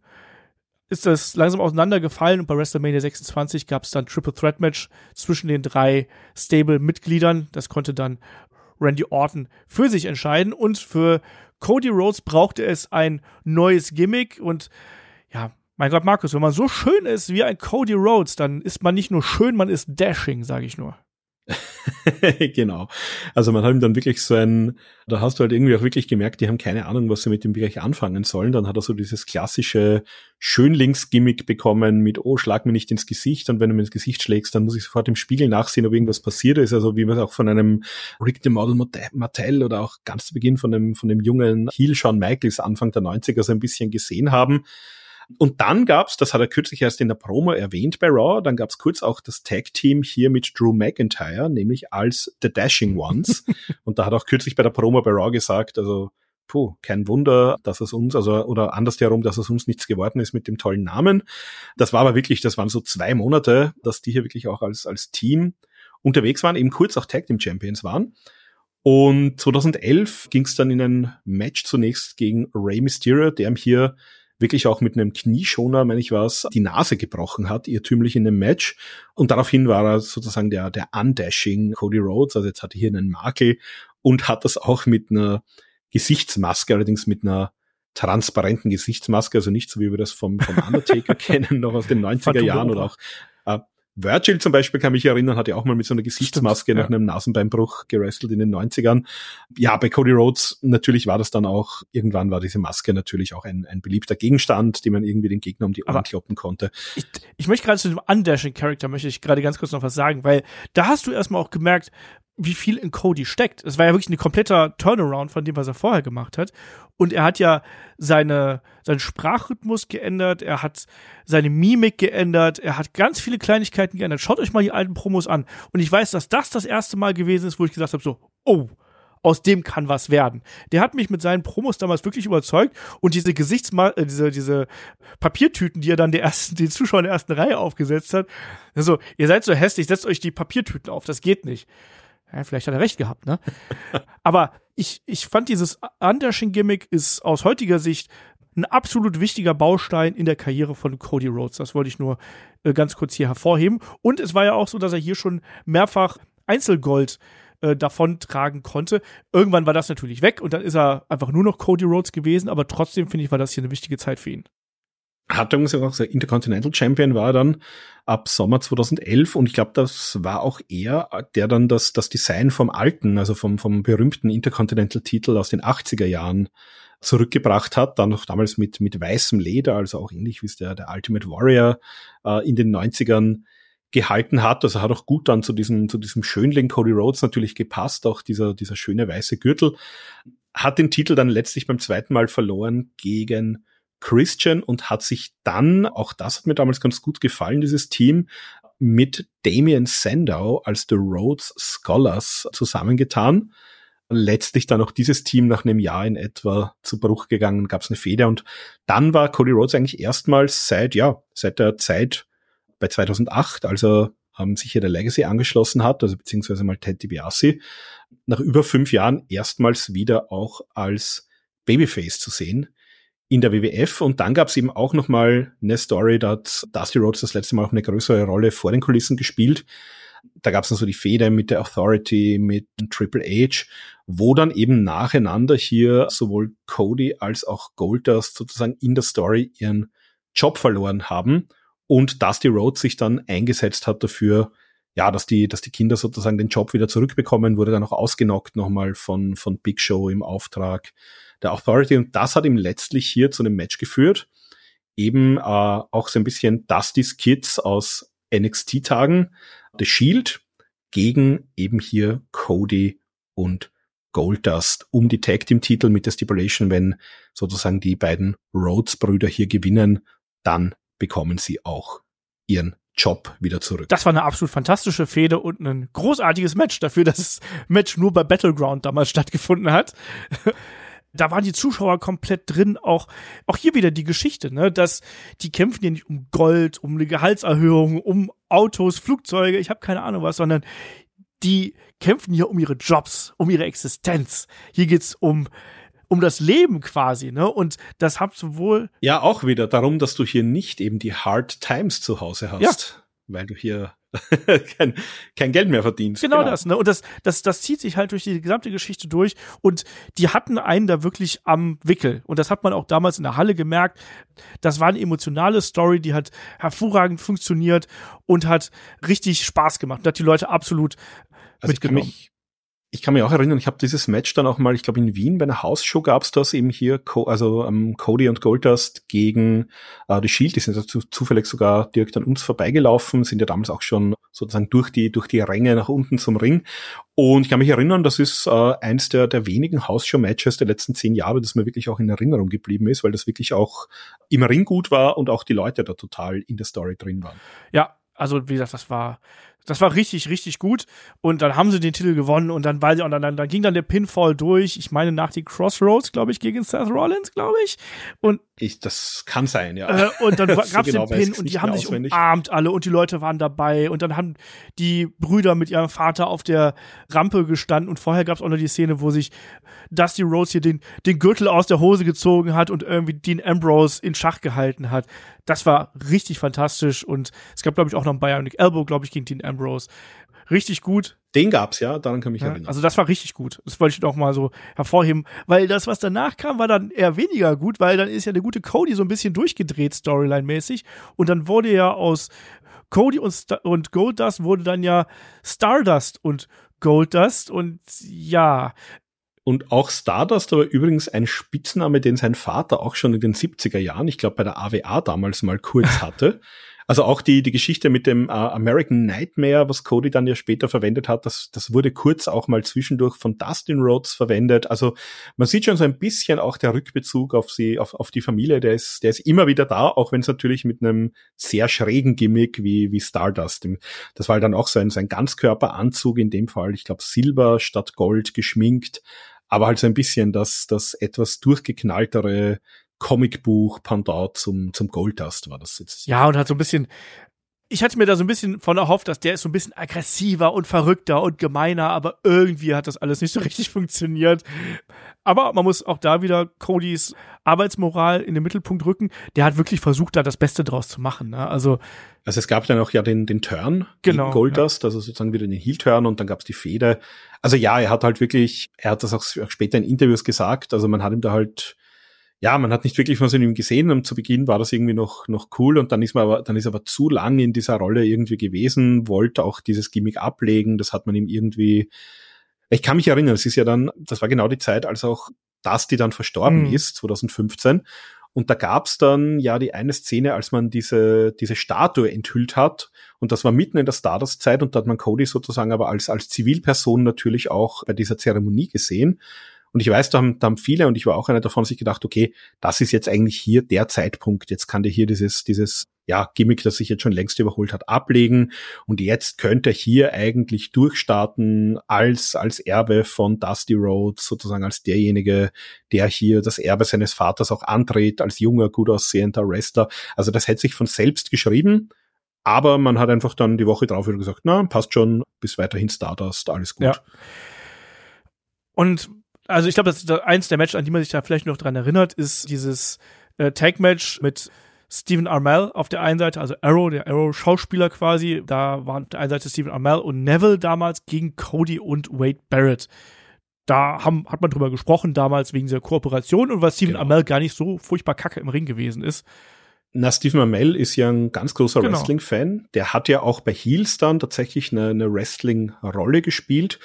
ist das langsam auseinandergefallen und bei WrestleMania 26 gab es dann Triple Threat Match zwischen den drei Stable-Mitgliedern. Das konnte dann Randy Orton für sich entscheiden und für Cody Rhodes brauchte es ein neues Gimmick und ja, mein Gott, Markus, wenn man so schön ist wie ein Cody Rhodes, dann ist man nicht nur schön, man ist dashing, sage ich nur. genau. Also man hat ihm dann wirklich so ein, da hast du halt irgendwie auch wirklich gemerkt, die haben keine Ahnung, was sie mit dem Bereich anfangen sollen. Dann hat er so dieses klassische Schönlingsgimmick bekommen mit, oh, schlag mir nicht ins Gesicht. Und wenn du mir ins Gesicht schlägst, dann muss ich sofort im Spiegel nachsehen, ob irgendwas passiert ist. Also wie man es auch von einem Rick the Model Martell oder auch ganz zu Beginn von dem, von dem jungen Heel Shawn Michaels Anfang der 90er so ein bisschen gesehen haben. Und dann gab's, das hat er kürzlich erst in der Promo erwähnt bei Raw, dann gab's kurz auch das Tag-Team hier mit Drew McIntyre, nämlich als The Dashing Ones. und da hat auch kürzlich bei der Promo bei Raw gesagt, also puh, kein Wunder, dass es uns, also oder andersherum, dass es uns nichts geworden ist mit dem tollen Namen. Das war aber wirklich, das waren so zwei Monate, dass die hier wirklich auch als, als Team unterwegs waren, eben kurz auch Tag Team Champions waren. Und 2011 ging es dann in ein Match zunächst gegen Rey Mysterio, der ihm hier wirklich auch mit einem Knieschoner, meine ich was, die Nase gebrochen hat, irrtümlich in dem Match. Und daraufhin war er sozusagen der, der Undashing Cody Rhodes, also jetzt hatte hier einen Makel und hat das auch mit einer Gesichtsmaske, allerdings mit einer transparenten Gesichtsmaske, also nicht so wie wir das vom, vom Undertaker kennen, noch aus den 90er Jahren oder auch Virgil zum Beispiel kann mich erinnern, hat ja auch mal mit so einer Gesichtsmaske Stimmt, nach ja. einem Nasenbeinbruch gerestelt in den 90ern. Ja, bei Cody Rhodes natürlich war das dann auch, irgendwann war diese Maske natürlich auch ein, ein beliebter Gegenstand, den man irgendwie den Gegner um die Ohren Aber kloppen konnte. Ich, ich möchte gerade zu dem Undashing Character möchte ich gerade ganz kurz noch was sagen, weil da hast du erstmal auch gemerkt, wie viel in Cody steckt. Es war ja wirklich ein kompletter Turnaround von dem, was er vorher gemacht hat. Und er hat ja seine, seinen Sprachrhythmus geändert, er hat seine Mimik geändert, er hat ganz viele Kleinigkeiten geändert. Schaut euch mal die alten Promos an. Und ich weiß, dass das das erste Mal gewesen ist, wo ich gesagt habe, so, oh, aus dem kann was werden. Der hat mich mit seinen Promos damals wirklich überzeugt und diese Gesichtsmal äh, diese diese Papiertüten, die er dann der ersten den Zuschauern der ersten Reihe aufgesetzt hat. Also, ihr seid so hässlich, setzt euch die Papiertüten auf, das geht nicht. Ja, vielleicht hat er recht gehabt, ne? Aber ich, ich fand dieses Undershing-Gimmick ist aus heutiger Sicht ein absolut wichtiger Baustein in der Karriere von Cody Rhodes. Das wollte ich nur äh, ganz kurz hier hervorheben. Und es war ja auch so, dass er hier schon mehrfach Einzelgold äh, davontragen konnte. Irgendwann war das natürlich weg und dann ist er einfach nur noch Cody Rhodes gewesen, aber trotzdem finde ich, war das hier eine wichtige Zeit für ihn hat übrigens auch der Intercontinental Champion war dann ab Sommer 2011 und ich glaube, das war auch er, der dann das, das Design vom alten, also vom, vom berühmten Intercontinental Titel aus den 80er Jahren zurückgebracht hat, dann noch damals mit, mit weißem Leder, also auch ähnlich wie es der, der Ultimate Warrior äh, in den 90ern gehalten hat. Also hat auch gut dann zu diesem, zu diesem Schönling Cody Rhodes natürlich gepasst, auch dieser, dieser schöne weiße Gürtel. Hat den Titel dann letztlich beim zweiten Mal verloren gegen Christian und hat sich dann, auch das hat mir damals ganz gut gefallen, dieses Team, mit Damien Sandow als The Rhodes Scholars zusammengetan. letztlich dann auch dieses Team nach einem Jahr in etwa zu Bruch gegangen, gab es eine Feder und dann war Cody Rhodes eigentlich erstmals seit, ja, seit der Zeit bei 2008, also ähm, sich hier der Legacy angeschlossen hat, also beziehungsweise mal Ted DiBiase, nach über fünf Jahren erstmals wieder auch als Babyface zu sehen in der WWF. Und dann gab es eben auch noch mal eine Story, da hat Dusty Rhodes das letzte Mal auch eine größere Rolle vor den Kulissen gespielt. Da gab es dann so die Fehde mit der Authority, mit Triple H, wo dann eben nacheinander hier sowohl Cody als auch Goldust sozusagen in der Story ihren Job verloren haben und Dusty Rhodes sich dann eingesetzt hat dafür, ja, dass die, dass die Kinder sozusagen den Job wieder zurückbekommen, wurde dann auch ausgenockt nochmal von, von Big Show im Auftrag der Authority und das hat ihm letztlich hier zu einem Match geführt. Eben äh, auch so ein bisschen Dustys Kids aus NXT-Tagen, The Shield gegen eben hier Cody und Goldust um die Tag Team Titel mit der Stipulation, wenn sozusagen die beiden Rhodes Brüder hier gewinnen, dann bekommen sie auch ihren Job wieder zurück. Das war eine absolut fantastische Fehde und ein großartiges Match dafür, dass das Match nur bei Battleground damals stattgefunden hat. da waren die Zuschauer komplett drin, auch, auch hier wieder die Geschichte, ne, dass die kämpfen ja nicht um Gold, um eine Gehaltserhöhung, um Autos, Flugzeuge, ich habe keine Ahnung was, sondern die kämpfen hier um ihre Jobs, um ihre Existenz. Hier geht's um um das Leben quasi, ne? Und das habt sowohl. Ja, auch wieder darum, dass du hier nicht eben die Hard Times zu Hause hast. Ja. Weil du hier kein, kein Geld mehr verdienst. Genau, genau, das, ne? Und das, das, das zieht sich halt durch die gesamte Geschichte durch. Und die hatten einen da wirklich am Wickel. Und das hat man auch damals in der Halle gemerkt. Das war eine emotionale Story, die hat hervorragend funktioniert und hat richtig Spaß gemacht. Und hat die Leute absolut also mitgenommen. Ich ich kann mich auch erinnern, ich habe dieses Match dann auch mal, ich glaube in Wien bei einer Hausshow gab's das eben hier, also ähm, Cody und Goldust gegen äh, die Shield, die sind also zufällig sogar direkt an uns vorbeigelaufen, sind ja damals auch schon sozusagen durch die durch die Ränge nach unten zum Ring. Und ich kann mich erinnern, das ist äh, eins der, der wenigen Hausshow-Matches der letzten zehn Jahre, das mir wirklich auch in Erinnerung geblieben ist, weil das wirklich auch im Ring gut war und auch die Leute da total in der Story drin waren. Ja, also wie gesagt, das war das war richtig, richtig gut. Und dann haben sie den Titel gewonnen und dann, weil sie, und dann, dann, dann ging dann der Pinfall durch. Ich meine, nach die Crossroads, glaube ich, gegen Seth Rollins, glaube ich. Und ich, das kann sein, ja. Äh, und dann gab es so genau den Pin und die haben sich auswendig. umarmt alle und die Leute waren dabei und dann haben die Brüder mit ihrem Vater auf der Rampe gestanden und vorher gab es auch noch die Szene, wo sich Dusty Rhodes hier den, den Gürtel aus der Hose gezogen hat und irgendwie Dean Ambrose in Schach gehalten hat. Das war richtig fantastisch und es gab, glaube ich, auch noch einen Bionic Elbow, glaube ich, gegen Dean Ambrose. Richtig gut. Den gab's ja, daran kann ich mich ja, erinnern. Also das war richtig gut. Das wollte ich noch mal so hervorheben, weil das, was danach kam, war dann eher weniger gut, weil dann ist ja der gute Cody so ein bisschen durchgedreht, Storyline-mäßig. Und dann wurde ja aus Cody und, St und Goldust wurde dann ja Stardust und Goldust und ja, und auch Stardust aber übrigens ein Spitzname, den sein Vater auch schon in den 70er Jahren, ich glaube bei der AWA damals mal kurz hatte. Also auch die, die Geschichte mit dem äh, American Nightmare, was Cody dann ja später verwendet hat, das, das wurde kurz auch mal zwischendurch von Dustin Rhodes verwendet. Also man sieht schon so ein bisschen auch der Rückbezug auf sie, auf, auf die Familie, der ist, der ist immer wieder da, auch wenn es natürlich mit einem sehr schrägen Gimmick wie, wie Stardust. Das war dann auch so ein, so Ganzkörperanzug in dem Fall, ich glaube Silber statt Gold geschminkt aber halt so ein bisschen das, das etwas durchgeknalltere Comicbuch Pendant zum, zum Goldust war das jetzt. Ja, und hat so ein bisschen, ich hatte mir da so ein bisschen von erhofft, dass der ist so ein bisschen aggressiver und verrückter und gemeiner, aber irgendwie hat das alles nicht so richtig funktioniert. Aber man muss auch da wieder Codys Arbeitsmoral in den Mittelpunkt rücken. Der hat wirklich versucht, da das Beste draus zu machen. Ne? Also, also es gab dann auch ja den, den Turn genau, gegen Goldust, ja. also sozusagen wieder den Heel-Turn und dann gab's die Fehde. Also ja, er hat halt wirklich, er hat das auch später in Interviews gesagt, also man hat ihm da halt ja, man hat nicht wirklich was in ihm gesehen und zu Beginn war das irgendwie noch, noch cool und dann ist man aber, dann ist er aber zu lang in dieser Rolle irgendwie gewesen, wollte auch dieses Gimmick ablegen, das hat man ihm irgendwie, ich kann mich erinnern, es ist ja dann, das war genau die Zeit, als auch Dusty dann verstorben mhm. ist, 2015. Und da gab's dann ja die eine Szene, als man diese, diese Statue enthüllt hat. Und das war mitten in der Stardust-Zeit und da hat man Cody sozusagen aber als, als Zivilperson natürlich auch bei dieser Zeremonie gesehen. Und ich weiß, da haben, da haben viele, und ich war auch einer davon, sich gedacht, okay, das ist jetzt eigentlich hier der Zeitpunkt. Jetzt kann der hier dieses, dieses, ja, Gimmick, das sich jetzt schon längst überholt hat, ablegen. Und jetzt könnte er hier eigentlich durchstarten als, als Erbe von Dusty Rhodes, sozusagen als derjenige, der hier das Erbe seines Vaters auch antritt, als junger, gut aussehender Wrestler. Also das hätte sich von selbst geschrieben. Aber man hat einfach dann die Woche drauf wieder gesagt, na, passt schon, bis weiterhin Stardust, alles gut. Ja. Und also ich glaube, das ist eins der Matches, an die man sich da vielleicht noch dran erinnert, ist dieses äh, Tag-Match mit Stephen Armell auf der einen Seite, also Arrow, der Arrow-Schauspieler quasi. Da waren auf der einen Seite Stephen Armell und Neville damals gegen Cody und Wade Barrett. Da haben, hat man drüber gesprochen damals wegen dieser Kooperation und weil Stephen genau. Amell gar nicht so furchtbar kacke im Ring gewesen ist. Na, Stephen Amell ist ja ein ganz großer genau. Wrestling-Fan. Der hat ja auch bei Heels dann tatsächlich eine, eine Wrestling-Rolle gespielt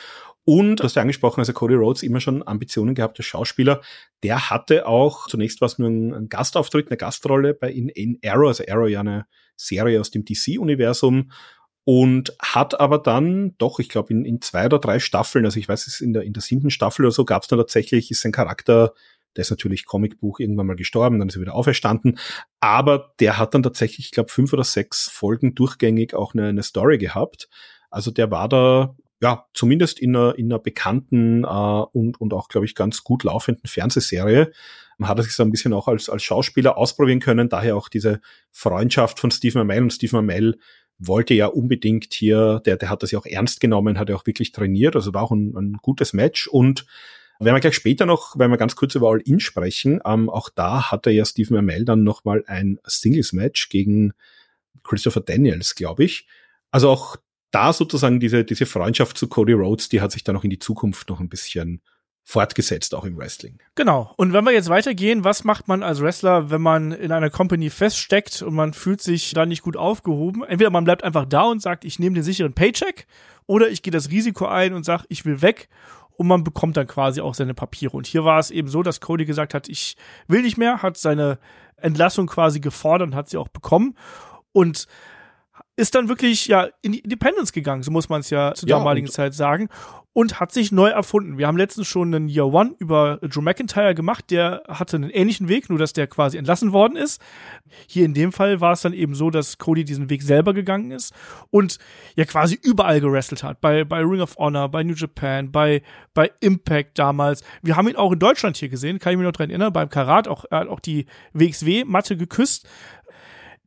und, du hast ja angesprochen, also Cody Rhodes immer schon Ambitionen gehabt als Schauspieler. Der hatte auch, zunächst war es nur ein, ein, Gastauftritt, eine Gastrolle bei in, in Arrow, also Arrow ja eine Serie aus dem DC-Universum und hat aber dann doch, ich glaube, in, in zwei oder drei Staffeln, also ich weiß es in der, in der siebten Staffel oder so, gab es dann tatsächlich, ist sein Charakter, der ist natürlich Comicbuch irgendwann mal gestorben, dann ist er wieder auferstanden, aber der hat dann tatsächlich, ich glaube, fünf oder sechs Folgen durchgängig auch eine, eine Story gehabt. Also der war da ja, zumindest in einer, in einer bekannten äh, und, und auch, glaube ich, ganz gut laufenden Fernsehserie. Man hat sich so ein bisschen auch als, als Schauspieler ausprobieren können, daher auch diese Freundschaft von Stephen Amell und Stephen Amell wollte ja unbedingt hier, der, der hat das ja auch ernst genommen, hat ja auch wirklich trainiert, also war auch ein, ein gutes Match. Und wenn wir gleich später noch, wenn wir ganz kurz über All-In sprechen, ähm, auch da hatte ja Stephen Amell dann nochmal ein Singles-Match gegen Christopher Daniels, glaube ich. Also auch da sozusagen diese, diese Freundschaft zu Cody Rhodes, die hat sich dann auch in die Zukunft noch ein bisschen fortgesetzt, auch im Wrestling. Genau. Und wenn wir jetzt weitergehen, was macht man als Wrestler, wenn man in einer Company feststeckt und man fühlt sich da nicht gut aufgehoben? Entweder man bleibt einfach da und sagt, ich nehme den sicheren Paycheck, oder ich gehe das Risiko ein und sage, ich will weg. Und man bekommt dann quasi auch seine Papiere. Und hier war es eben so, dass Cody gesagt hat, ich will nicht mehr, hat seine Entlassung quasi gefordert und hat sie auch bekommen. Und ist dann wirklich ja in die Independence gegangen, so muss man es ja zur ja, damaligen Zeit sagen, und hat sich neu erfunden. Wir haben letztens schon einen Year One über Drew McIntyre gemacht, der hatte einen ähnlichen Weg, nur dass der quasi entlassen worden ist. Hier in dem Fall war es dann eben so, dass Cody diesen Weg selber gegangen ist und ja quasi überall gewrestelt hat. Bei, bei Ring of Honor, bei New Japan, bei, bei Impact damals. Wir haben ihn auch in Deutschland hier gesehen, kann ich mich noch dran erinnern, beim Karat, auch, er hat auch die WXW-Matte geküsst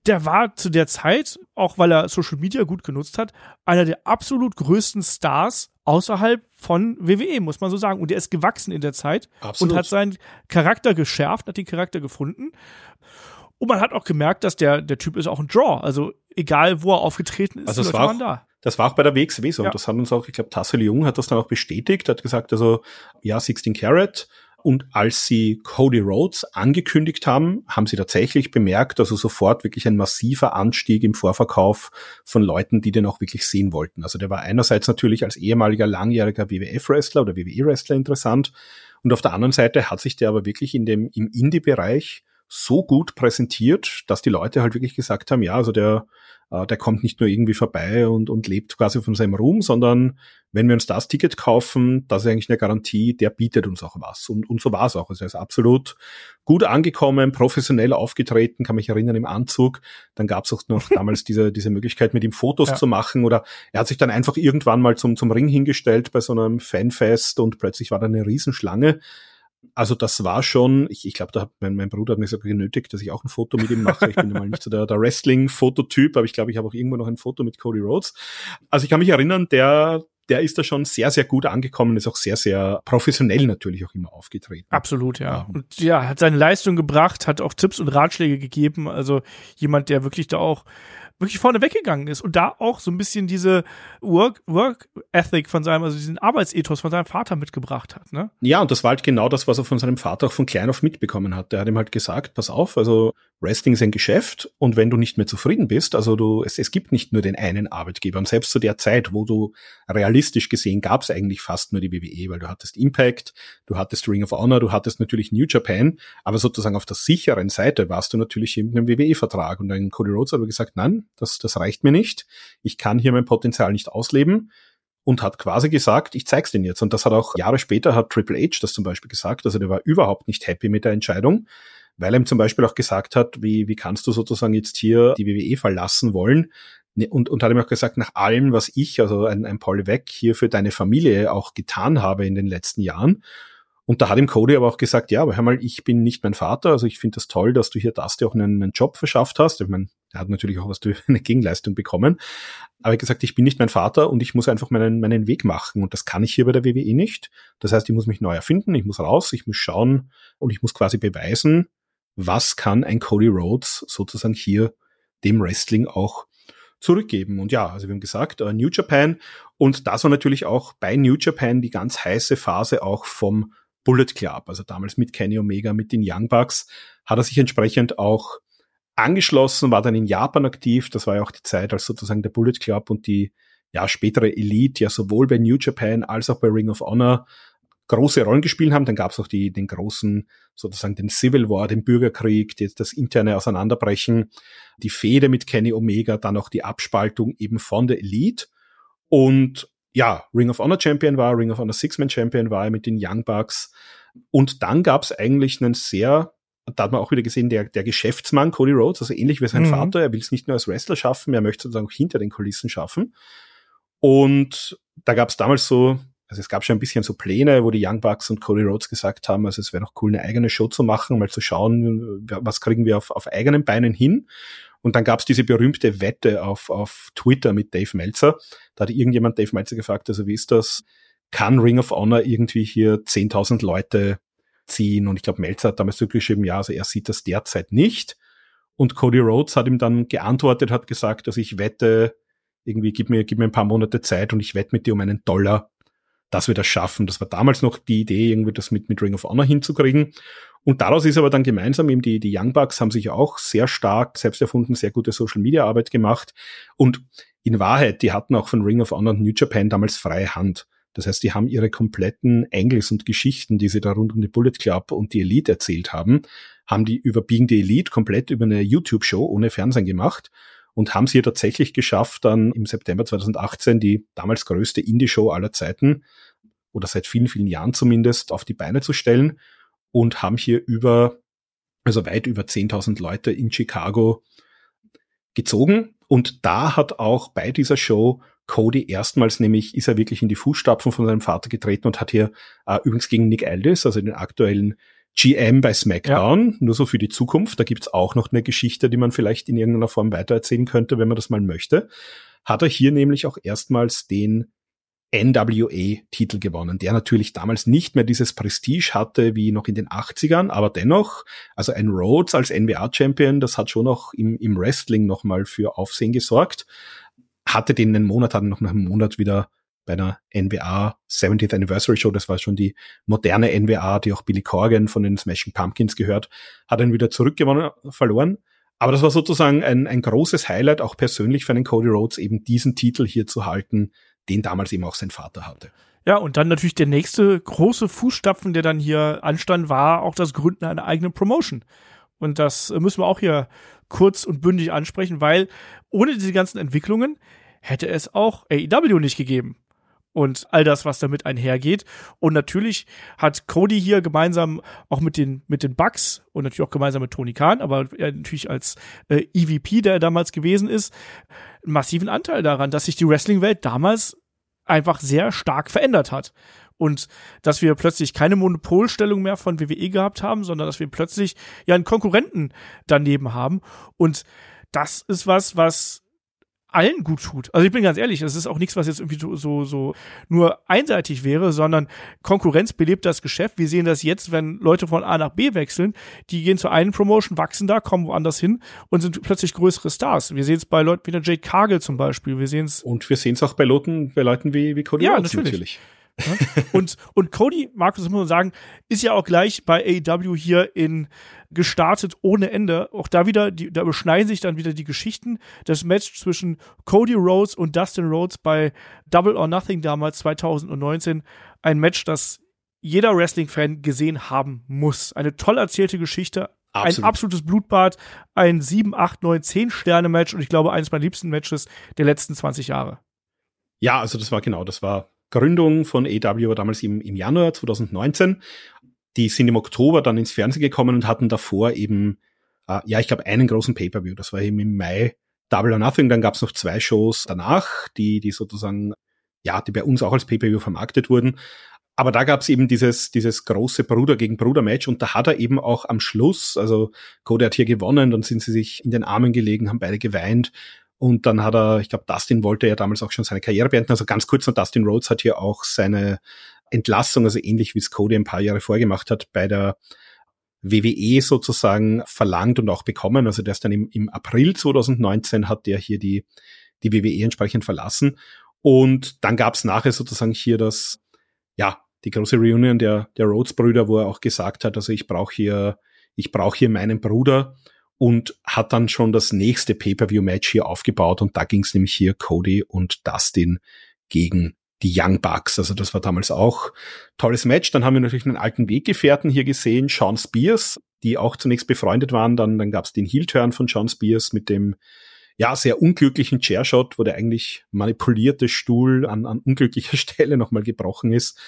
der war zu der Zeit, auch weil er Social Media gut genutzt hat, einer der absolut größten Stars außerhalb von WWE, muss man so sagen. Und er ist gewachsen in der Zeit absolut. und hat seinen Charakter geschärft, hat den Charakter gefunden. Und man hat auch gemerkt, dass der, der Typ ist auch ein Draw. Also egal, wo er aufgetreten ist, also es war auch, da. Das war auch bei der WXW so. Ja. Und das hat uns auch, ich glaube, Tassel Jung hat das dann auch bestätigt, hat gesagt, also ja, 16 Carat und als sie Cody Rhodes angekündigt haben, haben sie tatsächlich bemerkt, also sofort wirklich ein massiver Anstieg im Vorverkauf von Leuten, die den auch wirklich sehen wollten. Also der war einerseits natürlich als ehemaliger langjähriger WWF-Wrestler oder WWE-Wrestler interessant. Und auf der anderen Seite hat sich der aber wirklich in dem, im Indie-Bereich so gut präsentiert, dass die Leute halt wirklich gesagt haben, ja, also der, äh, der kommt nicht nur irgendwie vorbei und, und lebt quasi von seinem Ruhm, sondern wenn wir uns das Ticket kaufen, das ist eigentlich eine Garantie, der bietet uns auch was. Und, und so war es auch. Also er ist absolut gut angekommen, professionell aufgetreten, kann mich erinnern im Anzug. Dann gab es auch noch damals diese, diese Möglichkeit, mit ihm Fotos ja. zu machen. Oder er hat sich dann einfach irgendwann mal zum, zum Ring hingestellt bei so einem Fanfest und plötzlich war da eine Riesenschlange. Also das war schon, ich, ich glaube, da hat mein, mein Bruder hat mir sogar genötigt, dass ich auch ein Foto mit ihm mache. Ich bin mal nicht so der, der Wrestling-Fototyp, aber ich glaube, ich habe auch irgendwo noch ein Foto mit Cody Rhodes. Also ich kann mich erinnern, der, der ist da schon sehr, sehr gut angekommen, ist auch sehr, sehr professionell natürlich auch immer aufgetreten. Absolut, ja. Und ja, hat seine Leistung gebracht, hat auch Tipps und Ratschläge gegeben. Also jemand, der wirklich da auch wirklich vorne weggegangen ist und da auch so ein bisschen diese Work, Work Ethic von seinem, also diesen Arbeitsethos von seinem Vater mitgebracht hat, ne? Ja, und das war halt genau das, was er von seinem Vater auch von klein auf mitbekommen hat. Der hat ihm halt gesagt, pass auf, also Wrestling ist ein Geschäft und wenn du nicht mehr zufrieden bist, also du, es, es gibt nicht nur den einen Arbeitgeber und selbst zu der Zeit, wo du realistisch gesehen gab es eigentlich fast nur die WWE, weil du hattest Impact, du hattest Ring of Honor, du hattest natürlich New Japan, aber sozusagen auf der sicheren Seite warst du natürlich mit einem WWE-Vertrag und dann Cody Rhodes hat aber gesagt, nein, das, das reicht mir nicht, ich kann hier mein Potenzial nicht ausleben und hat quasi gesagt, ich zeig's den jetzt. Und das hat auch Jahre später hat Triple H das zum Beispiel gesagt. Also der war überhaupt nicht happy mit der Entscheidung, weil er ihm zum Beispiel auch gesagt hat, wie, wie kannst du sozusagen jetzt hier die WWE verlassen wollen? Ne, und, und hat ihm auch gesagt, nach allem, was ich, also ein, ein Paul Weck hier für deine Familie auch getan habe in den letzten Jahren. Und da hat ihm Cody aber auch gesagt, ja, aber hör mal, ich bin nicht mein Vater, also ich finde das toll, dass du hier das dir auch einen, einen Job verschafft hast. Ich meine, er hat natürlich auch was durch eine Gegenleistung bekommen. Aber er hat gesagt, ich bin nicht mein Vater und ich muss einfach meinen, meinen Weg machen. Und das kann ich hier bei der WWE nicht. Das heißt, ich muss mich neu erfinden, ich muss raus, ich muss schauen und ich muss quasi beweisen, was kann ein Cody Rhodes sozusagen hier dem Wrestling auch zurückgeben. Und ja, also wir haben gesagt, uh, New Japan und das war natürlich auch bei New Japan die ganz heiße Phase auch vom Bullet Club, also damals mit Kenny Omega, mit den Young Bucks, hat er sich entsprechend auch angeschlossen, war dann in Japan aktiv. Das war ja auch die Zeit, als sozusagen der Bullet Club und die ja spätere Elite ja sowohl bei New Japan als auch bei Ring of Honor große Rollen gespielt haben. Dann gab es auch die, den großen, sozusagen den Civil War, den Bürgerkrieg, die, das interne Auseinanderbrechen, die Fehde mit Kenny Omega, dann auch die Abspaltung eben von der Elite. Und ja, Ring of Honor Champion war, Ring of Honor Six-Man Champion war mit den Young Bucks. Und dann gab es eigentlich einen sehr, da hat man auch wieder gesehen, der, der Geschäftsmann Cody Rhodes, also ähnlich wie sein mhm. Vater, er will es nicht nur als Wrestler schaffen, er möchte sozusagen auch hinter den Kulissen schaffen. Und da gab es damals so, also es gab schon ein bisschen so Pläne, wo die Young Bucks und Cody Rhodes gesagt haben, also es wäre doch cool, eine eigene Show zu machen, mal zu schauen, was kriegen wir auf, auf eigenen Beinen hin. Und dann gab es diese berühmte Wette auf, auf Twitter mit Dave Meltzer. Da hat irgendjemand Dave Meltzer gefragt, also wie ist das? Kann Ring of Honor irgendwie hier 10.000 Leute ziehen? Und ich glaube, Meltzer hat damals zurückgeschrieben, ja, also er sieht das derzeit nicht. Und Cody Rhodes hat ihm dann geantwortet, hat gesagt, dass ich wette, irgendwie gib mir, gib mir ein paar Monate Zeit und ich wette mit dir um einen Dollar, dass wir das schaffen. Das war damals noch die Idee, irgendwie das mit, mit Ring of Honor hinzukriegen. Und daraus ist aber dann gemeinsam eben die, die Young Bucks haben sich auch sehr stark selbst erfunden, sehr gute Social Media Arbeit gemacht. Und in Wahrheit, die hatten auch von Ring of Honor und New Japan damals freie Hand. Das heißt, die haben ihre kompletten Angles und Geschichten, die sie da rund um die Bullet Club und die Elite erzählt haben, haben die über Being the Elite komplett über eine YouTube-Show ohne Fernsehen gemacht und haben sie tatsächlich geschafft, dann im September 2018 die damals größte Indie-Show aller Zeiten oder seit vielen, vielen Jahren zumindest auf die Beine zu stellen und haben hier über, also weit über 10.000 Leute in Chicago gezogen. Und da hat auch bei dieser Show Cody erstmals nämlich, ist er wirklich in die Fußstapfen von seinem Vater getreten und hat hier äh, übrigens gegen Nick Aldis, also den aktuellen GM bei SmackDown, ja. nur so für die Zukunft. Da gibt's auch noch eine Geschichte, die man vielleicht in irgendeiner Form weitererzählen könnte, wenn man das mal möchte. Hat er hier nämlich auch erstmals den NWA-Titel gewonnen, der natürlich damals nicht mehr dieses Prestige hatte wie noch in den 80ern, aber dennoch, also ein Rhodes als NBA-Champion, das hat schon noch im, im Wrestling nochmal für Aufsehen gesorgt. Hatte den einen Monat, hat noch einem Monat wieder bei einer NBA 70th Anniversary Show, das war schon die moderne NBA, die auch Billy Corgan von den Smashing Pumpkins gehört, hat ihn wieder zurückgewonnen, verloren. Aber das war sozusagen ein, ein großes Highlight, auch persönlich für einen Cody Rhodes, eben diesen Titel hier zu halten, den damals eben auch sein Vater hatte. Ja, und dann natürlich der nächste große Fußstapfen, der dann hier anstand, war auch das Gründen einer eigenen Promotion. Und das müssen wir auch hier kurz und bündig ansprechen, weil ohne diese ganzen Entwicklungen hätte es auch AEW nicht gegeben und all das, was damit einhergeht. Und natürlich hat Cody hier gemeinsam auch mit den, mit den Bugs und natürlich auch gemeinsam mit Tony Khan, aber natürlich als äh, EVP, der er damals gewesen ist, einen massiven Anteil daran, dass sich die Wrestling-Welt damals einfach sehr stark verändert hat. Und dass wir plötzlich keine Monopolstellung mehr von WWE gehabt haben, sondern dass wir plötzlich ja einen Konkurrenten daneben haben. Und das ist was, was allen gut tut. Also ich bin ganz ehrlich, es ist auch nichts, was jetzt irgendwie so, so, nur einseitig wäre, sondern Konkurrenz belebt das Geschäft. Wir sehen das jetzt, wenn Leute von A nach B wechseln, die gehen zur einen Promotion, wachsen da, kommen woanders hin und sind plötzlich größere Stars. Wir sehen es bei Leuten wie der Jade Cargill zum Beispiel. Wir sehen es. Und wir sehen es auch bei Leuten, bei Leuten wie, wie Cody ja, Rhodes natürlich. natürlich. Und, und Cody, Markus, muss man sagen, ist ja auch gleich bei AEW hier in gestartet ohne Ende. Auch da wieder, die, da überschneiden sich dann wieder die Geschichten. Das Match zwischen Cody Rhodes und Dustin Rhodes bei Double or Nothing damals 2019. Ein Match, das jeder Wrestling-Fan gesehen haben muss. Eine toll erzählte Geschichte, Absolut. Ein absolutes Blutbad, ein 7, 8, 9, 10 Sterne Match und ich glaube eines meiner liebsten Matches der letzten 20 Jahre. Ja, also das war genau, das war Gründung von AW damals im, im Januar 2019. Die sind im Oktober dann ins Fernsehen gekommen und hatten davor eben, äh, ja, ich glaube, einen großen Pay-Per-View. Das war eben im Mai Double or Nothing. Dann gab es noch zwei Shows danach, die, die sozusagen, ja, die bei uns auch als Pay-Per-View vermarktet wurden. Aber da gab es eben dieses, dieses große Bruder gegen Bruder Match und da hat er eben auch am Schluss, also Cody hat hier gewonnen, dann sind sie sich in den Armen gelegen, haben beide geweint und dann hat er, ich glaube, Dustin wollte ja damals auch schon seine Karriere beenden. Also ganz kurz noch, Dustin Rhodes hat hier auch seine Entlassung, also ähnlich wie es Cody ein paar Jahre vorgemacht hat, bei der WWE sozusagen verlangt und auch bekommen. Also der ist dann im, im April 2019 hat der hier die, die WWE entsprechend verlassen. Und dann gab es nachher sozusagen hier das, ja, die große Reunion der, der Rhodes-Brüder, wo er auch gesagt hat, also ich brauche hier, ich brauche hier meinen Bruder und hat dann schon das nächste Pay-per-view-Match hier aufgebaut und da ging es nämlich hier Cody und Dustin gegen die Young Bucks. Also das war damals auch tolles Match. Dann haben wir natürlich einen alten Weggefährten hier gesehen, Sean Spears, die auch zunächst befreundet waren. Dann, dann gab es den Heel-Turn von Sean Spears mit dem ja, sehr unglücklichen Chairshot, wo der eigentlich manipulierte Stuhl an, an unglücklicher Stelle nochmal gebrochen ist.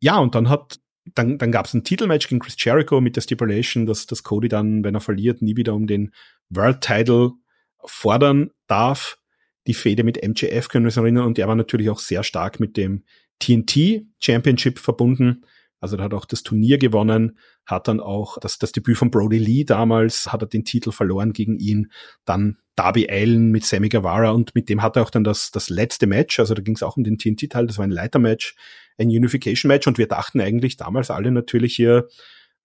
Ja, und dann hat, dann, dann gab es ein Titelmatch gegen Chris Jericho mit der Stipulation, dass, dass Cody dann, wenn er verliert, nie wieder um den World Title fordern darf. Die Fehde mit MJF können wir uns erinnern und der war natürlich auch sehr stark mit dem TNT Championship verbunden. Also er hat auch das Turnier gewonnen, hat dann auch das, das Debüt von Brody Lee damals, hat er den Titel verloren gegen ihn. Dann Darby Allen mit Sammy Guevara und mit dem hat er auch dann das, das letzte Match, also da ging es auch um den TNT-Teil, das war ein Leitermatch, ein Unification-Match und wir dachten eigentlich damals alle natürlich hier,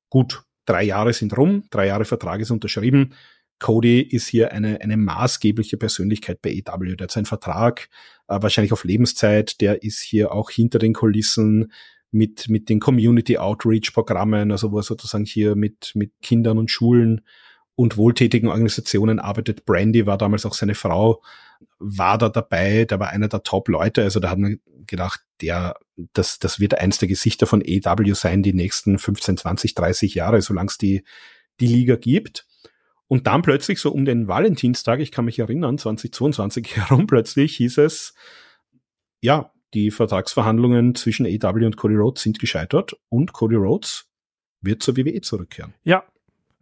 gut, drei Jahre sind rum, drei Jahre Vertrag ist unterschrieben. Cody ist hier eine, eine maßgebliche Persönlichkeit bei EW. Der hat seinen Vertrag äh, wahrscheinlich auf Lebenszeit, der ist hier auch hinter den Kulissen mit, mit den Community Outreach Programmen, also wo er sozusagen hier mit, mit Kindern und Schulen und wohltätigen Organisationen arbeitet. Brandy war damals auch seine Frau, war da dabei, der war einer der Top-Leute, also da hat man gedacht, der, das, das wird eins der Gesichter von AW sein, die nächsten 15, 20, 30 Jahre, solange es die, die Liga gibt. Und dann plötzlich so um den Valentinstag, ich kann mich erinnern, 2022 herum plötzlich hieß es, ja, die Vertragsverhandlungen zwischen AW und Cody Rhodes sind gescheitert und Cody Rhodes wird zur WWE zurückkehren. Ja.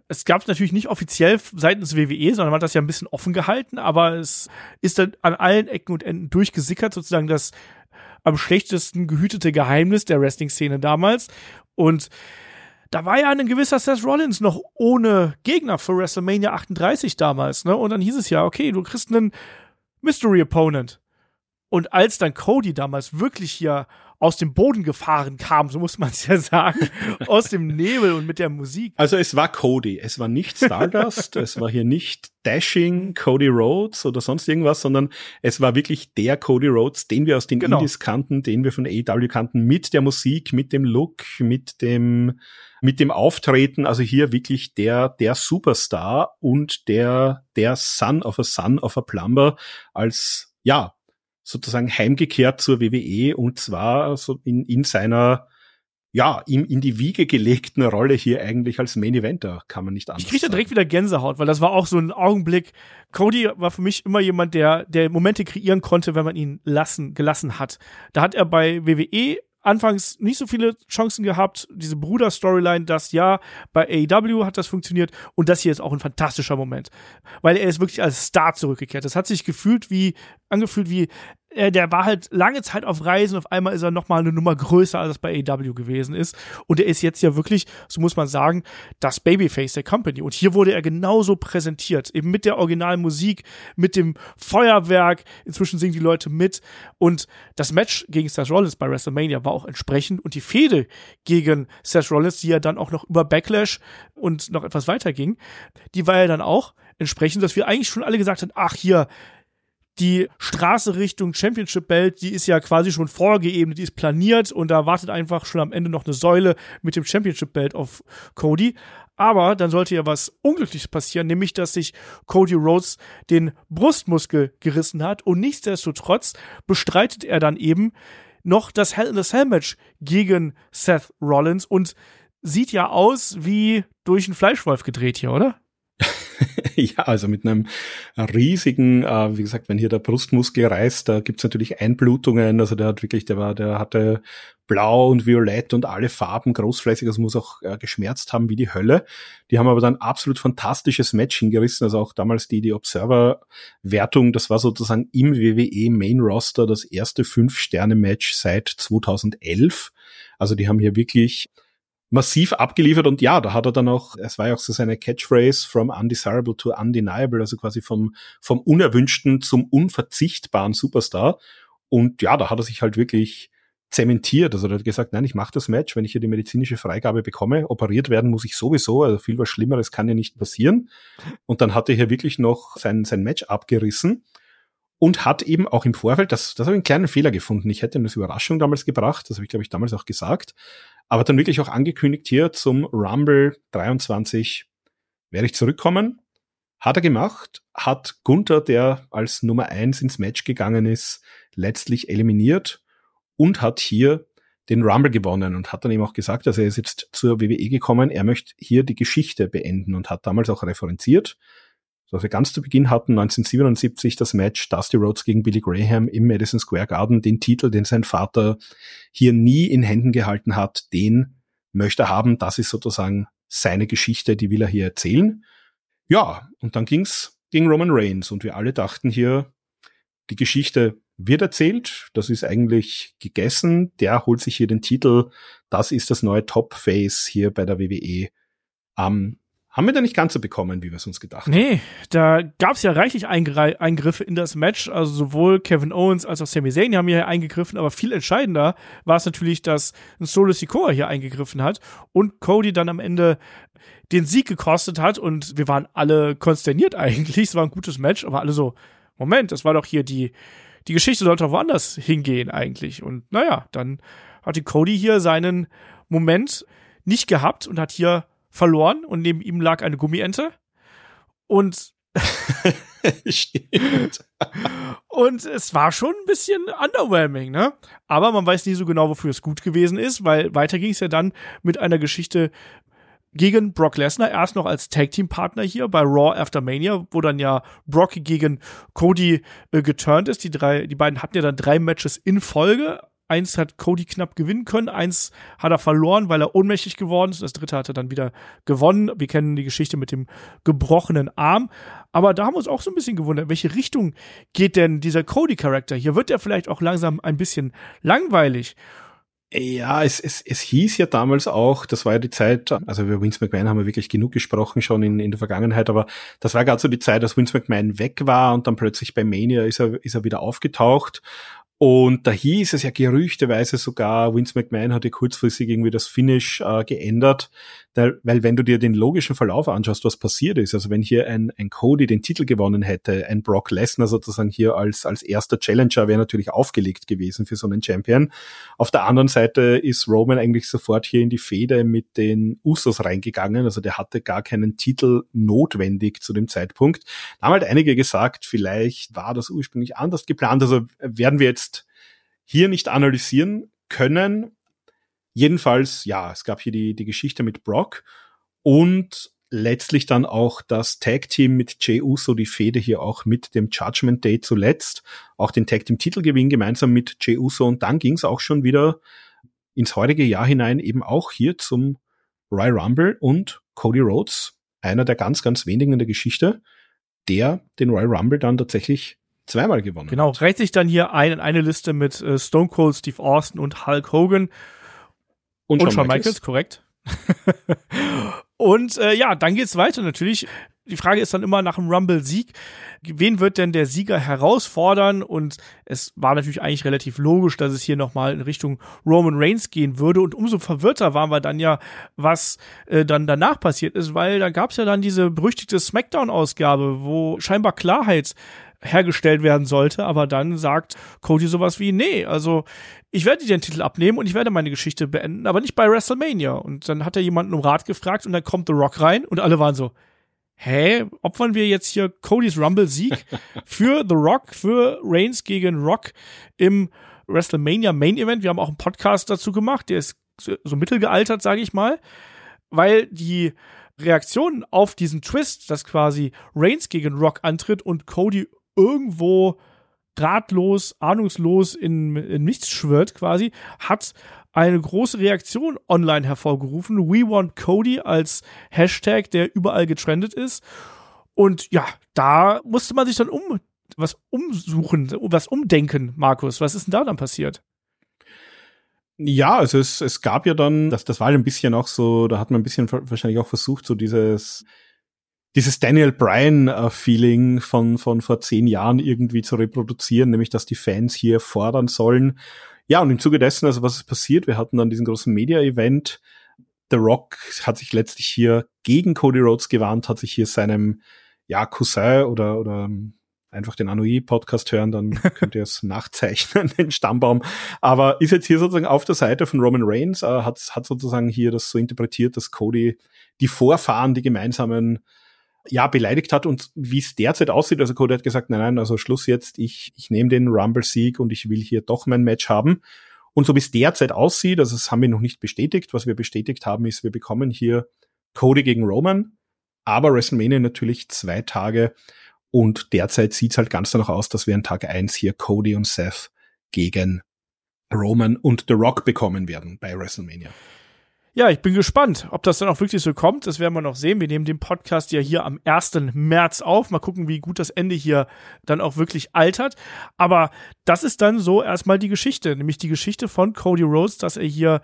Es gab es natürlich nicht offiziell seitens WWE, sondern man hat das ja ein bisschen offen gehalten, aber es ist dann an allen Ecken und Enden durchgesickert, sozusagen das am schlechtesten gehütete Geheimnis der Wrestling-Szene damals. Und da war ja ein gewisser Seth Rollins noch ohne Gegner für WrestleMania 38 damals, ne? Und dann hieß es ja, okay, du kriegst einen Mystery Opponent. Und als dann Cody damals wirklich hier aus dem Boden gefahren kam, so muss man es ja sagen, aus dem Nebel und mit der Musik. Also es war Cody, es war nicht Stardust, es war hier nicht Dashing Cody Rhodes oder sonst irgendwas, sondern es war wirklich der Cody Rhodes, den wir aus den genau. Indies kannten, den wir von AEW kannten, mit der Musik, mit dem Look, mit dem mit dem Auftreten, also hier wirklich der, der Superstar und der, der Son of a Son of a Plumber als, ja, sozusagen heimgekehrt zur WWE und zwar so in, in seiner ja, ihm in die Wiege gelegten Rolle hier eigentlich als Main Eventer, kann man nicht anders Ich krieg da direkt wieder Gänsehaut, weil das war auch so ein Augenblick. Cody war für mich immer jemand, der, der Momente kreieren konnte, wenn man ihn lassen, gelassen hat. Da hat er bei WWE anfangs nicht so viele Chancen gehabt. Diese Bruder-Storyline, das ja, bei AEW hat das funktioniert und das hier ist auch ein fantastischer Moment, weil er ist wirklich als Star zurückgekehrt. Das hat sich gefühlt wie, angefühlt wie äh, der war halt lange Zeit auf Reisen, auf einmal ist er nochmal eine Nummer größer, als es bei AW gewesen ist. Und er ist jetzt ja wirklich, so muss man sagen, das Babyface der Company. Und hier wurde er genauso präsentiert, eben mit der originalen Musik, mit dem Feuerwerk. Inzwischen singen die Leute mit. Und das Match gegen Seth Rollins bei WrestleMania war auch entsprechend. Und die Fehde gegen Seth Rollins, die ja dann auch noch über Backlash und noch etwas weiter ging, die war ja dann auch entsprechend, dass wir eigentlich schon alle gesagt haben, ach hier, die Straße Richtung Championship Belt, die ist ja quasi schon vorgeebnet, die ist planiert und da wartet einfach schon am Ende noch eine Säule mit dem Championship Belt auf Cody. Aber dann sollte ja was Unglückliches passieren, nämlich dass sich Cody Rhodes den Brustmuskel gerissen hat und nichtsdestotrotz bestreitet er dann eben noch das Hell in the Cell Match gegen Seth Rollins und sieht ja aus wie durch einen Fleischwolf gedreht hier, oder? ja, also mit einem riesigen, äh, wie gesagt, wenn hier der Brustmuskel reißt, da gibt's natürlich Einblutungen. Also der hat wirklich, der war, der hatte blau und violett und alle Farben großflächig, also muss auch äh, geschmerzt haben wie die Hölle. Die haben aber dann absolut fantastisches Match hingerissen, also auch damals die, die Observer-Wertung, das war sozusagen im WWE Main Roster das erste Fünf-Sterne-Match seit 2011. Also die haben hier wirklich massiv abgeliefert und ja, da hat er dann auch, es war ja auch so seine Catchphrase from undesirable to undeniable, also quasi vom, vom unerwünschten zum unverzichtbaren Superstar. Und ja, da hat er sich halt wirklich zementiert. Also er hat gesagt, nein, ich mache das Match, wenn ich hier die medizinische Freigabe bekomme. Operiert werden muss ich sowieso, also viel was Schlimmeres kann ja nicht passieren. Und dann hat er hier wirklich noch sein, sein Match abgerissen und hat eben auch im Vorfeld, das, das habe ich einen kleinen Fehler gefunden. Ich hätte ihm das Überraschung damals gebracht, das habe ich, glaube ich, damals auch gesagt aber dann wirklich auch angekündigt hier zum Rumble 23 werde ich zurückkommen. Hat er gemacht, hat Gunther, der als Nummer eins ins Match gegangen ist, letztlich eliminiert und hat hier den Rumble gewonnen und hat dann eben auch gesagt, dass er ist jetzt zur WWE gekommen, er möchte hier die Geschichte beenden und hat damals auch referenziert, was wir ganz zu Beginn hatten, 1977 das Match Dusty Rhodes gegen Billy Graham im Madison Square Garden, den Titel, den sein Vater hier nie in Händen gehalten hat, den möchte er haben. Das ist sozusagen seine Geschichte, die will er hier erzählen. Ja, und dann ging's gegen Roman Reigns und wir alle dachten hier, die Geschichte wird erzählt, das ist eigentlich gegessen, der holt sich hier den Titel, das ist das neue Top Face hier bei der WWE. Ähm, haben wir da nicht ganz so bekommen, wie wir es uns gedacht haben. Nee, da gab es ja reichlich Eingre Eingriffe in das Match. Also sowohl Kevin Owens als auch Sami Zayn haben hier eingegriffen, aber viel entscheidender war es natürlich, dass ein Solo Sikoa hier eingegriffen hat und Cody dann am Ende den Sieg gekostet hat und wir waren alle konsterniert eigentlich. Es war ein gutes Match, aber alle so, Moment, das war doch hier die, die Geschichte sollte doch woanders hingehen eigentlich. Und naja, dann hatte Cody hier seinen Moment nicht gehabt und hat hier verloren und neben ihm lag eine Gummiente. Und. Und es war schon ein bisschen underwhelming, ne? Aber man weiß nie so genau, wofür es gut gewesen ist, weil weiter ging es ja dann mit einer Geschichte gegen Brock Lesnar, erst noch als Tag Team Partner hier bei Raw After Mania, wo dann ja Brock gegen Cody äh, geturnt ist. Die drei, die beiden hatten ja dann drei Matches in Folge, Eins hat Cody knapp gewinnen können, eins hat er verloren, weil er ohnmächtig geworden ist. Das dritte hat er dann wieder gewonnen. Wir kennen die Geschichte mit dem gebrochenen Arm. Aber da haben wir uns auch so ein bisschen gewundert, welche Richtung geht denn dieser Cody-Charakter? Hier wird er vielleicht auch langsam ein bisschen langweilig. Ja, es, es, es hieß ja damals auch, das war ja die Zeit, also über Vince McMahon haben wir wirklich genug gesprochen schon in, in der Vergangenheit, aber das war gerade so die Zeit, dass Vince McMahon weg war und dann plötzlich bei Mania ist er, ist er wieder aufgetaucht und da hieß es ja gerüchteweise sogar, Vince McMahon hatte kurzfristig irgendwie das Finish äh, geändert, weil, wenn du dir den logischen Verlauf anschaust, was passiert ist, also wenn hier ein, ein Cody den Titel gewonnen hätte, ein Brock Lesnar sozusagen hier als, als erster Challenger wäre natürlich aufgelegt gewesen für so einen Champion. Auf der anderen Seite ist Roman eigentlich sofort hier in die Fehde mit den Usos reingegangen, also der hatte gar keinen Titel notwendig zu dem Zeitpunkt. Da haben halt einige gesagt, vielleicht war das ursprünglich anders geplant, also werden wir jetzt hier nicht analysieren können. Jedenfalls, ja, es gab hier die, die Geschichte mit Brock und letztlich dann auch das Tag Team mit Jey Uso, die Fehde hier auch mit dem Judgment Day zuletzt, auch den Tag Team Titelgewinn gemeinsam mit Jey Uso und dann ging es auch schon wieder ins heutige Jahr hinein eben auch hier zum Royal Rumble und Cody Rhodes, einer der ganz, ganz wenigen in der Geschichte, der den Royal Rumble dann tatsächlich zweimal gewonnen. Genau, reicht sich dann hier ein in eine Liste mit äh, Stone Cold, Steve Austin und Hulk Hogan. Und, und Shawn Michaels, Michaels korrekt. und äh, ja, dann geht's weiter natürlich. Die Frage ist dann immer nach dem Rumble-Sieg, wen wird denn der Sieger herausfordern? Und es war natürlich eigentlich relativ logisch, dass es hier nochmal in Richtung Roman Reigns gehen würde. Und umso verwirrter waren wir dann ja, was äh, dann danach passiert ist, weil da gab's ja dann diese berüchtigte Smackdown-Ausgabe, wo scheinbar Klarheit hergestellt werden sollte, aber dann sagt Cody sowas wie, nee, also ich werde dir den Titel abnehmen und ich werde meine Geschichte beenden, aber nicht bei WrestleMania. Und dann hat er jemanden um Rat gefragt und dann kommt The Rock rein und alle waren so, hä, opfern wir jetzt hier Codys Rumble-Sieg für The Rock, für Reigns gegen Rock im WrestleMania Main Event. Wir haben auch einen Podcast dazu gemacht, der ist so mittelgealtert, sage ich mal, weil die Reaktionen auf diesen Twist, dass quasi Reigns gegen Rock antritt und Cody irgendwo ratlos, ahnungslos in, in nichts schwört quasi, hat eine große Reaktion online hervorgerufen. We want Cody als Hashtag, der überall getrendet ist. Und ja, da musste man sich dann um was umsuchen, was umdenken, Markus. Was ist denn da dann passiert? Ja, also es, es gab ja dann, das, das war ein bisschen auch so, da hat man ein bisschen wahrscheinlich auch versucht, so dieses, dieses Daniel Bryan-Feeling von, von vor zehn Jahren irgendwie zu reproduzieren, nämlich dass die Fans hier fordern sollen. Ja, und im Zuge dessen, also was ist passiert? Wir hatten dann diesen großen Media-Event. The Rock hat sich letztlich hier gegen Cody Rhodes gewarnt, hat sich hier seinem ja, Cousin oder, oder einfach den Anui-Podcast hören, dann könnt ihr es nachzeichnen, den Stammbaum. Aber ist jetzt hier sozusagen auf der Seite von Roman Reigns, äh, hat, hat sozusagen hier das so interpretiert, dass Cody die Vorfahren, die gemeinsamen, ja, beleidigt hat und wie es derzeit aussieht. Also Cody hat gesagt, nein, nein, also Schluss jetzt, ich, ich nehme den Rumble-Sieg und ich will hier doch mein Match haben. Und so wie es derzeit aussieht, also das haben wir noch nicht bestätigt, was wir bestätigt haben, ist, wir bekommen hier Cody gegen Roman, aber WrestleMania natürlich zwei Tage und derzeit sieht's halt ganz danach aus, dass wir an Tag eins hier Cody und Seth gegen Roman und The Rock bekommen werden bei WrestleMania. Ja, ich bin gespannt, ob das dann auch wirklich so kommt. Das werden wir noch sehen. Wir nehmen den Podcast ja hier am 1. März auf. Mal gucken, wie gut das Ende hier dann auch wirklich altert. Aber das ist dann so erstmal die Geschichte, nämlich die Geschichte von Cody Rhodes, dass er hier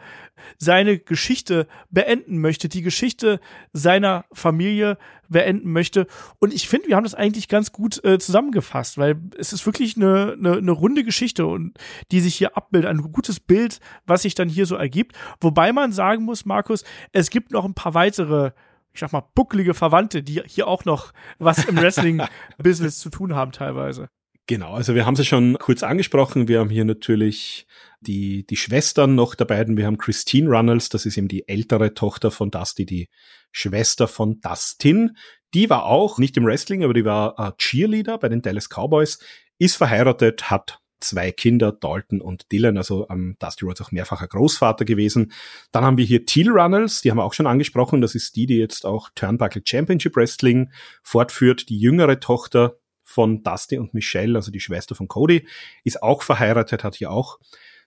seine Geschichte beenden möchte, die Geschichte seiner Familie beenden möchte. Und ich finde, wir haben das eigentlich ganz gut äh, zusammengefasst, weil es ist wirklich eine, eine, eine runde Geschichte und die sich hier abbildet, ein gutes Bild, was sich dann hier so ergibt. Wobei man sagen muss, Markus, es gibt noch ein paar weitere ich sag mal, bucklige Verwandte, die hier auch noch was im Wrestling-Business zu tun haben teilweise. Genau, also wir haben sie schon kurz angesprochen. Wir haben hier natürlich die, die Schwestern noch der beiden. Wir haben Christine Runnels, das ist eben die ältere Tochter von Dusty, die Schwester von Dustin. Die war auch nicht im Wrestling, aber die war äh, Cheerleader bei den Dallas Cowboys, ist verheiratet, hat zwei Kinder, Dalton und Dylan, also ähm, Dusty Rhodes auch mehrfacher Großvater gewesen. Dann haben wir hier Teal Runnels, die haben wir auch schon angesprochen, das ist die, die jetzt auch Turnbuckle Championship Wrestling fortführt, die jüngere Tochter von Dusty und Michelle, also die Schwester von Cody, ist auch verheiratet, hat hier auch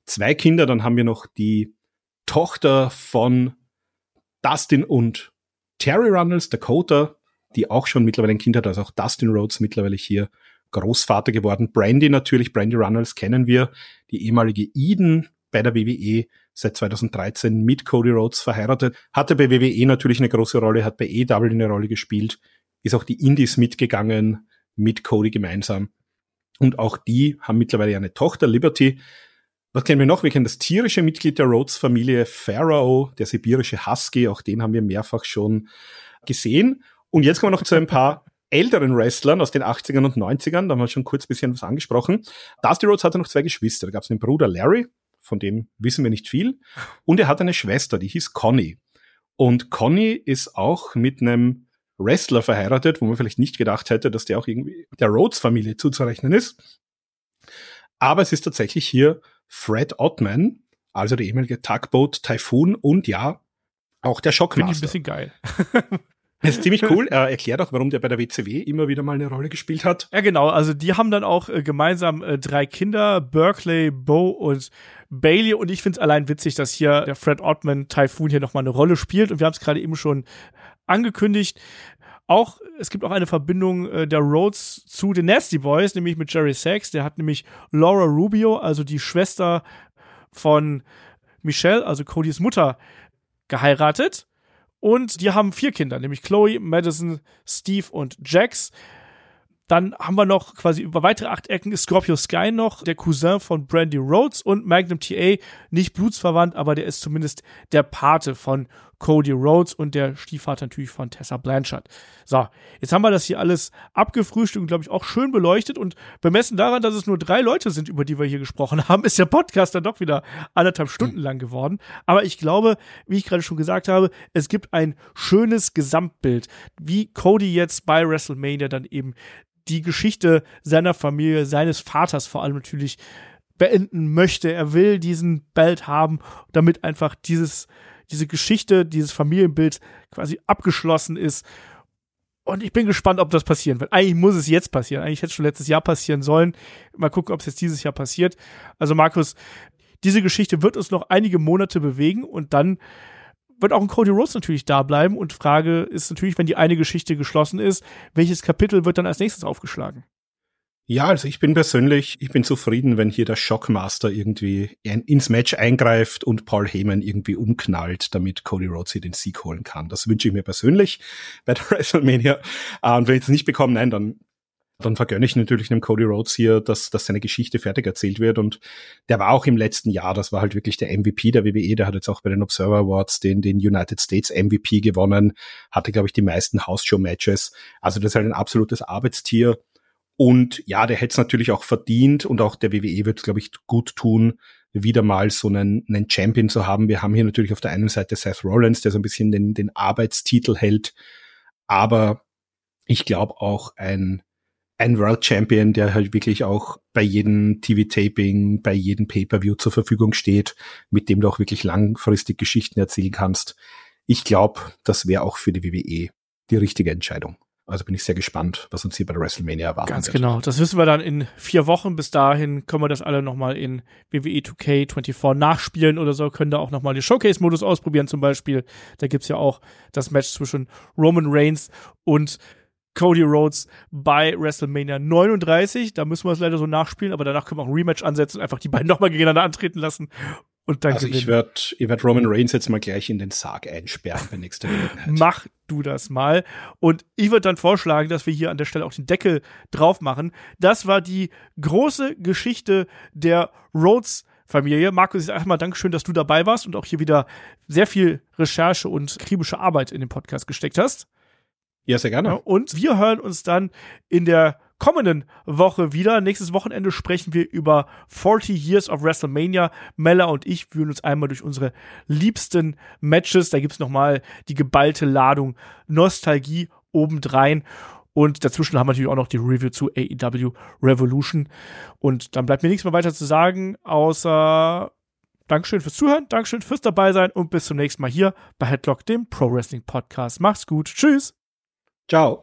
zwei Kinder. Dann haben wir noch die Tochter von Dustin und Terry Runnels, Dakota, die auch schon mittlerweile ein Kind hat, also auch Dustin Rhodes mittlerweile hier Großvater geworden. Brandy natürlich, Brandy Runnels kennen wir, die ehemalige Eden bei der WWE seit 2013 mit Cody Rhodes verheiratet, hatte bei WWE natürlich eine große Rolle, hat bei EW eine Rolle gespielt, ist auch die Indies mitgegangen, mit Cody gemeinsam. Und auch die haben mittlerweile eine Tochter, Liberty. Was kennen wir noch? Wir kennen das tierische Mitglied der Rhodes-Familie, Pharaoh, der sibirische Husky. Auch den haben wir mehrfach schon gesehen. Und jetzt kommen wir noch zu ein paar älteren Wrestlern aus den 80ern und 90ern. Da haben wir schon kurz ein bisschen was angesprochen. Dusty Rhodes hatte noch zwei Geschwister. Da gab es einen Bruder Larry, von dem wissen wir nicht viel. Und er hat eine Schwester, die hieß Connie. Und Connie ist auch mit einem Wrestler verheiratet, wo man vielleicht nicht gedacht hätte, dass der auch irgendwie der Rhodes-Familie zuzurechnen ist. Aber es ist tatsächlich hier Fred Ottman, also der ehemalige Tugboat Typhoon und ja, auch der Shockmaster. Finde ich ein bisschen geil. Das ist ziemlich cool. Er erklärt auch, warum der bei der WCW immer wieder mal eine Rolle gespielt hat. Ja, genau. Also die haben dann auch äh, gemeinsam äh, drei Kinder, Berkeley, Bo und Bailey. Und ich finde es allein witzig, dass hier der Fred Ottman Typhoon hier nochmal eine Rolle spielt. Und wir haben es gerade eben schon angekündigt. Auch, es gibt auch eine Verbindung äh, der Rhodes zu den Nasty Boys, nämlich mit Jerry Sachs. Der hat nämlich Laura Rubio, also die Schwester von Michelle, also Codys Mutter, geheiratet. Und die haben vier Kinder, nämlich Chloe, Madison, Steve und Jax. Dann haben wir noch quasi über weitere acht Ecken Scorpio Sky noch, der Cousin von Brandy Rhodes und Magnum TA, nicht blutsverwandt, aber der ist zumindest der Pate von Cody Rhodes und der Stiefvater natürlich von Tessa Blanchard. So, jetzt haben wir das hier alles abgefrühstückt und glaube ich auch schön beleuchtet und bemessen daran, dass es nur drei Leute sind, über die wir hier gesprochen haben, ist der Podcast dann doch wieder anderthalb Stunden lang geworden. Aber ich glaube, wie ich gerade schon gesagt habe, es gibt ein schönes Gesamtbild, wie Cody jetzt bei WrestleMania dann eben die Geschichte seiner Familie, seines Vaters vor allem natürlich beenden möchte. Er will diesen Belt haben, damit einfach dieses diese Geschichte, dieses Familienbild quasi abgeschlossen ist. Und ich bin gespannt, ob das passieren wird. Eigentlich muss es jetzt passieren. Eigentlich hätte es schon letztes Jahr passieren sollen. Mal gucken, ob es jetzt dieses Jahr passiert. Also Markus, diese Geschichte wird uns noch einige Monate bewegen und dann wird auch ein Cody Rhodes natürlich da bleiben. Und Frage ist natürlich, wenn die eine Geschichte geschlossen ist, welches Kapitel wird dann als nächstes aufgeschlagen? Ja, also ich bin persönlich, ich bin zufrieden, wenn hier der Shockmaster irgendwie ins Match eingreift und Paul Heyman irgendwie umknallt, damit Cody Rhodes hier den Sieg holen kann. Das wünsche ich mir persönlich bei der WrestleMania. Ah, und wenn ich das nicht bekomme, nein, dann dann vergönne ich natürlich dem Cody Rhodes hier, dass, dass seine Geschichte fertig erzählt wird. Und der war auch im letzten Jahr, das war halt wirklich der MVP der WWE, der hat jetzt auch bei den Observer Awards den, den United States MVP gewonnen, hatte, glaube ich, die meisten House-Show-Matches. Also das ist halt ein absolutes Arbeitstier. Und ja, der hätte es natürlich auch verdient und auch der WWE wird es, glaube ich, gut tun, wieder mal so einen, einen Champion zu haben. Wir haben hier natürlich auf der einen Seite Seth Rollins, der so ein bisschen den, den Arbeitstitel hält, aber ich glaube auch ein ein World Champion, der halt wirklich auch bei jedem TV-Taping, bei jedem Pay-Per-View zur Verfügung steht, mit dem du auch wirklich langfristig Geschichten erzählen kannst. Ich glaube, das wäre auch für die WWE die richtige Entscheidung. Also bin ich sehr gespannt, was uns hier bei der WrestleMania erwartet. Ganz wird. genau. Das wissen wir dann in vier Wochen. Bis dahin können wir das alle nochmal in WWE 2K24 nachspielen oder so. Können da auch nochmal den Showcase-Modus ausprobieren zum Beispiel. Da gibt's ja auch das Match zwischen Roman Reigns und Cody Rhodes bei WrestleMania 39. Da müssen wir es leider so nachspielen, aber danach können wir auch ein Rematch ansetzen und einfach die beiden nochmal gegeneinander antreten lassen. Und dann also gewinnen. ich werde ich werd Roman Reigns jetzt mal gleich in den Sarg einsperren bei nächster Gelegenheit. Mach du das mal. Und ich würde dann vorschlagen, dass wir hier an der Stelle auch den Deckel drauf machen. Das war die große Geschichte der Rhodes Familie. Markus, erstmal Dankeschön, dass du dabei warst und auch hier wieder sehr viel Recherche und kriebische Arbeit in den Podcast gesteckt hast. Ja, sehr gerne. Und wir hören uns dann in der kommenden Woche wieder. Nächstes Wochenende sprechen wir über 40 Years of WrestleMania. Mella und ich führen uns einmal durch unsere liebsten Matches. Da gibt's noch mal die geballte Ladung Nostalgie obendrein. Und dazwischen haben wir natürlich auch noch die Review zu AEW Revolution. Und dann bleibt mir nichts mehr weiter zu sagen, außer Dankeschön fürs Zuhören, Dankeschön fürs Dabeisein und bis zum nächsten Mal hier bei Headlock, dem Pro Wrestling Podcast. Macht's gut. Tschüss. Ciao.